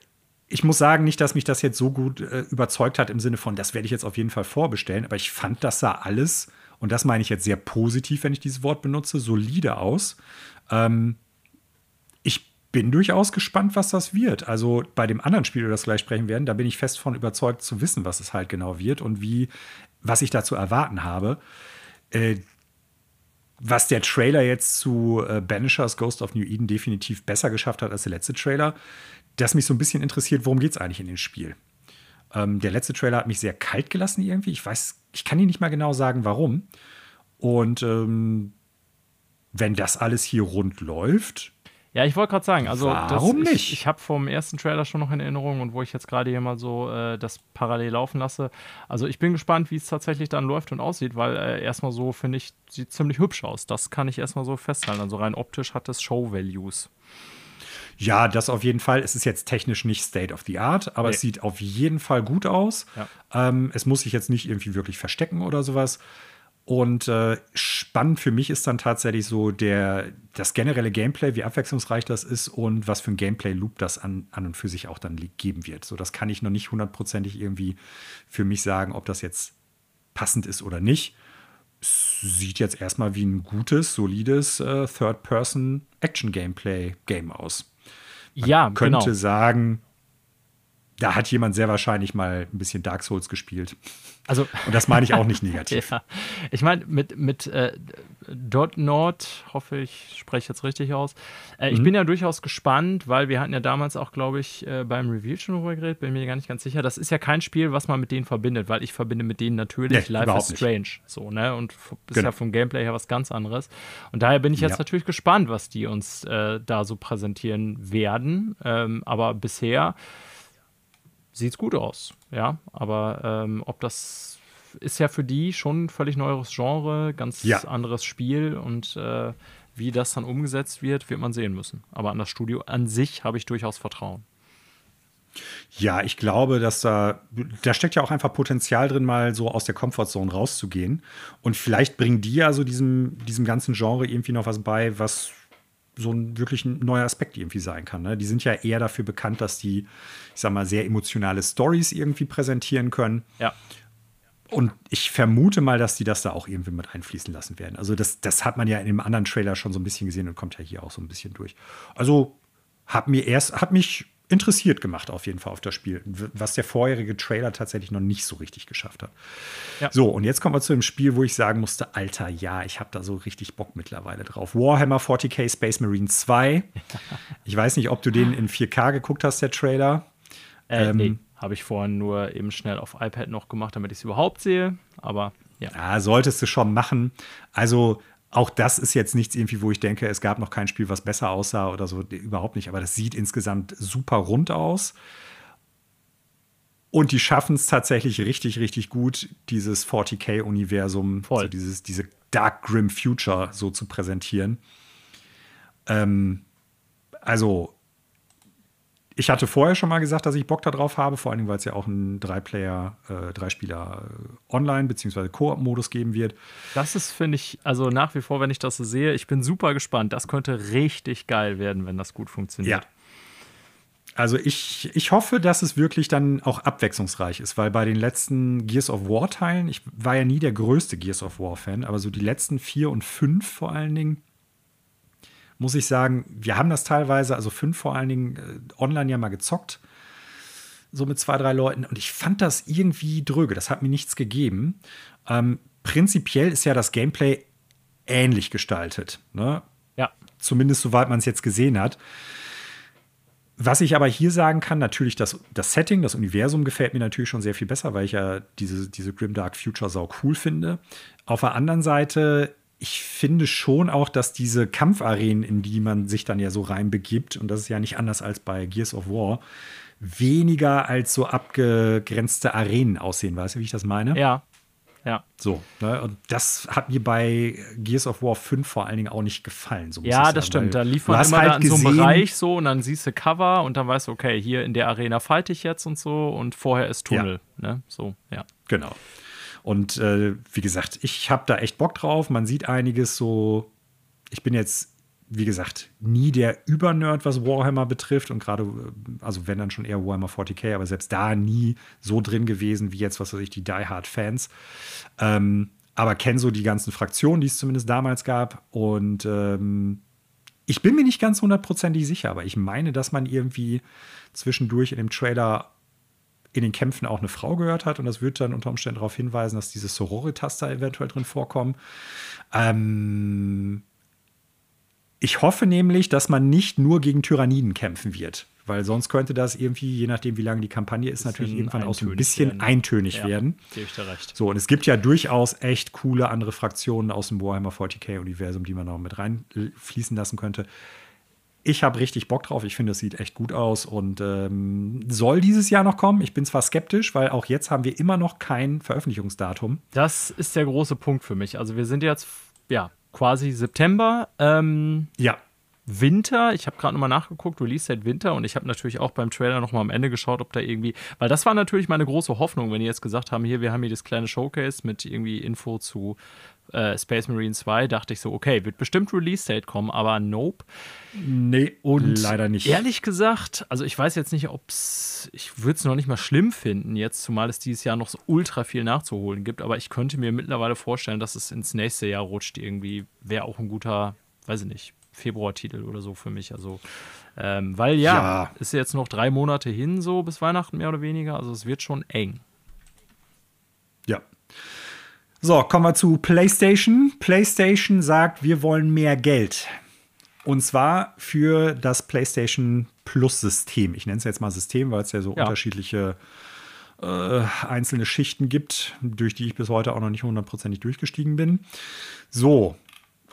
ich muss sagen, nicht, dass mich das jetzt so gut äh, überzeugt hat im Sinne von, das werde ich jetzt auf jeden Fall vorbestellen, aber ich fand, das sah alles und das meine ich jetzt sehr positiv, wenn ich dieses Wort benutze, solide aus. Ähm, ich bin durchaus gespannt, was das wird. Also bei dem anderen Spiel, über das wir gleich sprechen werden, da bin ich fest von überzeugt zu wissen, was es halt genau wird und wie, was ich da zu erwarten habe. Äh, was der Trailer jetzt zu äh, Banishers Ghost of New Eden definitiv besser geschafft hat als der letzte Trailer, das mich so ein bisschen interessiert, worum geht es eigentlich in dem Spiel? Ähm, der letzte Trailer hat mich sehr kalt gelassen irgendwie. Ich weiß, ich kann Ihnen nicht mal genau sagen, warum. Und ähm, wenn das alles hier rund läuft. Ja, ich wollte gerade sagen, also warum das, nicht? Ich, ich habe vom ersten Trailer schon noch in Erinnerung und wo ich jetzt gerade hier mal so äh, das parallel laufen lasse. Also ich bin gespannt, wie es tatsächlich dann läuft und aussieht, weil äh, erstmal so finde ich, sieht ziemlich hübsch aus. Das kann ich erstmal so festhalten. Also rein optisch hat es Show-Values. Ja, das auf jeden Fall. Es ist jetzt technisch nicht State of the Art, aber nee. es sieht auf jeden Fall gut aus. Ja. Ähm, es muss sich jetzt nicht irgendwie wirklich verstecken oder sowas. Und äh, spannend für mich ist dann tatsächlich so der, das generelle Gameplay, wie abwechslungsreich das ist und was für ein Gameplay-Loop das an, an und für sich auch dann geben wird. So, das kann ich noch nicht hundertprozentig irgendwie für mich sagen, ob das jetzt passend ist oder nicht. Es sieht jetzt erstmal wie ein gutes, solides äh, Third-Person-Action-Gameplay-Game aus. Man ja, könnte genau. sagen, da hat jemand sehr wahrscheinlich mal ein bisschen Dark Souls gespielt. Also, und das meine ich auch nicht negativ. ja. Ich meine, mit, mit äh, Dot Nord, hoffe ich, spreche jetzt richtig aus. Äh, mhm. Ich bin ja durchaus gespannt, weil wir hatten ja damals auch, glaube ich, äh, beim Review schon drüber geredet, bin mir gar nicht ganz sicher. Das ist ja kein Spiel, was man mit denen verbindet, weil ich verbinde mit denen natürlich nee, Life is Strange. Nicht. So, ne? Und ist genau. ja vom Gameplay her was ganz anderes. Und daher bin ich jetzt ja. natürlich gespannt, was die uns äh, da so präsentieren werden. Ähm, aber bisher sieht es gut aus, ja. Aber ähm, ob das ist ja für die schon ein völlig neues Genre, ganz ja. anderes Spiel und äh, wie das dann umgesetzt wird, wird man sehen müssen. Aber an das Studio an sich habe ich durchaus Vertrauen. Ja, ich glaube, dass da, da steckt ja auch einfach Potenzial drin, mal so aus der Comfortzone rauszugehen. Und vielleicht bringen die ja so diesem, diesem ganzen Genre irgendwie noch was bei, was so ein wirklich ein neuer Aspekt irgendwie sein kann. Ne? Die sind ja eher dafür bekannt, dass die, ich sag mal, sehr emotionale Stories irgendwie präsentieren können. Ja. Und ich vermute mal, dass die das da auch irgendwie mit einfließen lassen werden. Also, das, das hat man ja in dem anderen Trailer schon so ein bisschen gesehen und kommt ja hier auch so ein bisschen durch. Also, hat mir erst, hat mich interessiert gemacht auf jeden Fall auf das Spiel, was der vorherige Trailer tatsächlich noch nicht so richtig geschafft hat. Ja. So, und jetzt kommen wir zu dem Spiel, wo ich sagen musste, Alter, ja, ich habe da so richtig Bock mittlerweile drauf. Warhammer 40k Space Marine 2. ich weiß nicht, ob du den in 4K geguckt hast, der Trailer. Äh, ähm, nee, habe ich vorhin nur eben schnell auf iPad noch gemacht, damit ich es überhaupt sehe, aber ja. Ja, solltest du schon machen. Also auch das ist jetzt nichts irgendwie, wo ich denke, es gab noch kein Spiel, was besser aussah oder so, überhaupt nicht. Aber das sieht insgesamt super rund aus. Und die schaffen es tatsächlich richtig, richtig gut, dieses 40k-Universum, also dieses, diese Dark Grim Future so zu präsentieren. Ähm, also ich hatte vorher schon mal gesagt, dass ich Bock darauf habe, vor allem, weil es ja auch einen Drei-Player, äh, Drei-Spieler äh, Online- bzw. Koop-Modus geben wird. Das ist, finde ich, also nach wie vor, wenn ich das so sehe, ich bin super gespannt. Das könnte richtig geil werden, wenn das gut funktioniert. Ja. Also ich, ich hoffe, dass es wirklich dann auch abwechslungsreich ist, weil bei den letzten Gears of War-Teilen, ich war ja nie der größte Gears of War-Fan, aber so die letzten vier und fünf vor allen Dingen, muss ich sagen, wir haben das teilweise, also fünf vor allen Dingen, äh, online ja mal gezockt. So mit zwei, drei Leuten. Und ich fand das irgendwie dröge. Das hat mir nichts gegeben. Ähm, prinzipiell ist ja das Gameplay ähnlich gestaltet. Ne? Ja. Zumindest soweit man es jetzt gesehen hat. Was ich aber hier sagen kann, natürlich das, das Setting, das Universum gefällt mir natürlich schon sehr viel besser, weil ich ja diese, diese Grimdark Future sau cool finde. Auf der anderen Seite, ich finde schon auch, dass diese Kampfarenen, in die man sich dann ja so reinbegibt, und das ist ja nicht anders als bei Gears of War, weniger als so abgegrenzte Arenen aussehen. Weißt du, wie ich das meine? Ja, ja. So, ne? und das hat mir bei Gears of War 5 vor allen Dingen auch nicht gefallen. So ja, das stimmt. Da lief man immer halt da in so einem Bereich so und dann siehst du Cover und dann weißt du, okay, hier in der Arena fight ich jetzt und so und vorher ist Tunnel. Ja. Ne? So, ja. Genau. Und äh, wie gesagt, ich habe da echt Bock drauf. Man sieht einiges so. Ich bin jetzt wie gesagt, nie der Übernerd, was Warhammer betrifft. Und gerade, also wenn dann schon eher Warhammer 40k, aber selbst da nie so drin gewesen wie jetzt, was weiß ich, die Die Hard Fans. Ähm, aber kenne so die ganzen Fraktionen, die es zumindest damals gab. Und ähm, ich bin mir nicht ganz hundertprozentig sicher, aber ich meine, dass man irgendwie zwischendurch in dem Trailer in den Kämpfen auch eine Frau gehört hat. Und das wird dann unter Umständen darauf hinweisen, dass diese Sororitas da eventuell drin vorkommen. Ähm, ich hoffe nämlich, dass man nicht nur gegen Tyranniden kämpfen wird. Weil sonst könnte das irgendwie, je nachdem, wie lange die Kampagne ist, natürlich irgendwann auch so ein bisschen werden. eintönig ja, werden. Gebe ich dir recht. So, und es gibt ja durchaus echt coole andere Fraktionen aus dem Warhammer 40k-Universum, die man noch mit reinfließen lassen könnte. Ich habe richtig Bock drauf. Ich finde, es sieht echt gut aus und ähm, soll dieses Jahr noch kommen. Ich bin zwar skeptisch, weil auch jetzt haben wir immer noch kein Veröffentlichungsdatum. Das ist der große Punkt für mich. Also wir sind jetzt, ja, quasi September. Ähm, ja. Winter, ich habe gerade nochmal nachgeguckt, Release seit Winter und ich habe natürlich auch beim Trailer nochmal am Ende geschaut, ob da irgendwie, weil das war natürlich meine große Hoffnung, wenn die jetzt gesagt haben, hier, wir haben hier das kleine Showcase mit irgendwie Info zu äh, Space Marine 2, dachte ich so, okay, wird bestimmt Release-Date kommen, aber nope. Nee, und leider nicht. Ehrlich gesagt, also ich weiß jetzt nicht, ob es, ich würde es noch nicht mal schlimm finden jetzt, zumal es dieses Jahr noch so ultra viel nachzuholen gibt, aber ich könnte mir mittlerweile vorstellen, dass es ins nächste Jahr rutscht irgendwie. Wäre auch ein guter, weiß ich nicht, Februar-Titel oder so für mich. Also, ähm, weil ja, ja, ist jetzt noch drei Monate hin, so bis Weihnachten mehr oder weniger. Also es wird schon eng. Ja. So, kommen wir zu PlayStation. PlayStation sagt, wir wollen mehr Geld. Und zwar für das PlayStation Plus-System. Ich nenne es jetzt mal System, weil es ja so ja. unterschiedliche äh, einzelne Schichten gibt, durch die ich bis heute auch noch nicht hundertprozentig durchgestiegen bin. So,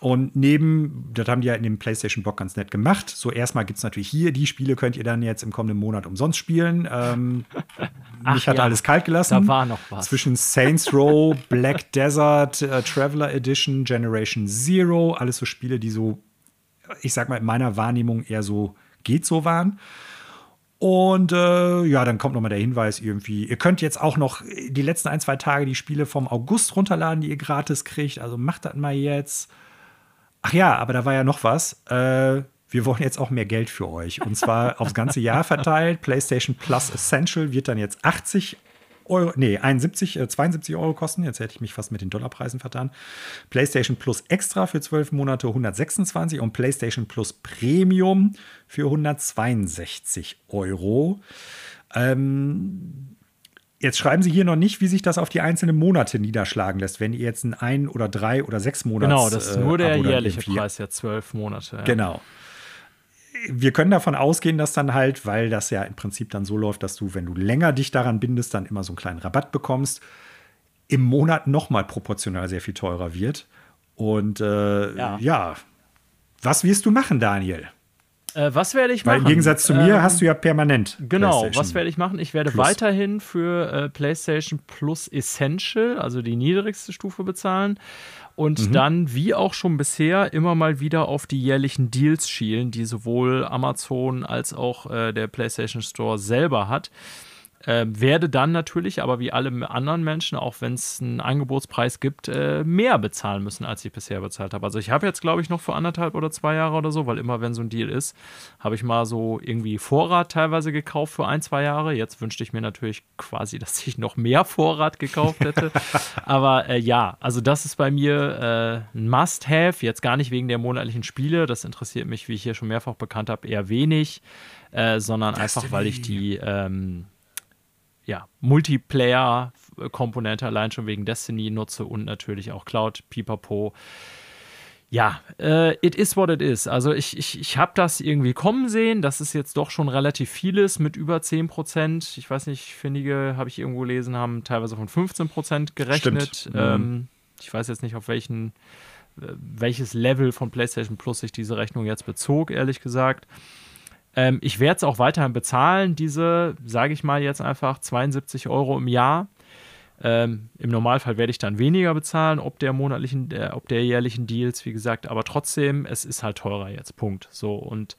und neben, das haben die ja in dem PlayStation Box ganz nett gemacht. So, erstmal gibt es natürlich hier, die Spiele könnt ihr dann jetzt im kommenden Monat umsonst spielen. Ähm, Ach, mich hat ja, alles kalt gelassen. Da war noch was. Zwischen Saints Row, Black Desert, äh, Traveler Edition, Generation Zero, alles so Spiele, die so, ich sag mal, in meiner Wahrnehmung eher so geht so waren. Und äh, ja, dann kommt nochmal der Hinweis irgendwie, ihr könnt jetzt auch noch die letzten ein, zwei Tage die Spiele vom August runterladen, die ihr gratis kriegt. Also macht das mal jetzt. Ach ja, aber da war ja noch was. Äh, wir wollen jetzt auch mehr Geld für euch. Und zwar aufs ganze Jahr verteilt. PlayStation Plus Essential wird dann jetzt 80 Euro, nee, 71, äh, 72 Euro kosten. Jetzt hätte ich mich fast mit den Dollarpreisen vertan. PlayStation Plus Extra für 12 Monate 126 und PlayStation Plus Premium für 162 Euro. Ähm, Jetzt schreiben Sie hier noch nicht, wie sich das auf die einzelnen Monate niederschlagen lässt, wenn ihr jetzt ein ein oder drei oder sechs Monate. Genau, das ist nur der jährliche Preis, ja zwölf Monate. Ja. Genau. Wir können davon ausgehen, dass dann halt, weil das ja im Prinzip dann so läuft, dass du, wenn du länger dich daran bindest, dann immer so einen kleinen Rabatt bekommst, im Monat nochmal proportional sehr viel teurer wird. Und äh, ja. ja, was wirst du machen, Daniel? Äh, was werde ich machen? Weil im Gegensatz zu mir ähm, hast du ja permanent. Genau, was werde ich machen? Ich werde Plus. weiterhin für äh, PlayStation Plus Essential, also die niedrigste Stufe, bezahlen. Und mhm. dann, wie auch schon bisher, immer mal wieder auf die jährlichen Deals schielen, die sowohl Amazon als auch äh, der PlayStation Store selber hat. Äh, werde dann natürlich, aber wie alle anderen Menschen, auch wenn es einen Angebotspreis gibt, äh, mehr bezahlen müssen, als ich bisher bezahlt habe. Also ich habe jetzt, glaube ich, noch für anderthalb oder zwei Jahre oder so, weil immer, wenn so ein Deal ist, habe ich mal so irgendwie Vorrat teilweise gekauft für ein, zwei Jahre. Jetzt wünschte ich mir natürlich quasi, dass ich noch mehr Vorrat gekauft hätte. aber äh, ja, also das ist bei mir äh, ein Must-Have, jetzt gar nicht wegen der monatlichen Spiele. Das interessiert mich, wie ich hier schon mehrfach bekannt habe, eher wenig. Äh, sondern einfach, weil ich die ähm, ja, Multiplayer-Komponente allein schon wegen Destiny nutze und natürlich auch Cloud, Pipapo. Ja, äh, it is what it is. Also ich, ich, ich habe das irgendwie kommen sehen. Das ist jetzt doch schon relativ vieles mit über 10 Prozent. Ich weiß nicht, findige, habe ich irgendwo gelesen, haben teilweise von 15 Prozent gerechnet. Mhm. Ähm, ich weiß jetzt nicht, auf welchen, äh, welches Level von PlayStation Plus sich diese Rechnung jetzt bezog, ehrlich gesagt. Ähm, ich werde es auch weiterhin bezahlen, diese, sage ich mal jetzt einfach, 72 Euro im Jahr. Ähm, Im Normalfall werde ich dann weniger bezahlen, ob der monatlichen, äh, ob der jährlichen Deals, wie gesagt, aber trotzdem, es ist halt teurer jetzt. Punkt. So und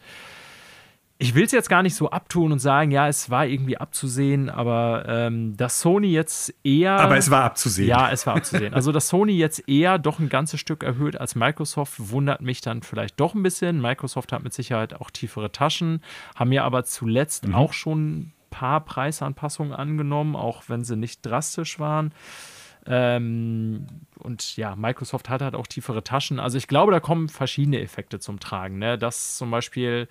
ich will es jetzt gar nicht so abtun und sagen, ja, es war irgendwie abzusehen, aber ähm, dass Sony jetzt eher. Aber es war abzusehen. Ja, es war abzusehen. Also, dass Sony jetzt eher doch ein ganzes Stück erhöht als Microsoft, wundert mich dann vielleicht doch ein bisschen. Microsoft hat mit Sicherheit auch tiefere Taschen, haben ja aber zuletzt mhm. auch schon paar Preisanpassungen angenommen, auch wenn sie nicht drastisch waren. Ähm, und ja, Microsoft hat halt auch tiefere Taschen. Also ich glaube, da kommen verschiedene Effekte zum Tragen. Ne? Dass zum Beispiel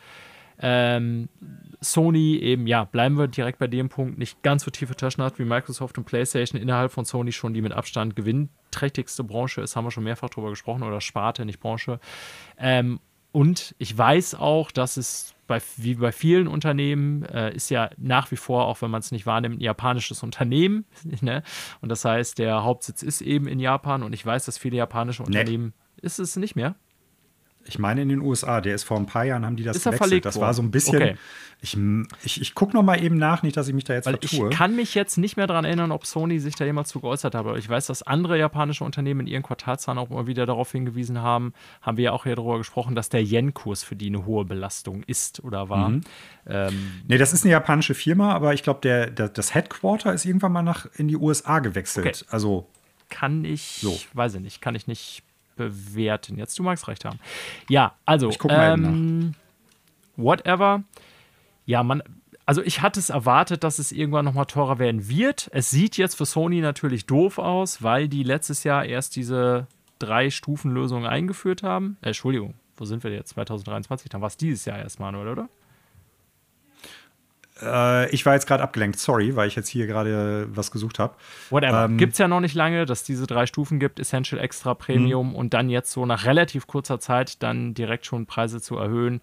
ähm, Sony eben, ja, bleiben wir direkt bei dem Punkt, nicht ganz so tiefe Taschen hat wie Microsoft und PlayStation innerhalb von Sony schon die mit Abstand gewinnträchtigste Branche ist, haben wir schon mehrfach drüber gesprochen, oder Sparte, nicht Branche. Ähm, und ich weiß auch, dass es bei, wie bei vielen Unternehmen äh, ist ja nach wie vor, auch wenn man es nicht wahrnimmt, ein japanisches Unternehmen. Ne? Und das heißt, der Hauptsitz ist eben in Japan und ich weiß, dass viele japanische Unternehmen. Nee. Ist es nicht mehr? Ich meine in den USA, der ist vor ein paar Jahren, haben die das ist gewechselt. Das war so ein bisschen. Okay. Ich, ich, ich gucke noch mal eben nach, nicht, dass ich mich da jetzt Weil vertue. Ich kann mich jetzt nicht mehr daran erinnern, ob Sony sich da jemals zu geäußert hat. Aber ich weiß, dass andere japanische Unternehmen in ihren Quartalzahlen auch immer wieder darauf hingewiesen haben, haben wir ja auch hier darüber gesprochen, dass der Yen-Kurs für die eine hohe Belastung ist oder war. Mhm. Ähm, nee, das ist eine japanische Firma, aber ich glaube, der, der, das Headquarter ist irgendwann mal nach in die USA gewechselt. Okay. Also kann ich, so. weiß ich nicht, kann ich nicht bewerten. Jetzt, du magst recht haben. Ja, also, ich guck mal ähm, whatever. Ja, man, also ich hatte es erwartet, dass es irgendwann nochmal teurer werden wird. Es sieht jetzt für Sony natürlich doof aus, weil die letztes Jahr erst diese drei Stufenlösungen eingeführt haben. Äh, Entschuldigung, wo sind wir jetzt? 2023? Dann war es dieses Jahr erst, Manuel, oder? Äh, ich war jetzt gerade abgelenkt, sorry, weil ich jetzt hier gerade was gesucht habe. Whatever. Ähm, gibt es ja noch nicht lange, dass diese drei Stufen gibt: Essential, Extra, Premium mhm. und dann jetzt so nach relativ kurzer Zeit dann direkt schon Preise zu erhöhen.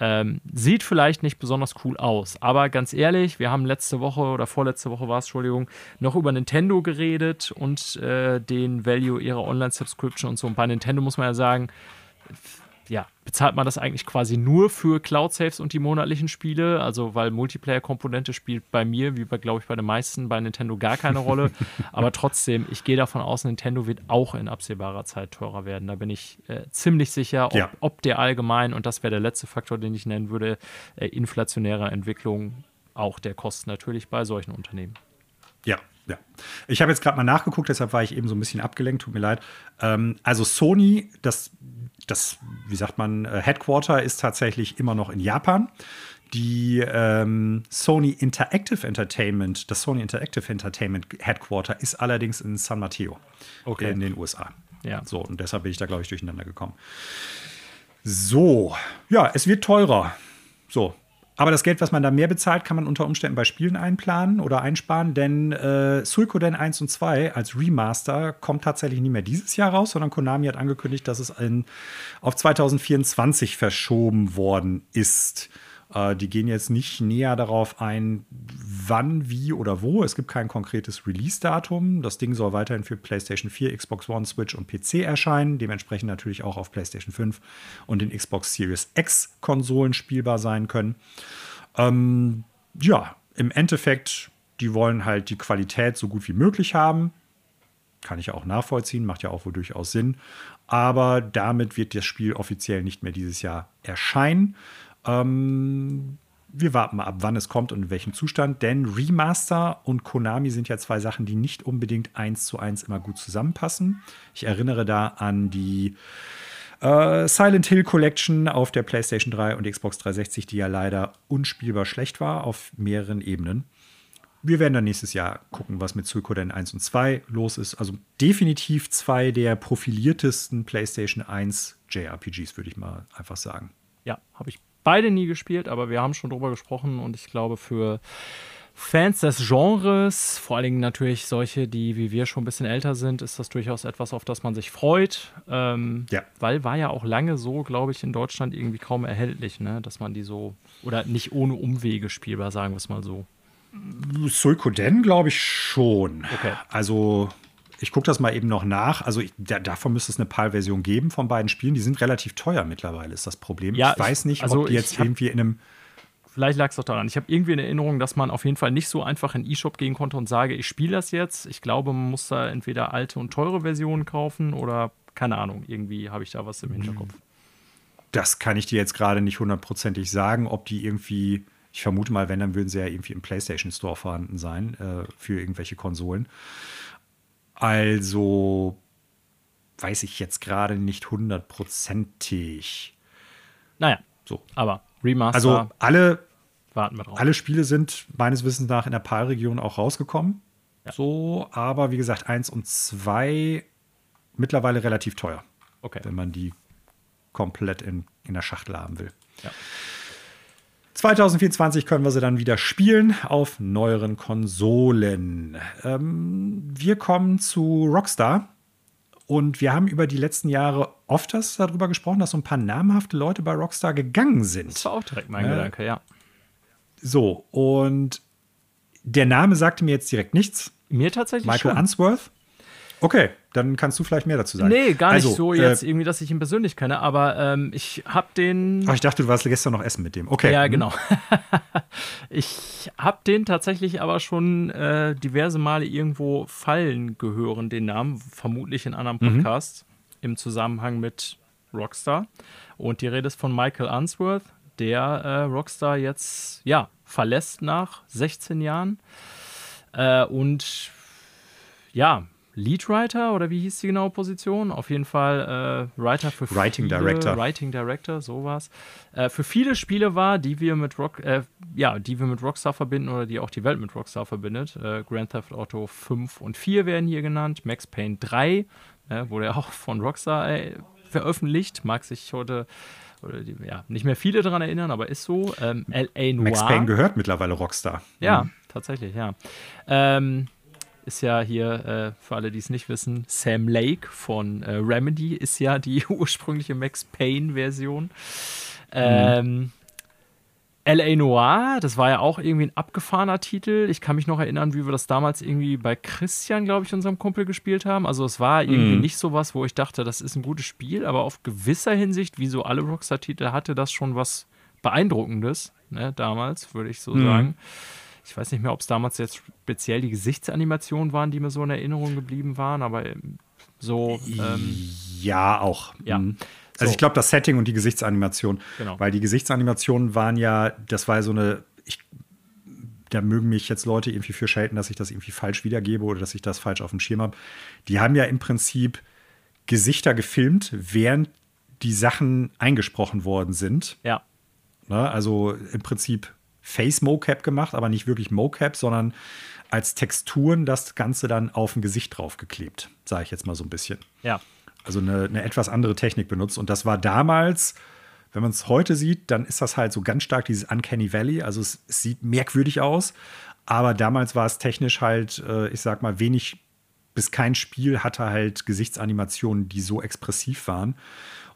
Ähm, sieht vielleicht nicht besonders cool aus, aber ganz ehrlich, wir haben letzte Woche oder vorletzte Woche war es, Entschuldigung, noch über Nintendo geredet und äh, den Value ihrer Online-Subscription und so. Und bei Nintendo muss man ja sagen, ja, bezahlt man das eigentlich quasi nur für Cloud-Saves und die monatlichen Spiele? Also, weil Multiplayer-Komponente spielt bei mir, wie bei, glaube ich, bei den meisten bei Nintendo gar keine Rolle. Aber trotzdem, ich gehe davon aus, Nintendo wird auch in absehbarer Zeit teurer werden. Da bin ich äh, ziemlich sicher, ob, ja. ob, der allgemein, und das wäre der letzte Faktor, den ich nennen würde, äh, inflationäre Entwicklung auch der Kosten natürlich bei solchen Unternehmen. Ja, ja. Ich habe jetzt gerade mal nachgeguckt, deshalb war ich eben so ein bisschen abgelenkt, tut mir leid. Ähm, also Sony, das das, wie sagt man, äh, Headquarter ist tatsächlich immer noch in Japan. Die ähm, Sony Interactive Entertainment, das Sony Interactive Entertainment Headquarter ist allerdings in San Mateo okay. in den USA. Ja. So, und deshalb bin ich da, glaube ich, durcheinander gekommen. So, ja, es wird teurer. So, aber das Geld, was man da mehr bezahlt, kann man unter Umständen bei Spielen einplanen oder einsparen, denn äh, Suikoden 1 und 2 als Remaster kommt tatsächlich nicht mehr dieses Jahr raus, sondern Konami hat angekündigt, dass es in, auf 2024 verschoben worden ist. Äh, die gehen jetzt nicht näher darauf ein, wann, wie oder wo. Es gibt kein konkretes Release-Datum. Das Ding soll weiterhin für PlayStation 4, Xbox One, Switch und PC erscheinen. Dementsprechend natürlich auch auf PlayStation 5 und den Xbox Series X-Konsolen spielbar sein können. Ähm, ja, im Endeffekt, die wollen halt die Qualität so gut wie möglich haben. Kann ich auch nachvollziehen, macht ja auch wohl durchaus Sinn. Aber damit wird das Spiel offiziell nicht mehr dieses Jahr erscheinen. Ähm, wir warten mal ab, wann es kommt und in welchem Zustand, denn Remaster und Konami sind ja zwei Sachen, die nicht unbedingt eins zu eins immer gut zusammenpassen. Ich erinnere da an die äh, Silent Hill Collection auf der PlayStation 3 und Xbox 360, die ja leider unspielbar schlecht war auf mehreren Ebenen. Wir werden dann nächstes Jahr gucken, was mit Suikoden 1 und 2 los ist. Also definitiv zwei der profiliertesten PlayStation 1 JRPGs, würde ich mal einfach sagen. Ja, habe ich beide nie gespielt, aber wir haben schon drüber gesprochen und ich glaube, für Fans des Genres, vor allen Dingen natürlich solche, die wie wir schon ein bisschen älter sind, ist das durchaus etwas, auf das man sich freut. Ähm, ja. Weil war ja auch lange so, glaube ich, in Deutschland irgendwie kaum erhältlich, ne? dass man die so, oder nicht ohne Umwege spielbar, sagen wir es mal so. Suikoden glaube ich schon. Okay. Also ich gucke das mal eben noch nach. Also ich, da, davon müsste es eine PAL-Version geben von beiden Spielen. Die sind relativ teuer mittlerweile, ist das Problem. Ja, ich weiß nicht, also ob die jetzt irgendwie in einem vielleicht lag es doch daran. Ich habe irgendwie in Erinnerung, dass man auf jeden Fall nicht so einfach in E-Shop gehen konnte und sage, ich spiele das jetzt. Ich glaube, man muss da entweder alte und teure Versionen kaufen oder keine Ahnung, irgendwie habe ich da was im Hinterkopf. Das kann ich dir jetzt gerade nicht hundertprozentig sagen, ob die irgendwie, ich vermute mal, wenn, dann würden sie ja irgendwie im PlayStation Store vorhanden sein äh, für irgendwelche Konsolen. Also weiß ich jetzt gerade nicht hundertprozentig. Naja, so. Aber Remaster. Also alle warten wir drauf. Alle Spiele sind meines Wissens nach in der PAL-Region auch rausgekommen. Ja. So, aber wie gesagt, eins und zwei mittlerweile relativ teuer. Okay. Wenn man die komplett in, in der Schachtel haben will. Ja. 2024 können wir sie dann wieder spielen auf neueren Konsolen. Ähm, wir kommen zu Rockstar. Und wir haben über die letzten Jahre oft darüber gesprochen, dass so ein paar namhafte Leute bei Rockstar gegangen sind. Das war auch direkt mein äh, Gedanke, ja. So, und der Name sagte mir jetzt direkt nichts. Mir tatsächlich Michael schon. Unsworth. Okay, dann kannst du vielleicht mehr dazu sagen. Nee, gar nicht also, so jetzt äh, irgendwie, dass ich ihn persönlich kenne, aber ähm, ich habe den. Ach, ich dachte, du warst gestern noch essen mit dem. Okay. Ja, mhm. genau. ich habe den tatsächlich aber schon äh, diverse Male irgendwo fallen gehören, den Namen, vermutlich in anderen mhm. Podcasts mhm. im Zusammenhang mit Rockstar. Und die Rede ist von Michael Unsworth, der äh, Rockstar jetzt, ja, verlässt nach 16 Jahren. Äh, und ja, Leadwriter oder wie hieß die genaue Position? Auf jeden Fall äh, Writer für Writing viele, Director. Writing Director, sowas. Äh, für viele Spiele war, die wir mit Rock, äh, ja, die wir mit Rockstar verbinden oder die auch die Welt mit Rockstar verbindet. Äh, Grand Theft Auto 5 und 4 werden hier genannt. Max Payne 3 äh, wurde auch von Rockstar äh, veröffentlicht. Mag sich heute oder die, ja, nicht mehr viele daran erinnern, aber ist so. Ähm, L.A. Noir. Max Payne gehört mittlerweile Rockstar. Ja, mhm. tatsächlich, ja. Ähm, ist ja hier, äh, für alle, die es nicht wissen, Sam Lake von äh, Remedy ist ja die ursprüngliche Max Payne-Version. Mhm. Ähm, L.A. Noir, das war ja auch irgendwie ein abgefahrener Titel. Ich kann mich noch erinnern, wie wir das damals irgendwie bei Christian, glaube ich, unserem Kumpel gespielt haben. Also es war irgendwie mm. nicht so was, wo ich dachte, das ist ein gutes Spiel, aber auf gewisser Hinsicht, wie so alle Rockstar-Titel, hatte das schon was Beeindruckendes, ne, damals, würde ich so mm. sagen ich weiß nicht mehr, ob es damals jetzt speziell die Gesichtsanimationen waren, die mir so in Erinnerung geblieben waren, aber ähm, so. Ähm, ja, auch. Ja. Mhm. Also so. ich glaube, das Setting und die Gesichtsanimation, genau. weil die Gesichtsanimationen waren ja, das war so eine, ich, da mögen mich jetzt Leute irgendwie für schelten, dass ich das irgendwie falsch wiedergebe oder dass ich das falsch auf dem Schirm habe. Die haben ja im Prinzip Gesichter gefilmt, während die Sachen eingesprochen worden sind. Ja. Ne, also im Prinzip Face Mocap gemacht, aber nicht wirklich Mocap, sondern als Texturen das Ganze dann auf ein Gesicht draufgeklebt, sage ich jetzt mal so ein bisschen. Ja. Also eine, eine etwas andere Technik benutzt. Und das war damals, wenn man es heute sieht, dann ist das halt so ganz stark dieses Uncanny Valley. Also es, es sieht merkwürdig aus, aber damals war es technisch halt, äh, ich sag mal, wenig bis kein Spiel hatte halt Gesichtsanimationen, die so expressiv waren.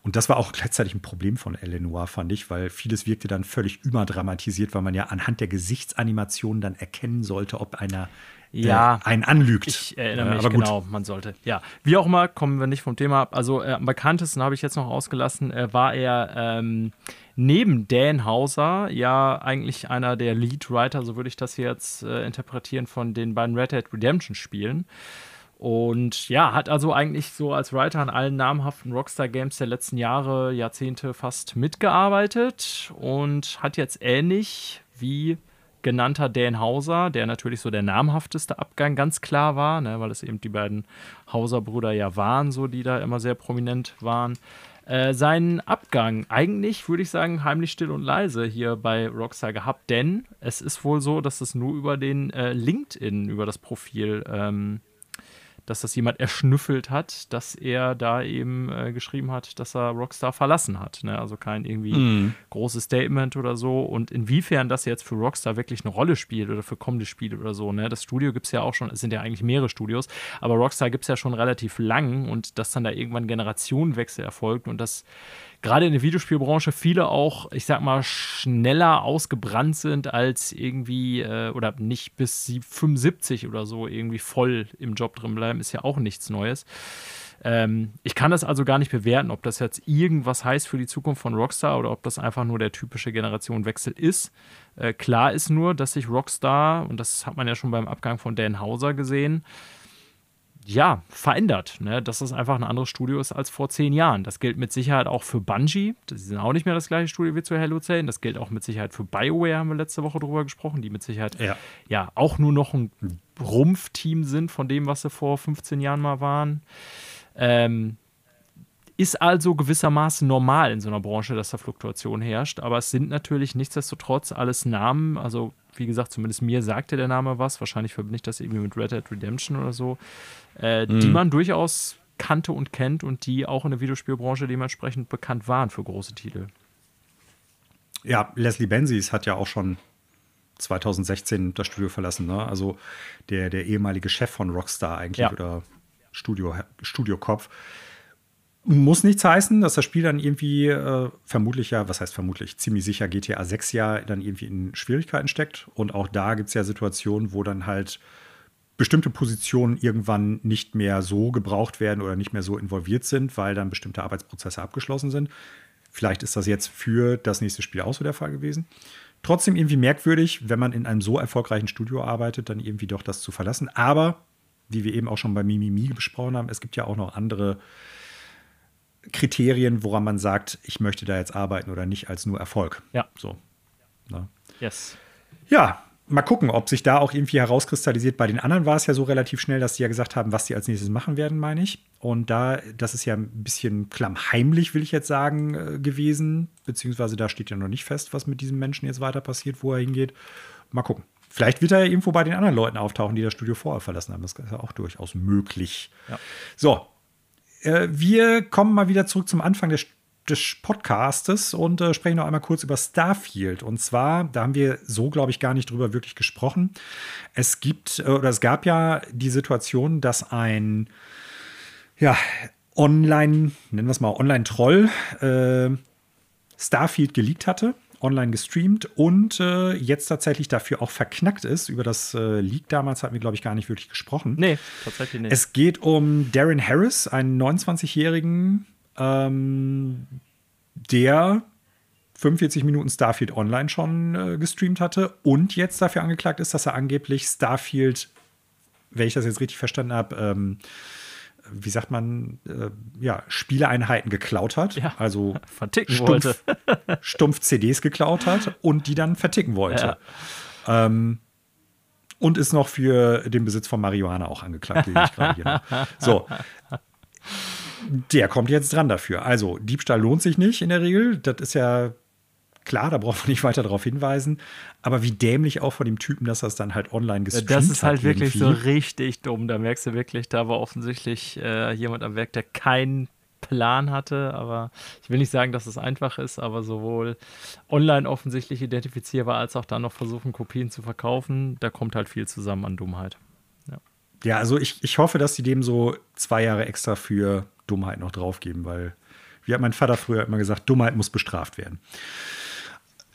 Und das war auch gleichzeitig ein Problem von Eleanor, fand ich, weil vieles wirkte dann völlig überdramatisiert, weil man ja anhand der Gesichtsanimation dann erkennen sollte, ob einer äh, ja, äh, einen anlügt. Ich erinnere mich, äh, genau, man sollte. Ja, wie auch immer, kommen wir nicht vom Thema ab. Also äh, am bekanntesten habe ich jetzt noch ausgelassen, äh, war er ähm, neben Dan Hauser ja eigentlich einer der Leadwriter, so würde ich das jetzt äh, interpretieren, von den beiden Red Dead Redemption Spielen. Und ja, hat also eigentlich so als Writer an allen namhaften Rockstar-Games der letzten Jahre, Jahrzehnte fast mitgearbeitet und hat jetzt ähnlich wie genannter Dan Hauser, der natürlich so der namhafteste Abgang ganz klar war, ne, weil es eben die beiden Hauser-Brüder ja waren, so die da immer sehr prominent waren. Äh, seinen Abgang eigentlich, würde ich sagen, heimlich still und leise hier bei Rockstar gehabt, denn es ist wohl so, dass es nur über den äh, LinkedIn, über das Profil ähm, dass das jemand erschnüffelt hat, dass er da eben äh, geschrieben hat, dass er Rockstar verlassen hat. Ne? Also kein irgendwie mm. großes Statement oder so. Und inwiefern das jetzt für Rockstar wirklich eine Rolle spielt oder für kommende Spiele oder so. Ne? Das Studio gibt es ja auch schon, es sind ja eigentlich mehrere Studios, aber Rockstar gibt es ja schon relativ lang und dass dann da irgendwann Generationenwechsel erfolgt und das gerade in der Videospielbranche viele auch, ich sag mal, schneller ausgebrannt sind als irgendwie äh, oder nicht bis 75 oder so irgendwie voll im Job drin bleiben, ist ja auch nichts Neues. Ähm, ich kann das also gar nicht bewerten, ob das jetzt irgendwas heißt für die Zukunft von Rockstar oder ob das einfach nur der typische Generationenwechsel ist. Äh, klar ist nur, dass sich Rockstar, und das hat man ja schon beim Abgang von Dan Hauser gesehen, ja, verändert. Ne? Dass das einfach ein anderes Studio ist als vor zehn Jahren. Das gilt mit Sicherheit auch für Bungie. Das sind auch nicht mehr das gleiche Studio wie zu Hello Zane. Das gilt auch mit Sicherheit für BioWare, haben wir letzte Woche drüber gesprochen, die mit Sicherheit ja, ja auch nur noch ein Rumpfteam sind von dem, was sie vor 15 Jahren mal waren. Ähm, ist also gewissermaßen normal in so einer Branche, dass da Fluktuation herrscht. Aber es sind natürlich nichtsdestotrotz alles Namen. Also, wie gesagt, zumindest mir sagte der Name was. Wahrscheinlich verbinde ich das irgendwie mit Red Dead Redemption oder so äh, mhm. die man durchaus kannte und kennt und die auch in der Videospielbranche dementsprechend bekannt waren für große Titel. Ja, Leslie Benzies hat ja auch schon 2016 das Studio verlassen, ne? Also der, der ehemalige Chef von Rockstar eigentlich ja. oder Studio, Studiokopf. Muss nichts heißen, dass das Spiel dann irgendwie äh, vermutlich ja, was heißt vermutlich, ziemlich sicher GTA 6 ja dann irgendwie in Schwierigkeiten steckt. Und auch da gibt es ja Situationen, wo dann halt bestimmte Positionen irgendwann nicht mehr so gebraucht werden oder nicht mehr so involviert sind, weil dann bestimmte Arbeitsprozesse abgeschlossen sind. Vielleicht ist das jetzt für das nächste Spiel auch so der Fall gewesen. Trotzdem irgendwie merkwürdig, wenn man in einem so erfolgreichen Studio arbeitet, dann irgendwie doch das zu verlassen. Aber, wie wir eben auch schon bei Mimimi besprochen haben, es gibt ja auch noch andere Kriterien, woran man sagt, ich möchte da jetzt arbeiten oder nicht, als nur Erfolg. Ja. So. Na. Yes. Ja, mal gucken, ob sich da auch irgendwie herauskristallisiert. Bei den anderen war es ja so relativ schnell, dass die ja gesagt haben, was die als nächstes machen werden, meine ich. Und da, das ist ja ein bisschen klammheimlich, will ich jetzt sagen, äh, gewesen. Beziehungsweise da steht ja noch nicht fest, was mit diesem Menschen jetzt weiter passiert, wo er hingeht. Mal gucken. Vielleicht wird er ja irgendwo bei den anderen Leuten auftauchen, die das Studio vorher verlassen haben. Das ist ja auch durchaus möglich. Ja. So. Äh, wir kommen mal wieder zurück zum Anfang der des Podcastes und äh, sprechen noch einmal kurz über Starfield. Und zwar, da haben wir so, glaube ich, gar nicht drüber wirklich gesprochen. Es gibt äh, oder es gab ja die Situation, dass ein ja, Online, nennen wir es mal Online-Troll, äh, Starfield geleakt hatte, online gestreamt und äh, jetzt tatsächlich dafür auch verknackt ist. Über das äh, Leak damals hatten wir, glaube ich, gar nicht wirklich gesprochen. Nee, tatsächlich nicht. Es geht um Darren Harris, einen 29-jährigen ähm, der 45 Minuten Starfield Online schon äh, gestreamt hatte und jetzt dafür angeklagt ist, dass er angeblich Starfield, wenn ich das jetzt richtig verstanden habe, ähm, wie sagt man, äh, ja, Spieleeinheiten geklaut hat. Ja, also verticken stumpf, wollte. stumpf CDs geklaut hat und die dann verticken wollte. Ja. Ähm, und ist noch für den Besitz von Marihuana auch angeklagt, ich gerade hier noch. So der kommt jetzt dran dafür. Also, Diebstahl lohnt sich nicht in der Regel. Das ist ja klar, da braucht man nicht weiter darauf hinweisen. Aber wie dämlich auch von dem Typen, dass er es dann halt online gestreamt hat. Das ist halt wirklich so richtig dumm. Da merkst du wirklich, da war offensichtlich äh, jemand am Werk, der keinen Plan hatte. Aber ich will nicht sagen, dass es einfach ist, aber sowohl online offensichtlich identifizierbar als auch dann noch versuchen, Kopien zu verkaufen. Da kommt halt viel zusammen an Dummheit. Ja, ja also ich, ich hoffe, dass sie dem so zwei Jahre extra für Dummheit noch draufgeben, weil, wie hat mein Vater früher immer gesagt, Dummheit muss bestraft werden.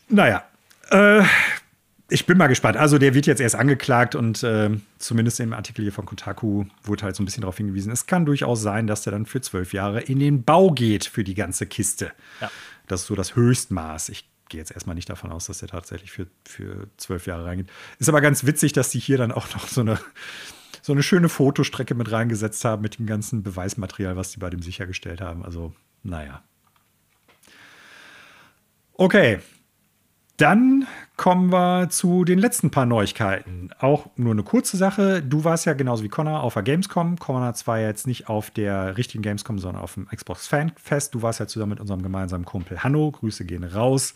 Naja, äh, ich bin mal gespannt. Also, der wird jetzt erst angeklagt und äh, zumindest im Artikel hier von Kotaku wurde halt so ein bisschen darauf hingewiesen, es kann durchaus sein, dass der dann für zwölf Jahre in den Bau geht für die ganze Kiste. Ja. Das ist so das Höchstmaß. Ich gehe jetzt erstmal nicht davon aus, dass der tatsächlich für, für zwölf Jahre reingeht. Ist aber ganz witzig, dass die hier dann auch noch so eine so eine schöne Fotostrecke mit reingesetzt haben mit dem ganzen Beweismaterial, was sie bei dem sichergestellt haben. Also, naja. Okay. Dann kommen wir zu den letzten paar Neuigkeiten. Auch nur eine kurze Sache. Du warst ja genauso wie Connor auf der Gamescom. Connor zwar jetzt nicht auf der richtigen Gamescom, sondern auf dem Xbox Fan Fest. Du warst ja zusammen mit unserem gemeinsamen Kumpel Hanno. Grüße gehen raus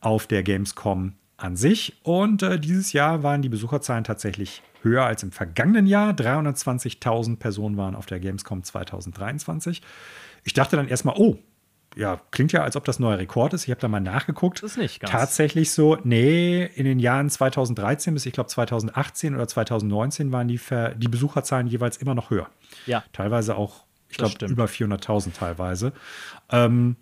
auf der Gamescom an sich. Und äh, dieses Jahr waren die Besucherzahlen tatsächlich höher als im vergangenen Jahr. 320.000 Personen waren auf der Gamescom 2023. Ich dachte dann erstmal, oh, ja, klingt ja, als ob das neuer Rekord ist. Ich habe da mal nachgeguckt. Das ist nicht ganz. Tatsächlich so, nee, in den Jahren 2013 bis ich glaube 2018 oder 2019 waren die, Ver die Besucherzahlen jeweils immer noch höher. Ja. Teilweise auch, ich glaube, über 400.000 teilweise. Ähm,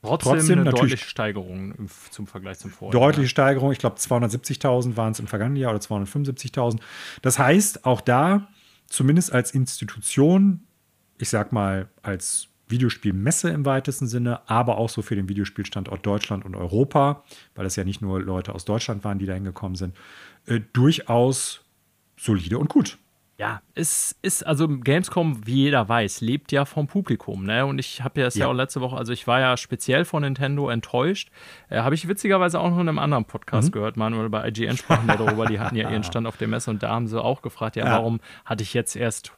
Trotzdem, Trotzdem eine deutliche Steigerung im, zum Vergleich zum Vorjahr. Deutliche Steigerung. Ich glaube, 270.000 waren es im vergangenen Jahr oder 275.000. Das heißt, auch da, zumindest als Institution, ich sag mal, als Videospielmesse im weitesten Sinne, aber auch so für den Videospielstandort Deutschland und Europa, weil es ja nicht nur Leute aus Deutschland waren, die da hingekommen sind, äh, durchaus solide und gut. Ja, es ist, also Gamescom, wie jeder weiß, lebt ja vom Publikum, ne? Und ich habe ja es ja. ja. auch letzte Woche, also ich war ja speziell von Nintendo enttäuscht. Äh, habe ich witzigerweise auch noch in einem anderen Podcast mhm. gehört, Manuel, bei IGN sprachen wir darüber, die hatten ja ihren Stand auf der Messe und da haben sie auch gefragt, ja, ja. warum hatte ich jetzt erst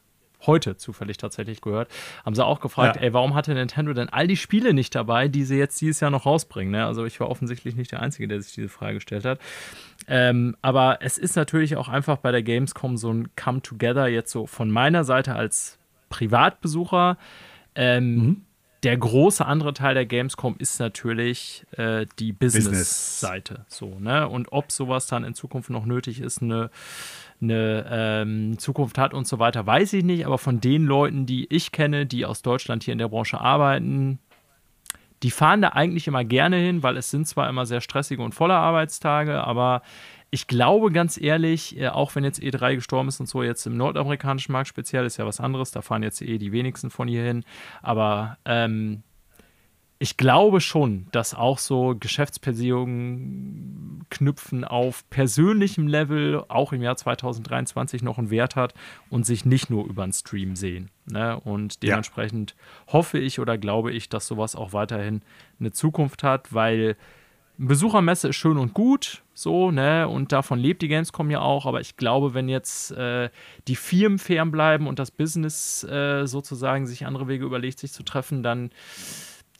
heute zufällig tatsächlich gehört, haben sie auch gefragt, ja. ey, warum hatte Nintendo denn all die Spiele nicht dabei, die sie jetzt dieses Jahr noch rausbringen? Ne? Also ich war offensichtlich nicht der Einzige, der sich diese Frage gestellt hat. Ähm, aber es ist natürlich auch einfach bei der Gamescom so ein Come-Together jetzt so von meiner Seite als Privatbesucher. Ähm, mhm. Der große andere Teil der Gamescom ist natürlich äh, die Business-Seite. Business. So, ne? Und ob sowas dann in Zukunft noch nötig ist, eine eine ähm, Zukunft hat und so weiter, weiß ich nicht. Aber von den Leuten, die ich kenne, die aus Deutschland hier in der Branche arbeiten, die fahren da eigentlich immer gerne hin, weil es sind zwar immer sehr stressige und volle Arbeitstage, aber ich glaube ganz ehrlich, äh, auch wenn jetzt E3 gestorben ist und so, jetzt im nordamerikanischen Markt speziell ist ja was anderes, da fahren jetzt eh die wenigsten von hier hin, aber ähm, ich glaube schon, dass auch so Geschäftsbeziehungen knüpfen auf persönlichem Level auch im Jahr 2023 noch einen Wert hat und sich nicht nur über einen Stream sehen. Ne? Und dementsprechend ja. hoffe ich oder glaube ich, dass sowas auch weiterhin eine Zukunft hat, weil Besuchermesse ist schön und gut, so, ne, und davon lebt die Gamescom ja auch, aber ich glaube, wenn jetzt äh, die Firmen fernbleiben und das Business äh, sozusagen sich andere Wege überlegt, sich zu treffen, dann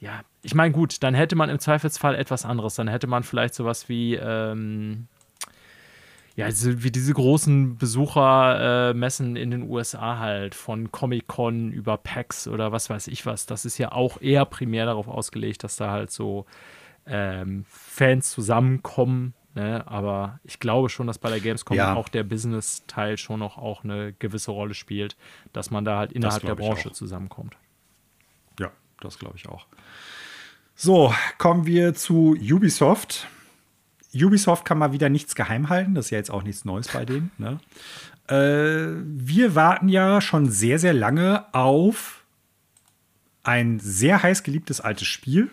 ja, ich meine, gut, dann hätte man im Zweifelsfall etwas anderes. Dann hätte man vielleicht sowas wie, ähm, ja, wie diese großen Besuchermessen äh, in den USA halt, von Comic-Con über PAX oder was weiß ich was. Das ist ja auch eher primär darauf ausgelegt, dass da halt so ähm, Fans zusammenkommen. Ne? Aber ich glaube schon, dass bei der Gamescom ja. auch der Business-Teil schon noch auch eine gewisse Rolle spielt, dass man da halt innerhalb der Branche zusammenkommt. Das glaube ich auch. So, kommen wir zu Ubisoft. Ubisoft kann mal wieder nichts geheim halten. Das ist ja jetzt auch nichts Neues bei denen. Ne? Äh, wir warten ja schon sehr, sehr lange auf ein sehr heiß geliebtes altes Spiel.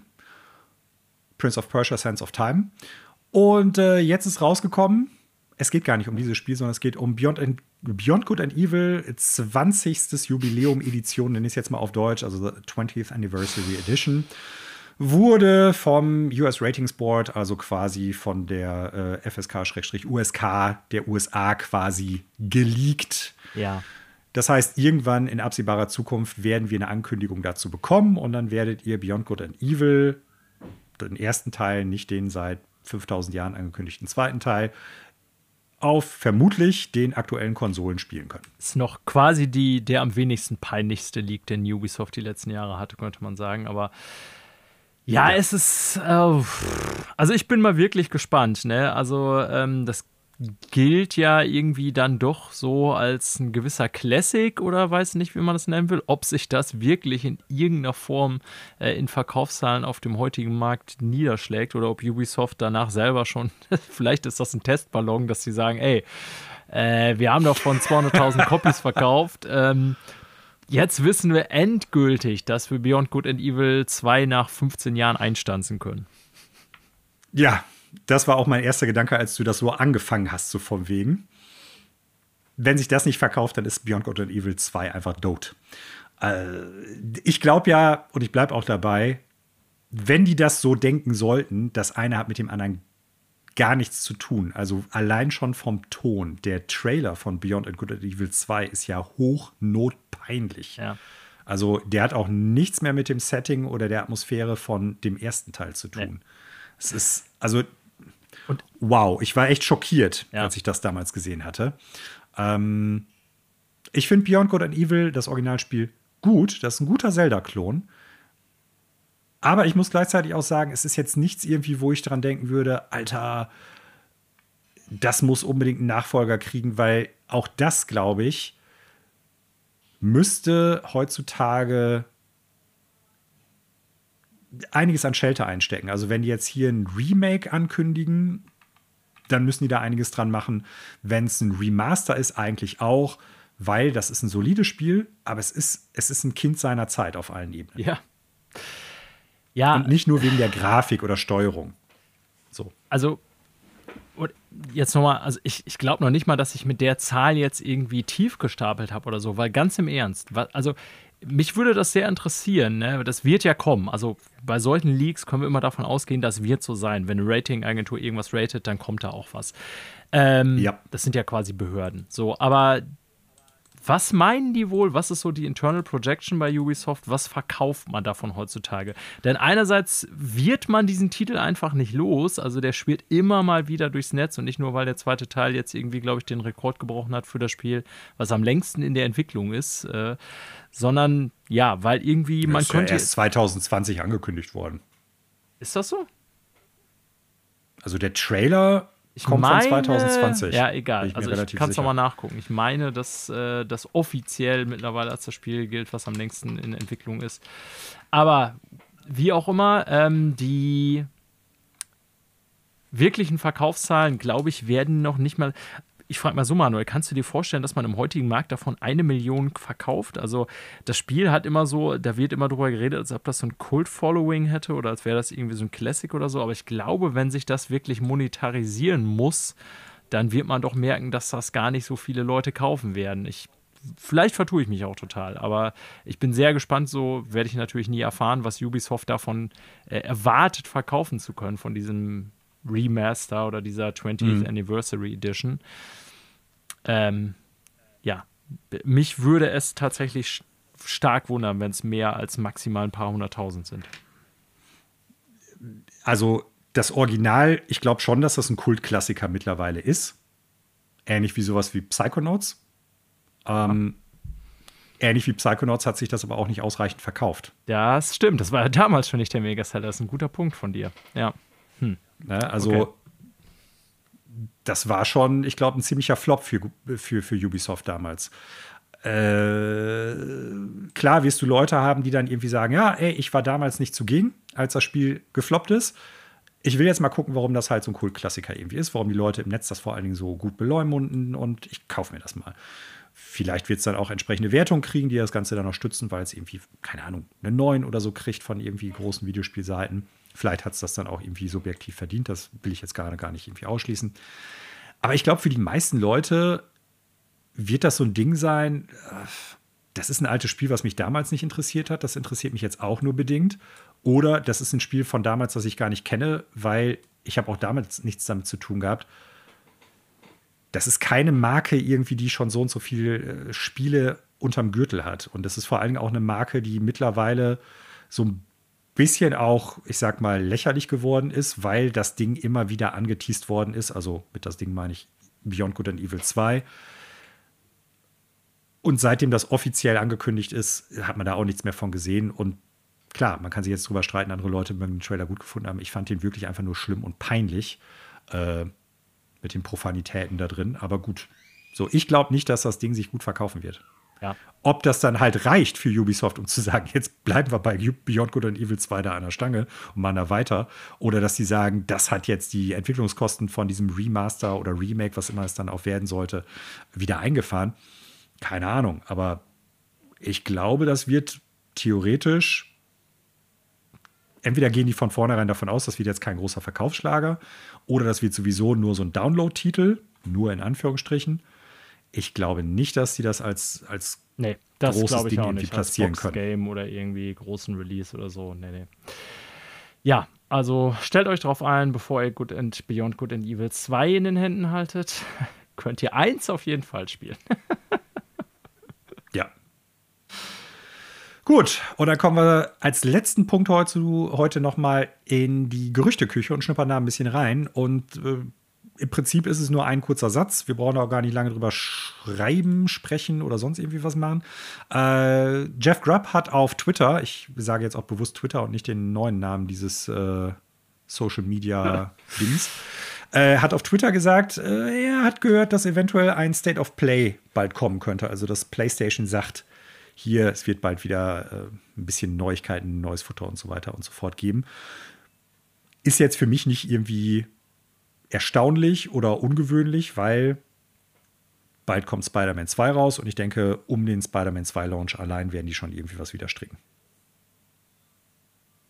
Prince of Persia Sands of Time. Und äh, jetzt ist rausgekommen, es geht gar nicht um dieses Spiel, sondern es geht um Beyond, Beyond Good and Evil 20. Jubiläum Edition, nenne ich es jetzt mal auf Deutsch, also 20th Anniversary Edition wurde vom US Ratings Board, also quasi von der äh, FSK-USK der USA quasi geleakt. Ja. Das heißt, irgendwann in absehbarer Zukunft werden wir eine Ankündigung dazu bekommen und dann werdet ihr Beyond Good and Evil, den ersten Teil, nicht den seit 5000 Jahren angekündigten zweiten Teil, auf vermutlich den aktuellen Konsolen spielen können. Ist noch quasi die, der am wenigsten peinlichste League, den Ubisoft die letzten Jahre hatte, könnte man sagen. Aber ja, es ist. Äh, also ich bin mal wirklich gespannt. Ne? Also ähm, das gilt ja irgendwie dann doch so als ein gewisser Classic oder weiß nicht, wie man das nennen will. Ob sich das wirklich in irgendeiner Form äh, in Verkaufszahlen auf dem heutigen Markt niederschlägt oder ob Ubisoft danach selber schon, vielleicht ist das ein Testballon, dass sie sagen, ey, äh, wir haben doch von 200.000 Copies verkauft. Ähm, Jetzt wissen wir endgültig, dass wir Beyond Good and Evil 2 nach 15 Jahren einstanzen können. Ja, das war auch mein erster Gedanke, als du das so angefangen hast, so vom Wegen. Wenn sich das nicht verkauft, dann ist Beyond Good and Evil 2 einfach dote. Äh, ich glaube ja, und ich bleibe auch dabei, wenn die das so denken sollten, das eine hat mit dem anderen gar nichts zu tun. Also allein schon vom Ton. Der Trailer von Beyond and Good and Evil 2 ist ja hochnotpeinlich. Ja. Also der hat auch nichts mehr mit dem Setting oder der Atmosphäre von dem ersten Teil zu tun. Nee. Es ist, also Und wow, ich war echt schockiert, ja. als ich das damals gesehen hatte. Ähm, ich finde Beyond Good and Evil, das Originalspiel, gut. Das ist ein guter Zelda-Klon. Aber ich muss gleichzeitig auch sagen, es ist jetzt nichts irgendwie, wo ich dran denken würde, Alter, das muss unbedingt einen Nachfolger kriegen, weil auch das, glaube ich, müsste heutzutage einiges an Shelter einstecken. Also wenn die jetzt hier ein Remake ankündigen, dann müssen die da einiges dran machen. Wenn es ein Remaster ist, eigentlich auch, weil das ist ein solides Spiel, aber es ist, es ist ein Kind seiner Zeit auf allen Ebenen. Ja. Ja. Und nicht nur wegen der Grafik oder Steuerung. So. Also, jetzt nochmal, also ich, ich glaube noch nicht mal, dass ich mit der Zahl jetzt irgendwie tief gestapelt habe oder so, weil ganz im Ernst, also mich würde das sehr interessieren, ne? das wird ja kommen. Also bei solchen Leaks können wir immer davon ausgehen, das wird so sein. Wenn eine Ratingagentur irgendwas ratet, dann kommt da auch was. Ähm, ja. Das sind ja quasi Behörden. So, aber was meinen die wohl? Was ist so die Internal Projection bei Ubisoft? Was verkauft man davon heutzutage? Denn einerseits wird man diesen Titel einfach nicht los. Also der spielt immer mal wieder durchs Netz und nicht nur, weil der zweite Teil jetzt irgendwie, glaube ich, den Rekord gebrochen hat für das Spiel, was am längsten in der Entwicklung ist. Äh, sondern ja, weil irgendwie das man ist könnte. Ja erst 2020 angekündigt worden. Ist das so? Also der Trailer ich kommt meine, von 2020. Ja, egal. Ich also ich kann es nochmal nachgucken. Ich meine, dass äh, das offiziell mittlerweile als das Spiel gilt, was am längsten in Entwicklung ist. Aber wie auch immer, ähm, die wirklichen Verkaufszahlen, glaube ich, werden noch nicht mal ich frage mal so, Manuel, kannst du dir vorstellen, dass man im heutigen Markt davon eine Million verkauft? Also das Spiel hat immer so, da wird immer drüber geredet, als ob das so ein Kult-Following hätte oder als wäre das irgendwie so ein Classic oder so. Aber ich glaube, wenn sich das wirklich monetarisieren muss, dann wird man doch merken, dass das gar nicht so viele Leute kaufen werden. Ich vielleicht vertue ich mich auch total, aber ich bin sehr gespannt, so werde ich natürlich nie erfahren, was Ubisoft davon äh, erwartet, verkaufen zu können, von diesem Remaster oder dieser 20th mhm. Anniversary Edition. Ähm, ja, mich würde es tatsächlich stark wundern, wenn es mehr als maximal ein paar hunderttausend sind. Also das Original, ich glaube schon, dass das ein Kultklassiker mittlerweile ist. Ähnlich wie sowas wie Psychonauts. Ähm, ähnlich wie Psychonauts hat sich das aber auch nicht ausreichend verkauft. Das stimmt, das war ja damals schon nicht der Megaseller. Das ist ein guter Punkt von dir. Ja. Hm. Ne, also okay. Das war schon, ich glaube, ein ziemlicher Flop für, für, für Ubisoft damals. Äh, klar wirst du Leute haben, die dann irgendwie sagen, ja, ey, ich war damals nicht zugegen, als das Spiel gefloppt ist. Ich will jetzt mal gucken, warum das halt so ein Kult-Klassiker irgendwie ist, warum die Leute im Netz das vor allen Dingen so gut beleumunden und ich kaufe mir das mal. Vielleicht wird es dann auch entsprechende Wertungen kriegen, die das Ganze dann noch stützen, weil es irgendwie, keine Ahnung, eine 9 oder so kriegt von irgendwie großen Videospielseiten. Vielleicht hat es das dann auch irgendwie subjektiv verdient. Das will ich jetzt gerade gar nicht irgendwie ausschließen. Aber ich glaube, für die meisten Leute wird das so ein Ding sein. Äh, das ist ein altes Spiel, was mich damals nicht interessiert hat. Das interessiert mich jetzt auch nur bedingt. Oder das ist ein Spiel von damals, das ich gar nicht kenne, weil ich habe auch damals nichts damit zu tun gehabt. Das ist keine Marke irgendwie, die schon so und so viele äh, Spiele unterm Gürtel hat. Und das ist vor allem auch eine Marke, die mittlerweile so ein bisschen auch, ich sag mal, lächerlich geworden ist, weil das Ding immer wieder angeteased worden ist. Also mit das Ding meine ich Beyond Good and Evil 2. Und seitdem das offiziell angekündigt ist, hat man da auch nichts mehr von gesehen. Und klar, man kann sich jetzt drüber streiten, andere Leute mögen den Trailer gut gefunden haben. Ich fand den wirklich einfach nur schlimm und peinlich äh, mit den Profanitäten da drin. Aber gut, so, ich glaube nicht, dass das Ding sich gut verkaufen wird. Ja. Ob das dann halt reicht für Ubisoft, um zu sagen, jetzt bleiben wir bei Beyond Good and Evil 2 da an der Stange und machen da weiter. Oder dass sie sagen, das hat jetzt die Entwicklungskosten von diesem Remaster oder Remake, was immer es dann auch werden sollte, wieder eingefahren. Keine Ahnung. Aber ich glaube, das wird theoretisch. Entweder gehen die von vornherein davon aus, das wird jetzt kein großer Verkaufsschlager, oder das wird sowieso nur so ein Download-Titel, nur in Anführungsstrichen ich glaube nicht, dass sie das als, als nee, das großes ich Ding irgendwie nicht. platzieren als können. Game oder irgendwie großen Release oder so. Nee, nee. Ja, also stellt euch darauf ein, bevor ihr Good and Beyond Good and Evil 2 in den Händen haltet, könnt ihr eins auf jeden Fall spielen. ja. Gut, und dann kommen wir als letzten Punkt heute, heute nochmal in die Gerüchteküche und schnuppern da ein bisschen rein. Und äh, im Prinzip ist es nur ein kurzer Satz. Wir brauchen auch gar nicht lange drüber schreiben, sprechen oder sonst irgendwie was machen. Äh, Jeff Grubb hat auf Twitter, ich sage jetzt auch bewusst Twitter und nicht den neuen Namen dieses äh, Social Media Dings, äh, hat auf Twitter gesagt, äh, er hat gehört, dass eventuell ein State of Play bald kommen könnte. Also, dass PlayStation sagt, hier, es wird bald wieder äh, ein bisschen Neuigkeiten, neues Futter und so weiter und so fort geben. Ist jetzt für mich nicht irgendwie erstaunlich oder ungewöhnlich, weil bald kommt Spider-Man 2 raus und ich denke, um den Spider-Man 2 Launch allein werden die schon irgendwie was wieder stricken.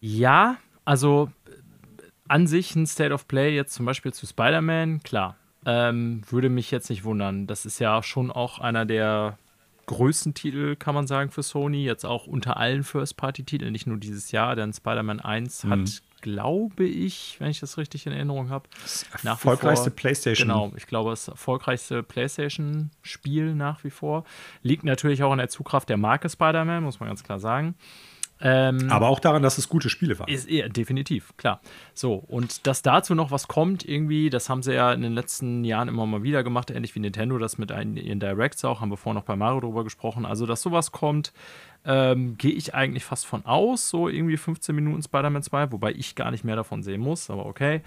Ja, also an sich ein State of Play jetzt zum Beispiel zu Spider-Man, klar, ähm, würde mich jetzt nicht wundern. Das ist ja schon auch einer der größten Titel, kann man sagen, für Sony. Jetzt auch unter allen First-Party-Titeln, nicht nur dieses Jahr, denn Spider-Man 1 mhm. hat, glaube ich, wenn ich das richtig in Erinnerung habe, das erfolgreichste PlayStation. Genau, ich glaube, das erfolgreichste PlayStation-Spiel nach wie vor. Liegt natürlich auch an der Zugkraft der Marke Spider-Man, muss man ganz klar sagen. Ähm, Aber auch daran, dass es gute Spiele waren. Ist, ja, definitiv, klar. So, und dass dazu noch was kommt, irgendwie, das haben sie ja in den letzten Jahren immer mal wieder gemacht, ähnlich wie Nintendo das mit ihren Directs auch, haben wir vorhin noch bei Mario drüber gesprochen. Also, dass sowas kommt, ähm, gehe ich eigentlich fast von aus, so irgendwie 15 Minuten Spider-Man 2, wobei ich gar nicht mehr davon sehen muss, aber okay.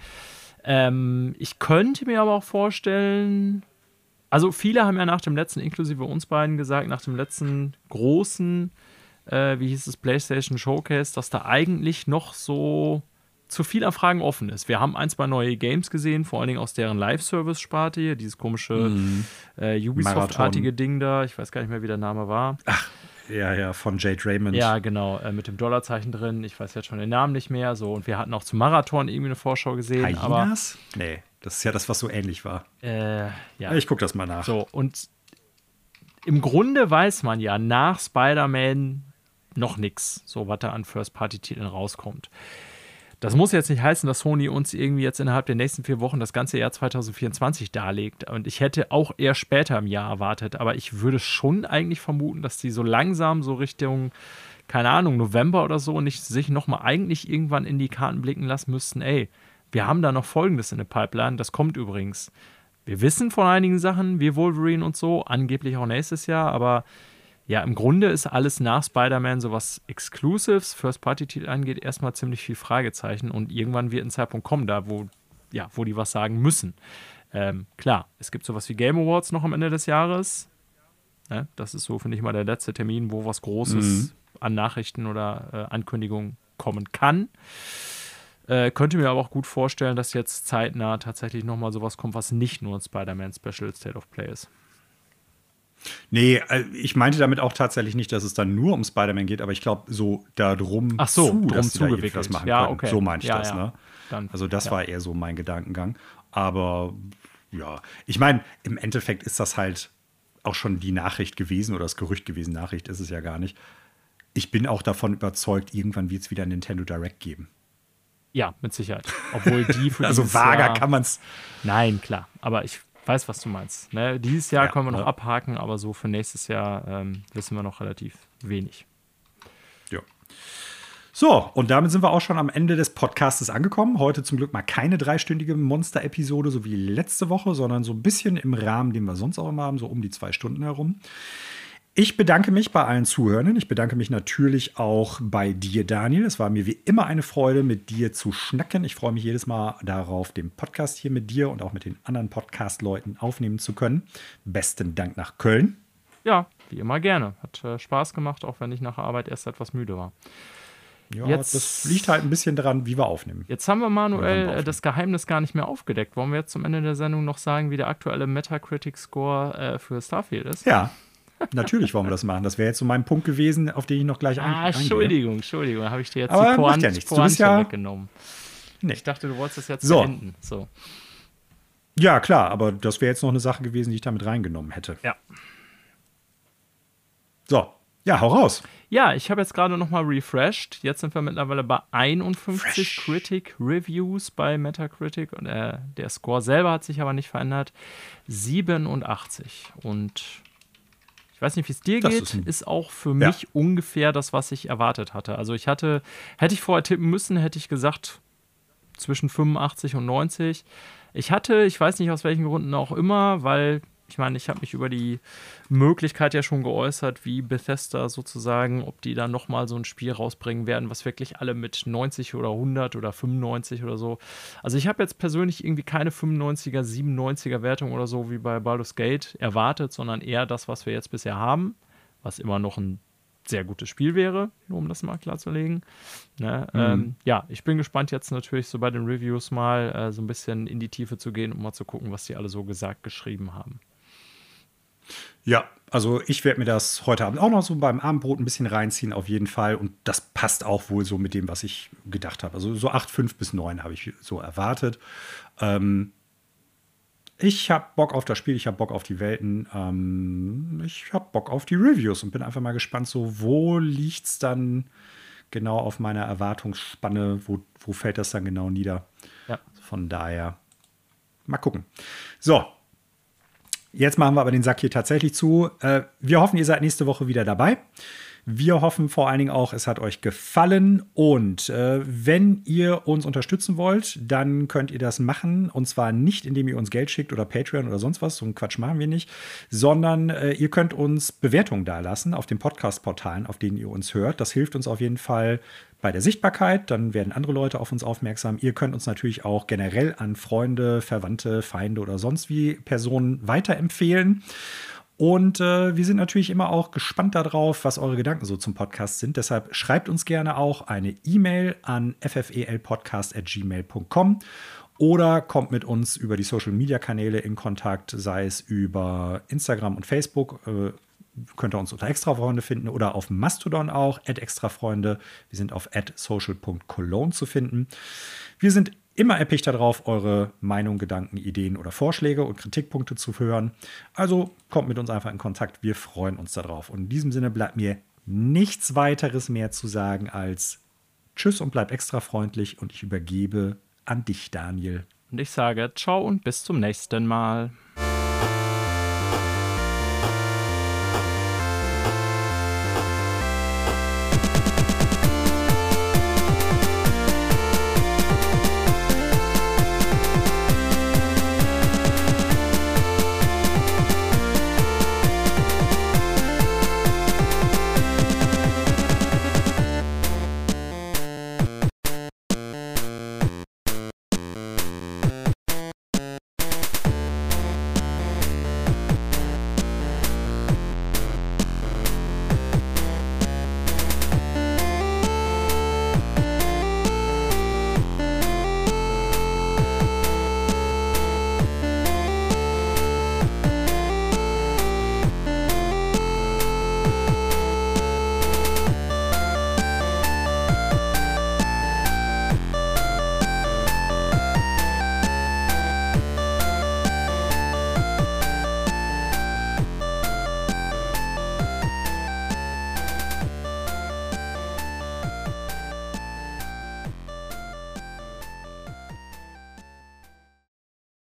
Ähm, ich könnte mir aber auch vorstellen, also viele haben ja nach dem letzten, inklusive uns beiden gesagt, nach dem letzten großen äh, wie hieß es, PlayStation Showcase, dass da eigentlich noch so zu viel an Fragen offen ist. Wir haben ein, zwei neue Games gesehen, vor allen Dingen aus deren Live-Service-Sparte hier, dieses komische mhm. äh, Ubisoft-artige Ding da. Ich weiß gar nicht mehr, wie der Name war. Ach, ja, ja, von Jade Raymond. Ja, genau, äh, mit dem Dollarzeichen drin. Ich weiß jetzt schon den Namen nicht mehr. So, und wir hatten auch zum Marathon irgendwie eine Vorschau gesehen. Hyenas? Aber, nee, das ist ja das, was so ähnlich war. Äh, ja. Ich gucke das mal nach. So, und im Grunde weiß man ja nach Spider-Man noch nichts, so was da an First-Party-Titeln rauskommt. Das muss jetzt nicht heißen, dass Sony uns irgendwie jetzt innerhalb der nächsten vier Wochen das ganze Jahr 2024 darlegt. Und ich hätte auch eher später im Jahr erwartet. Aber ich würde schon eigentlich vermuten, dass die so langsam so Richtung, keine Ahnung, November oder so nicht sich nochmal eigentlich irgendwann in die Karten blicken lassen müssten. Ey, wir haben da noch Folgendes in der Pipeline. Das kommt übrigens. Wir wissen von einigen Sachen, wie Wolverine und so, angeblich auch nächstes Jahr, aber ja, im Grunde ist alles nach Spider-Man, so was Exclusives, First-Party-Titel angeht, erstmal ziemlich viel Fragezeichen und irgendwann wird ein Zeitpunkt kommen, da wo, ja, wo die was sagen müssen. Ähm, klar, es gibt sowas wie Game Awards noch am Ende des Jahres. Ja, das ist so, finde ich mal, der letzte Termin, wo was Großes mhm. an Nachrichten oder äh, Ankündigungen kommen kann. Äh, könnte mir aber auch gut vorstellen, dass jetzt zeitnah tatsächlich nochmal sowas kommt, was nicht nur ein Spider-Man Special State of Play ist. Nee, äh, ich meinte damit auch tatsächlich nicht, dass es dann nur um Spider-Man geht, aber ich glaube, so darum Ach so, zu, drum dass da was machen ja, können. Okay. So meinte ich ja, das, ja. ne? Dann, also das war eher so mein Gedankengang. Aber ja, ich meine, im Endeffekt ist das halt auch schon die Nachricht gewesen oder das Gerücht gewesen. Nachricht ist es ja gar nicht. Ich bin auch davon überzeugt, irgendwann wird es wieder ein Nintendo Direct geben. Ja, mit Sicherheit. Obwohl die für Also vager Jahr, kann man es. Nein, klar. Aber ich weiß, was du meinst. Ne? Dieses Jahr ja, können wir noch ja. abhaken, aber so für nächstes Jahr ähm, wissen wir noch relativ wenig. Ja. So, und damit sind wir auch schon am Ende des Podcastes angekommen. Heute zum Glück mal keine dreistündige Monster-Episode, so wie letzte Woche, sondern so ein bisschen im Rahmen, den wir sonst auch immer haben, so um die zwei Stunden herum. Ich bedanke mich bei allen Zuhörern. Ich bedanke mich natürlich auch bei dir, Daniel. Es war mir wie immer eine Freude, mit dir zu schnacken. Ich freue mich jedes Mal darauf, den Podcast hier mit dir und auch mit den anderen Podcast-Leuten aufnehmen zu können. Besten Dank nach Köln. Ja, wie immer gerne. Hat äh, Spaß gemacht, auch wenn ich nach der Arbeit erst etwas müde war. Ja, jetzt, das liegt halt ein bisschen daran, wie wir aufnehmen. Jetzt haben wir Manuel wir das Geheimnis gar nicht mehr aufgedeckt. Wollen wir jetzt zum Ende der Sendung noch sagen, wie der aktuelle Metacritic-Score äh, für Starfield ist? Ja, Natürlich wollen wir das machen. Das wäre jetzt so mein Punkt gewesen, auf den ich noch gleich ah, eingehe. Entschuldigung, Entschuldigung. habe ich dir jetzt Aber die Pointe, ja nichts. Du bist ja weggenommen. Nee. Ich dachte, du wolltest das jetzt so. beenden. So. Ja, klar, aber das wäre jetzt noch eine Sache gewesen, die ich damit reingenommen hätte. Ja. So, ja, hau raus. Ja, ich habe jetzt gerade noch mal refreshed. Jetzt sind wir mittlerweile bei 51 Fresh. Critic Reviews bei Metacritic und äh, der Score selber hat sich aber nicht verändert. 87 und weiß nicht, wie es dir das geht, ist, ist, auch für ja. mich ungefähr das, was ich erwartet hatte. Also ich hatte, hätte ich vorher tippen müssen, hätte ich gesagt zwischen 85 und 90. Ich hatte, ich weiß nicht aus welchen Gründen auch immer, weil ich meine, ich habe mich über die Möglichkeit ja schon geäußert, wie Bethesda sozusagen, ob die da nochmal so ein Spiel rausbringen werden, was wirklich alle mit 90 oder 100 oder 95 oder so. Also ich habe jetzt persönlich irgendwie keine 95er, 97er Wertung oder so wie bei Baldur's Gate erwartet, sondern eher das, was wir jetzt bisher haben, was immer noch ein sehr gutes Spiel wäre, um das mal klarzulegen. Ne? Mhm. Ähm, ja, ich bin gespannt jetzt natürlich so bei den Reviews mal äh, so ein bisschen in die Tiefe zu gehen, um mal zu gucken, was die alle so gesagt, geschrieben haben. Ja, also ich werde mir das heute Abend auch noch so beim Abendbrot ein bisschen reinziehen, auf jeden Fall. Und das passt auch wohl so mit dem, was ich gedacht habe. Also so 8, 5 bis 9 habe ich so erwartet. Ähm, ich habe Bock auf das Spiel, ich habe Bock auf die Welten, ähm, ich habe Bock auf die Reviews und bin einfach mal gespannt, so wo liegt es dann genau auf meiner Erwartungsspanne, wo, wo fällt das dann genau nieder? Ja. Von daher, mal gucken. So, Jetzt machen wir aber den Sack hier tatsächlich zu. Äh, wir hoffen, ihr seid nächste Woche wieder dabei. Wir hoffen vor allen Dingen auch, es hat euch gefallen. Und äh, wenn ihr uns unterstützen wollt, dann könnt ihr das machen. Und zwar nicht, indem ihr uns Geld schickt oder Patreon oder sonst was. So einen Quatsch machen wir nicht. Sondern äh, ihr könnt uns Bewertungen dalassen auf den Podcast-Portalen, auf denen ihr uns hört. Das hilft uns auf jeden Fall bei der Sichtbarkeit. Dann werden andere Leute auf uns aufmerksam. Ihr könnt uns natürlich auch generell an Freunde, Verwandte, Feinde oder sonst wie Personen weiterempfehlen. Und äh, wir sind natürlich immer auch gespannt darauf, was eure Gedanken so zum Podcast sind. Deshalb schreibt uns gerne auch eine E-Mail an ffelpodcast.gmail.com oder kommt mit uns über die Social Media Kanäle in Kontakt, sei es über Instagram und Facebook. Äh, könnt ihr uns unter Extrafreunde finden oder auf Mastodon auch, at Extrafreunde. Wir sind auf social.cologne zu finden. Wir sind immer erpicht darauf, eure Meinung, Gedanken, Ideen oder Vorschläge und Kritikpunkte zu hören. Also kommt mit uns einfach in Kontakt. Wir freuen uns darauf. Und in diesem Sinne bleibt mir nichts weiteres mehr zu sagen als Tschüss und bleibt extra freundlich und ich übergebe an dich, Daniel. Und ich sage Ciao und bis zum nächsten Mal.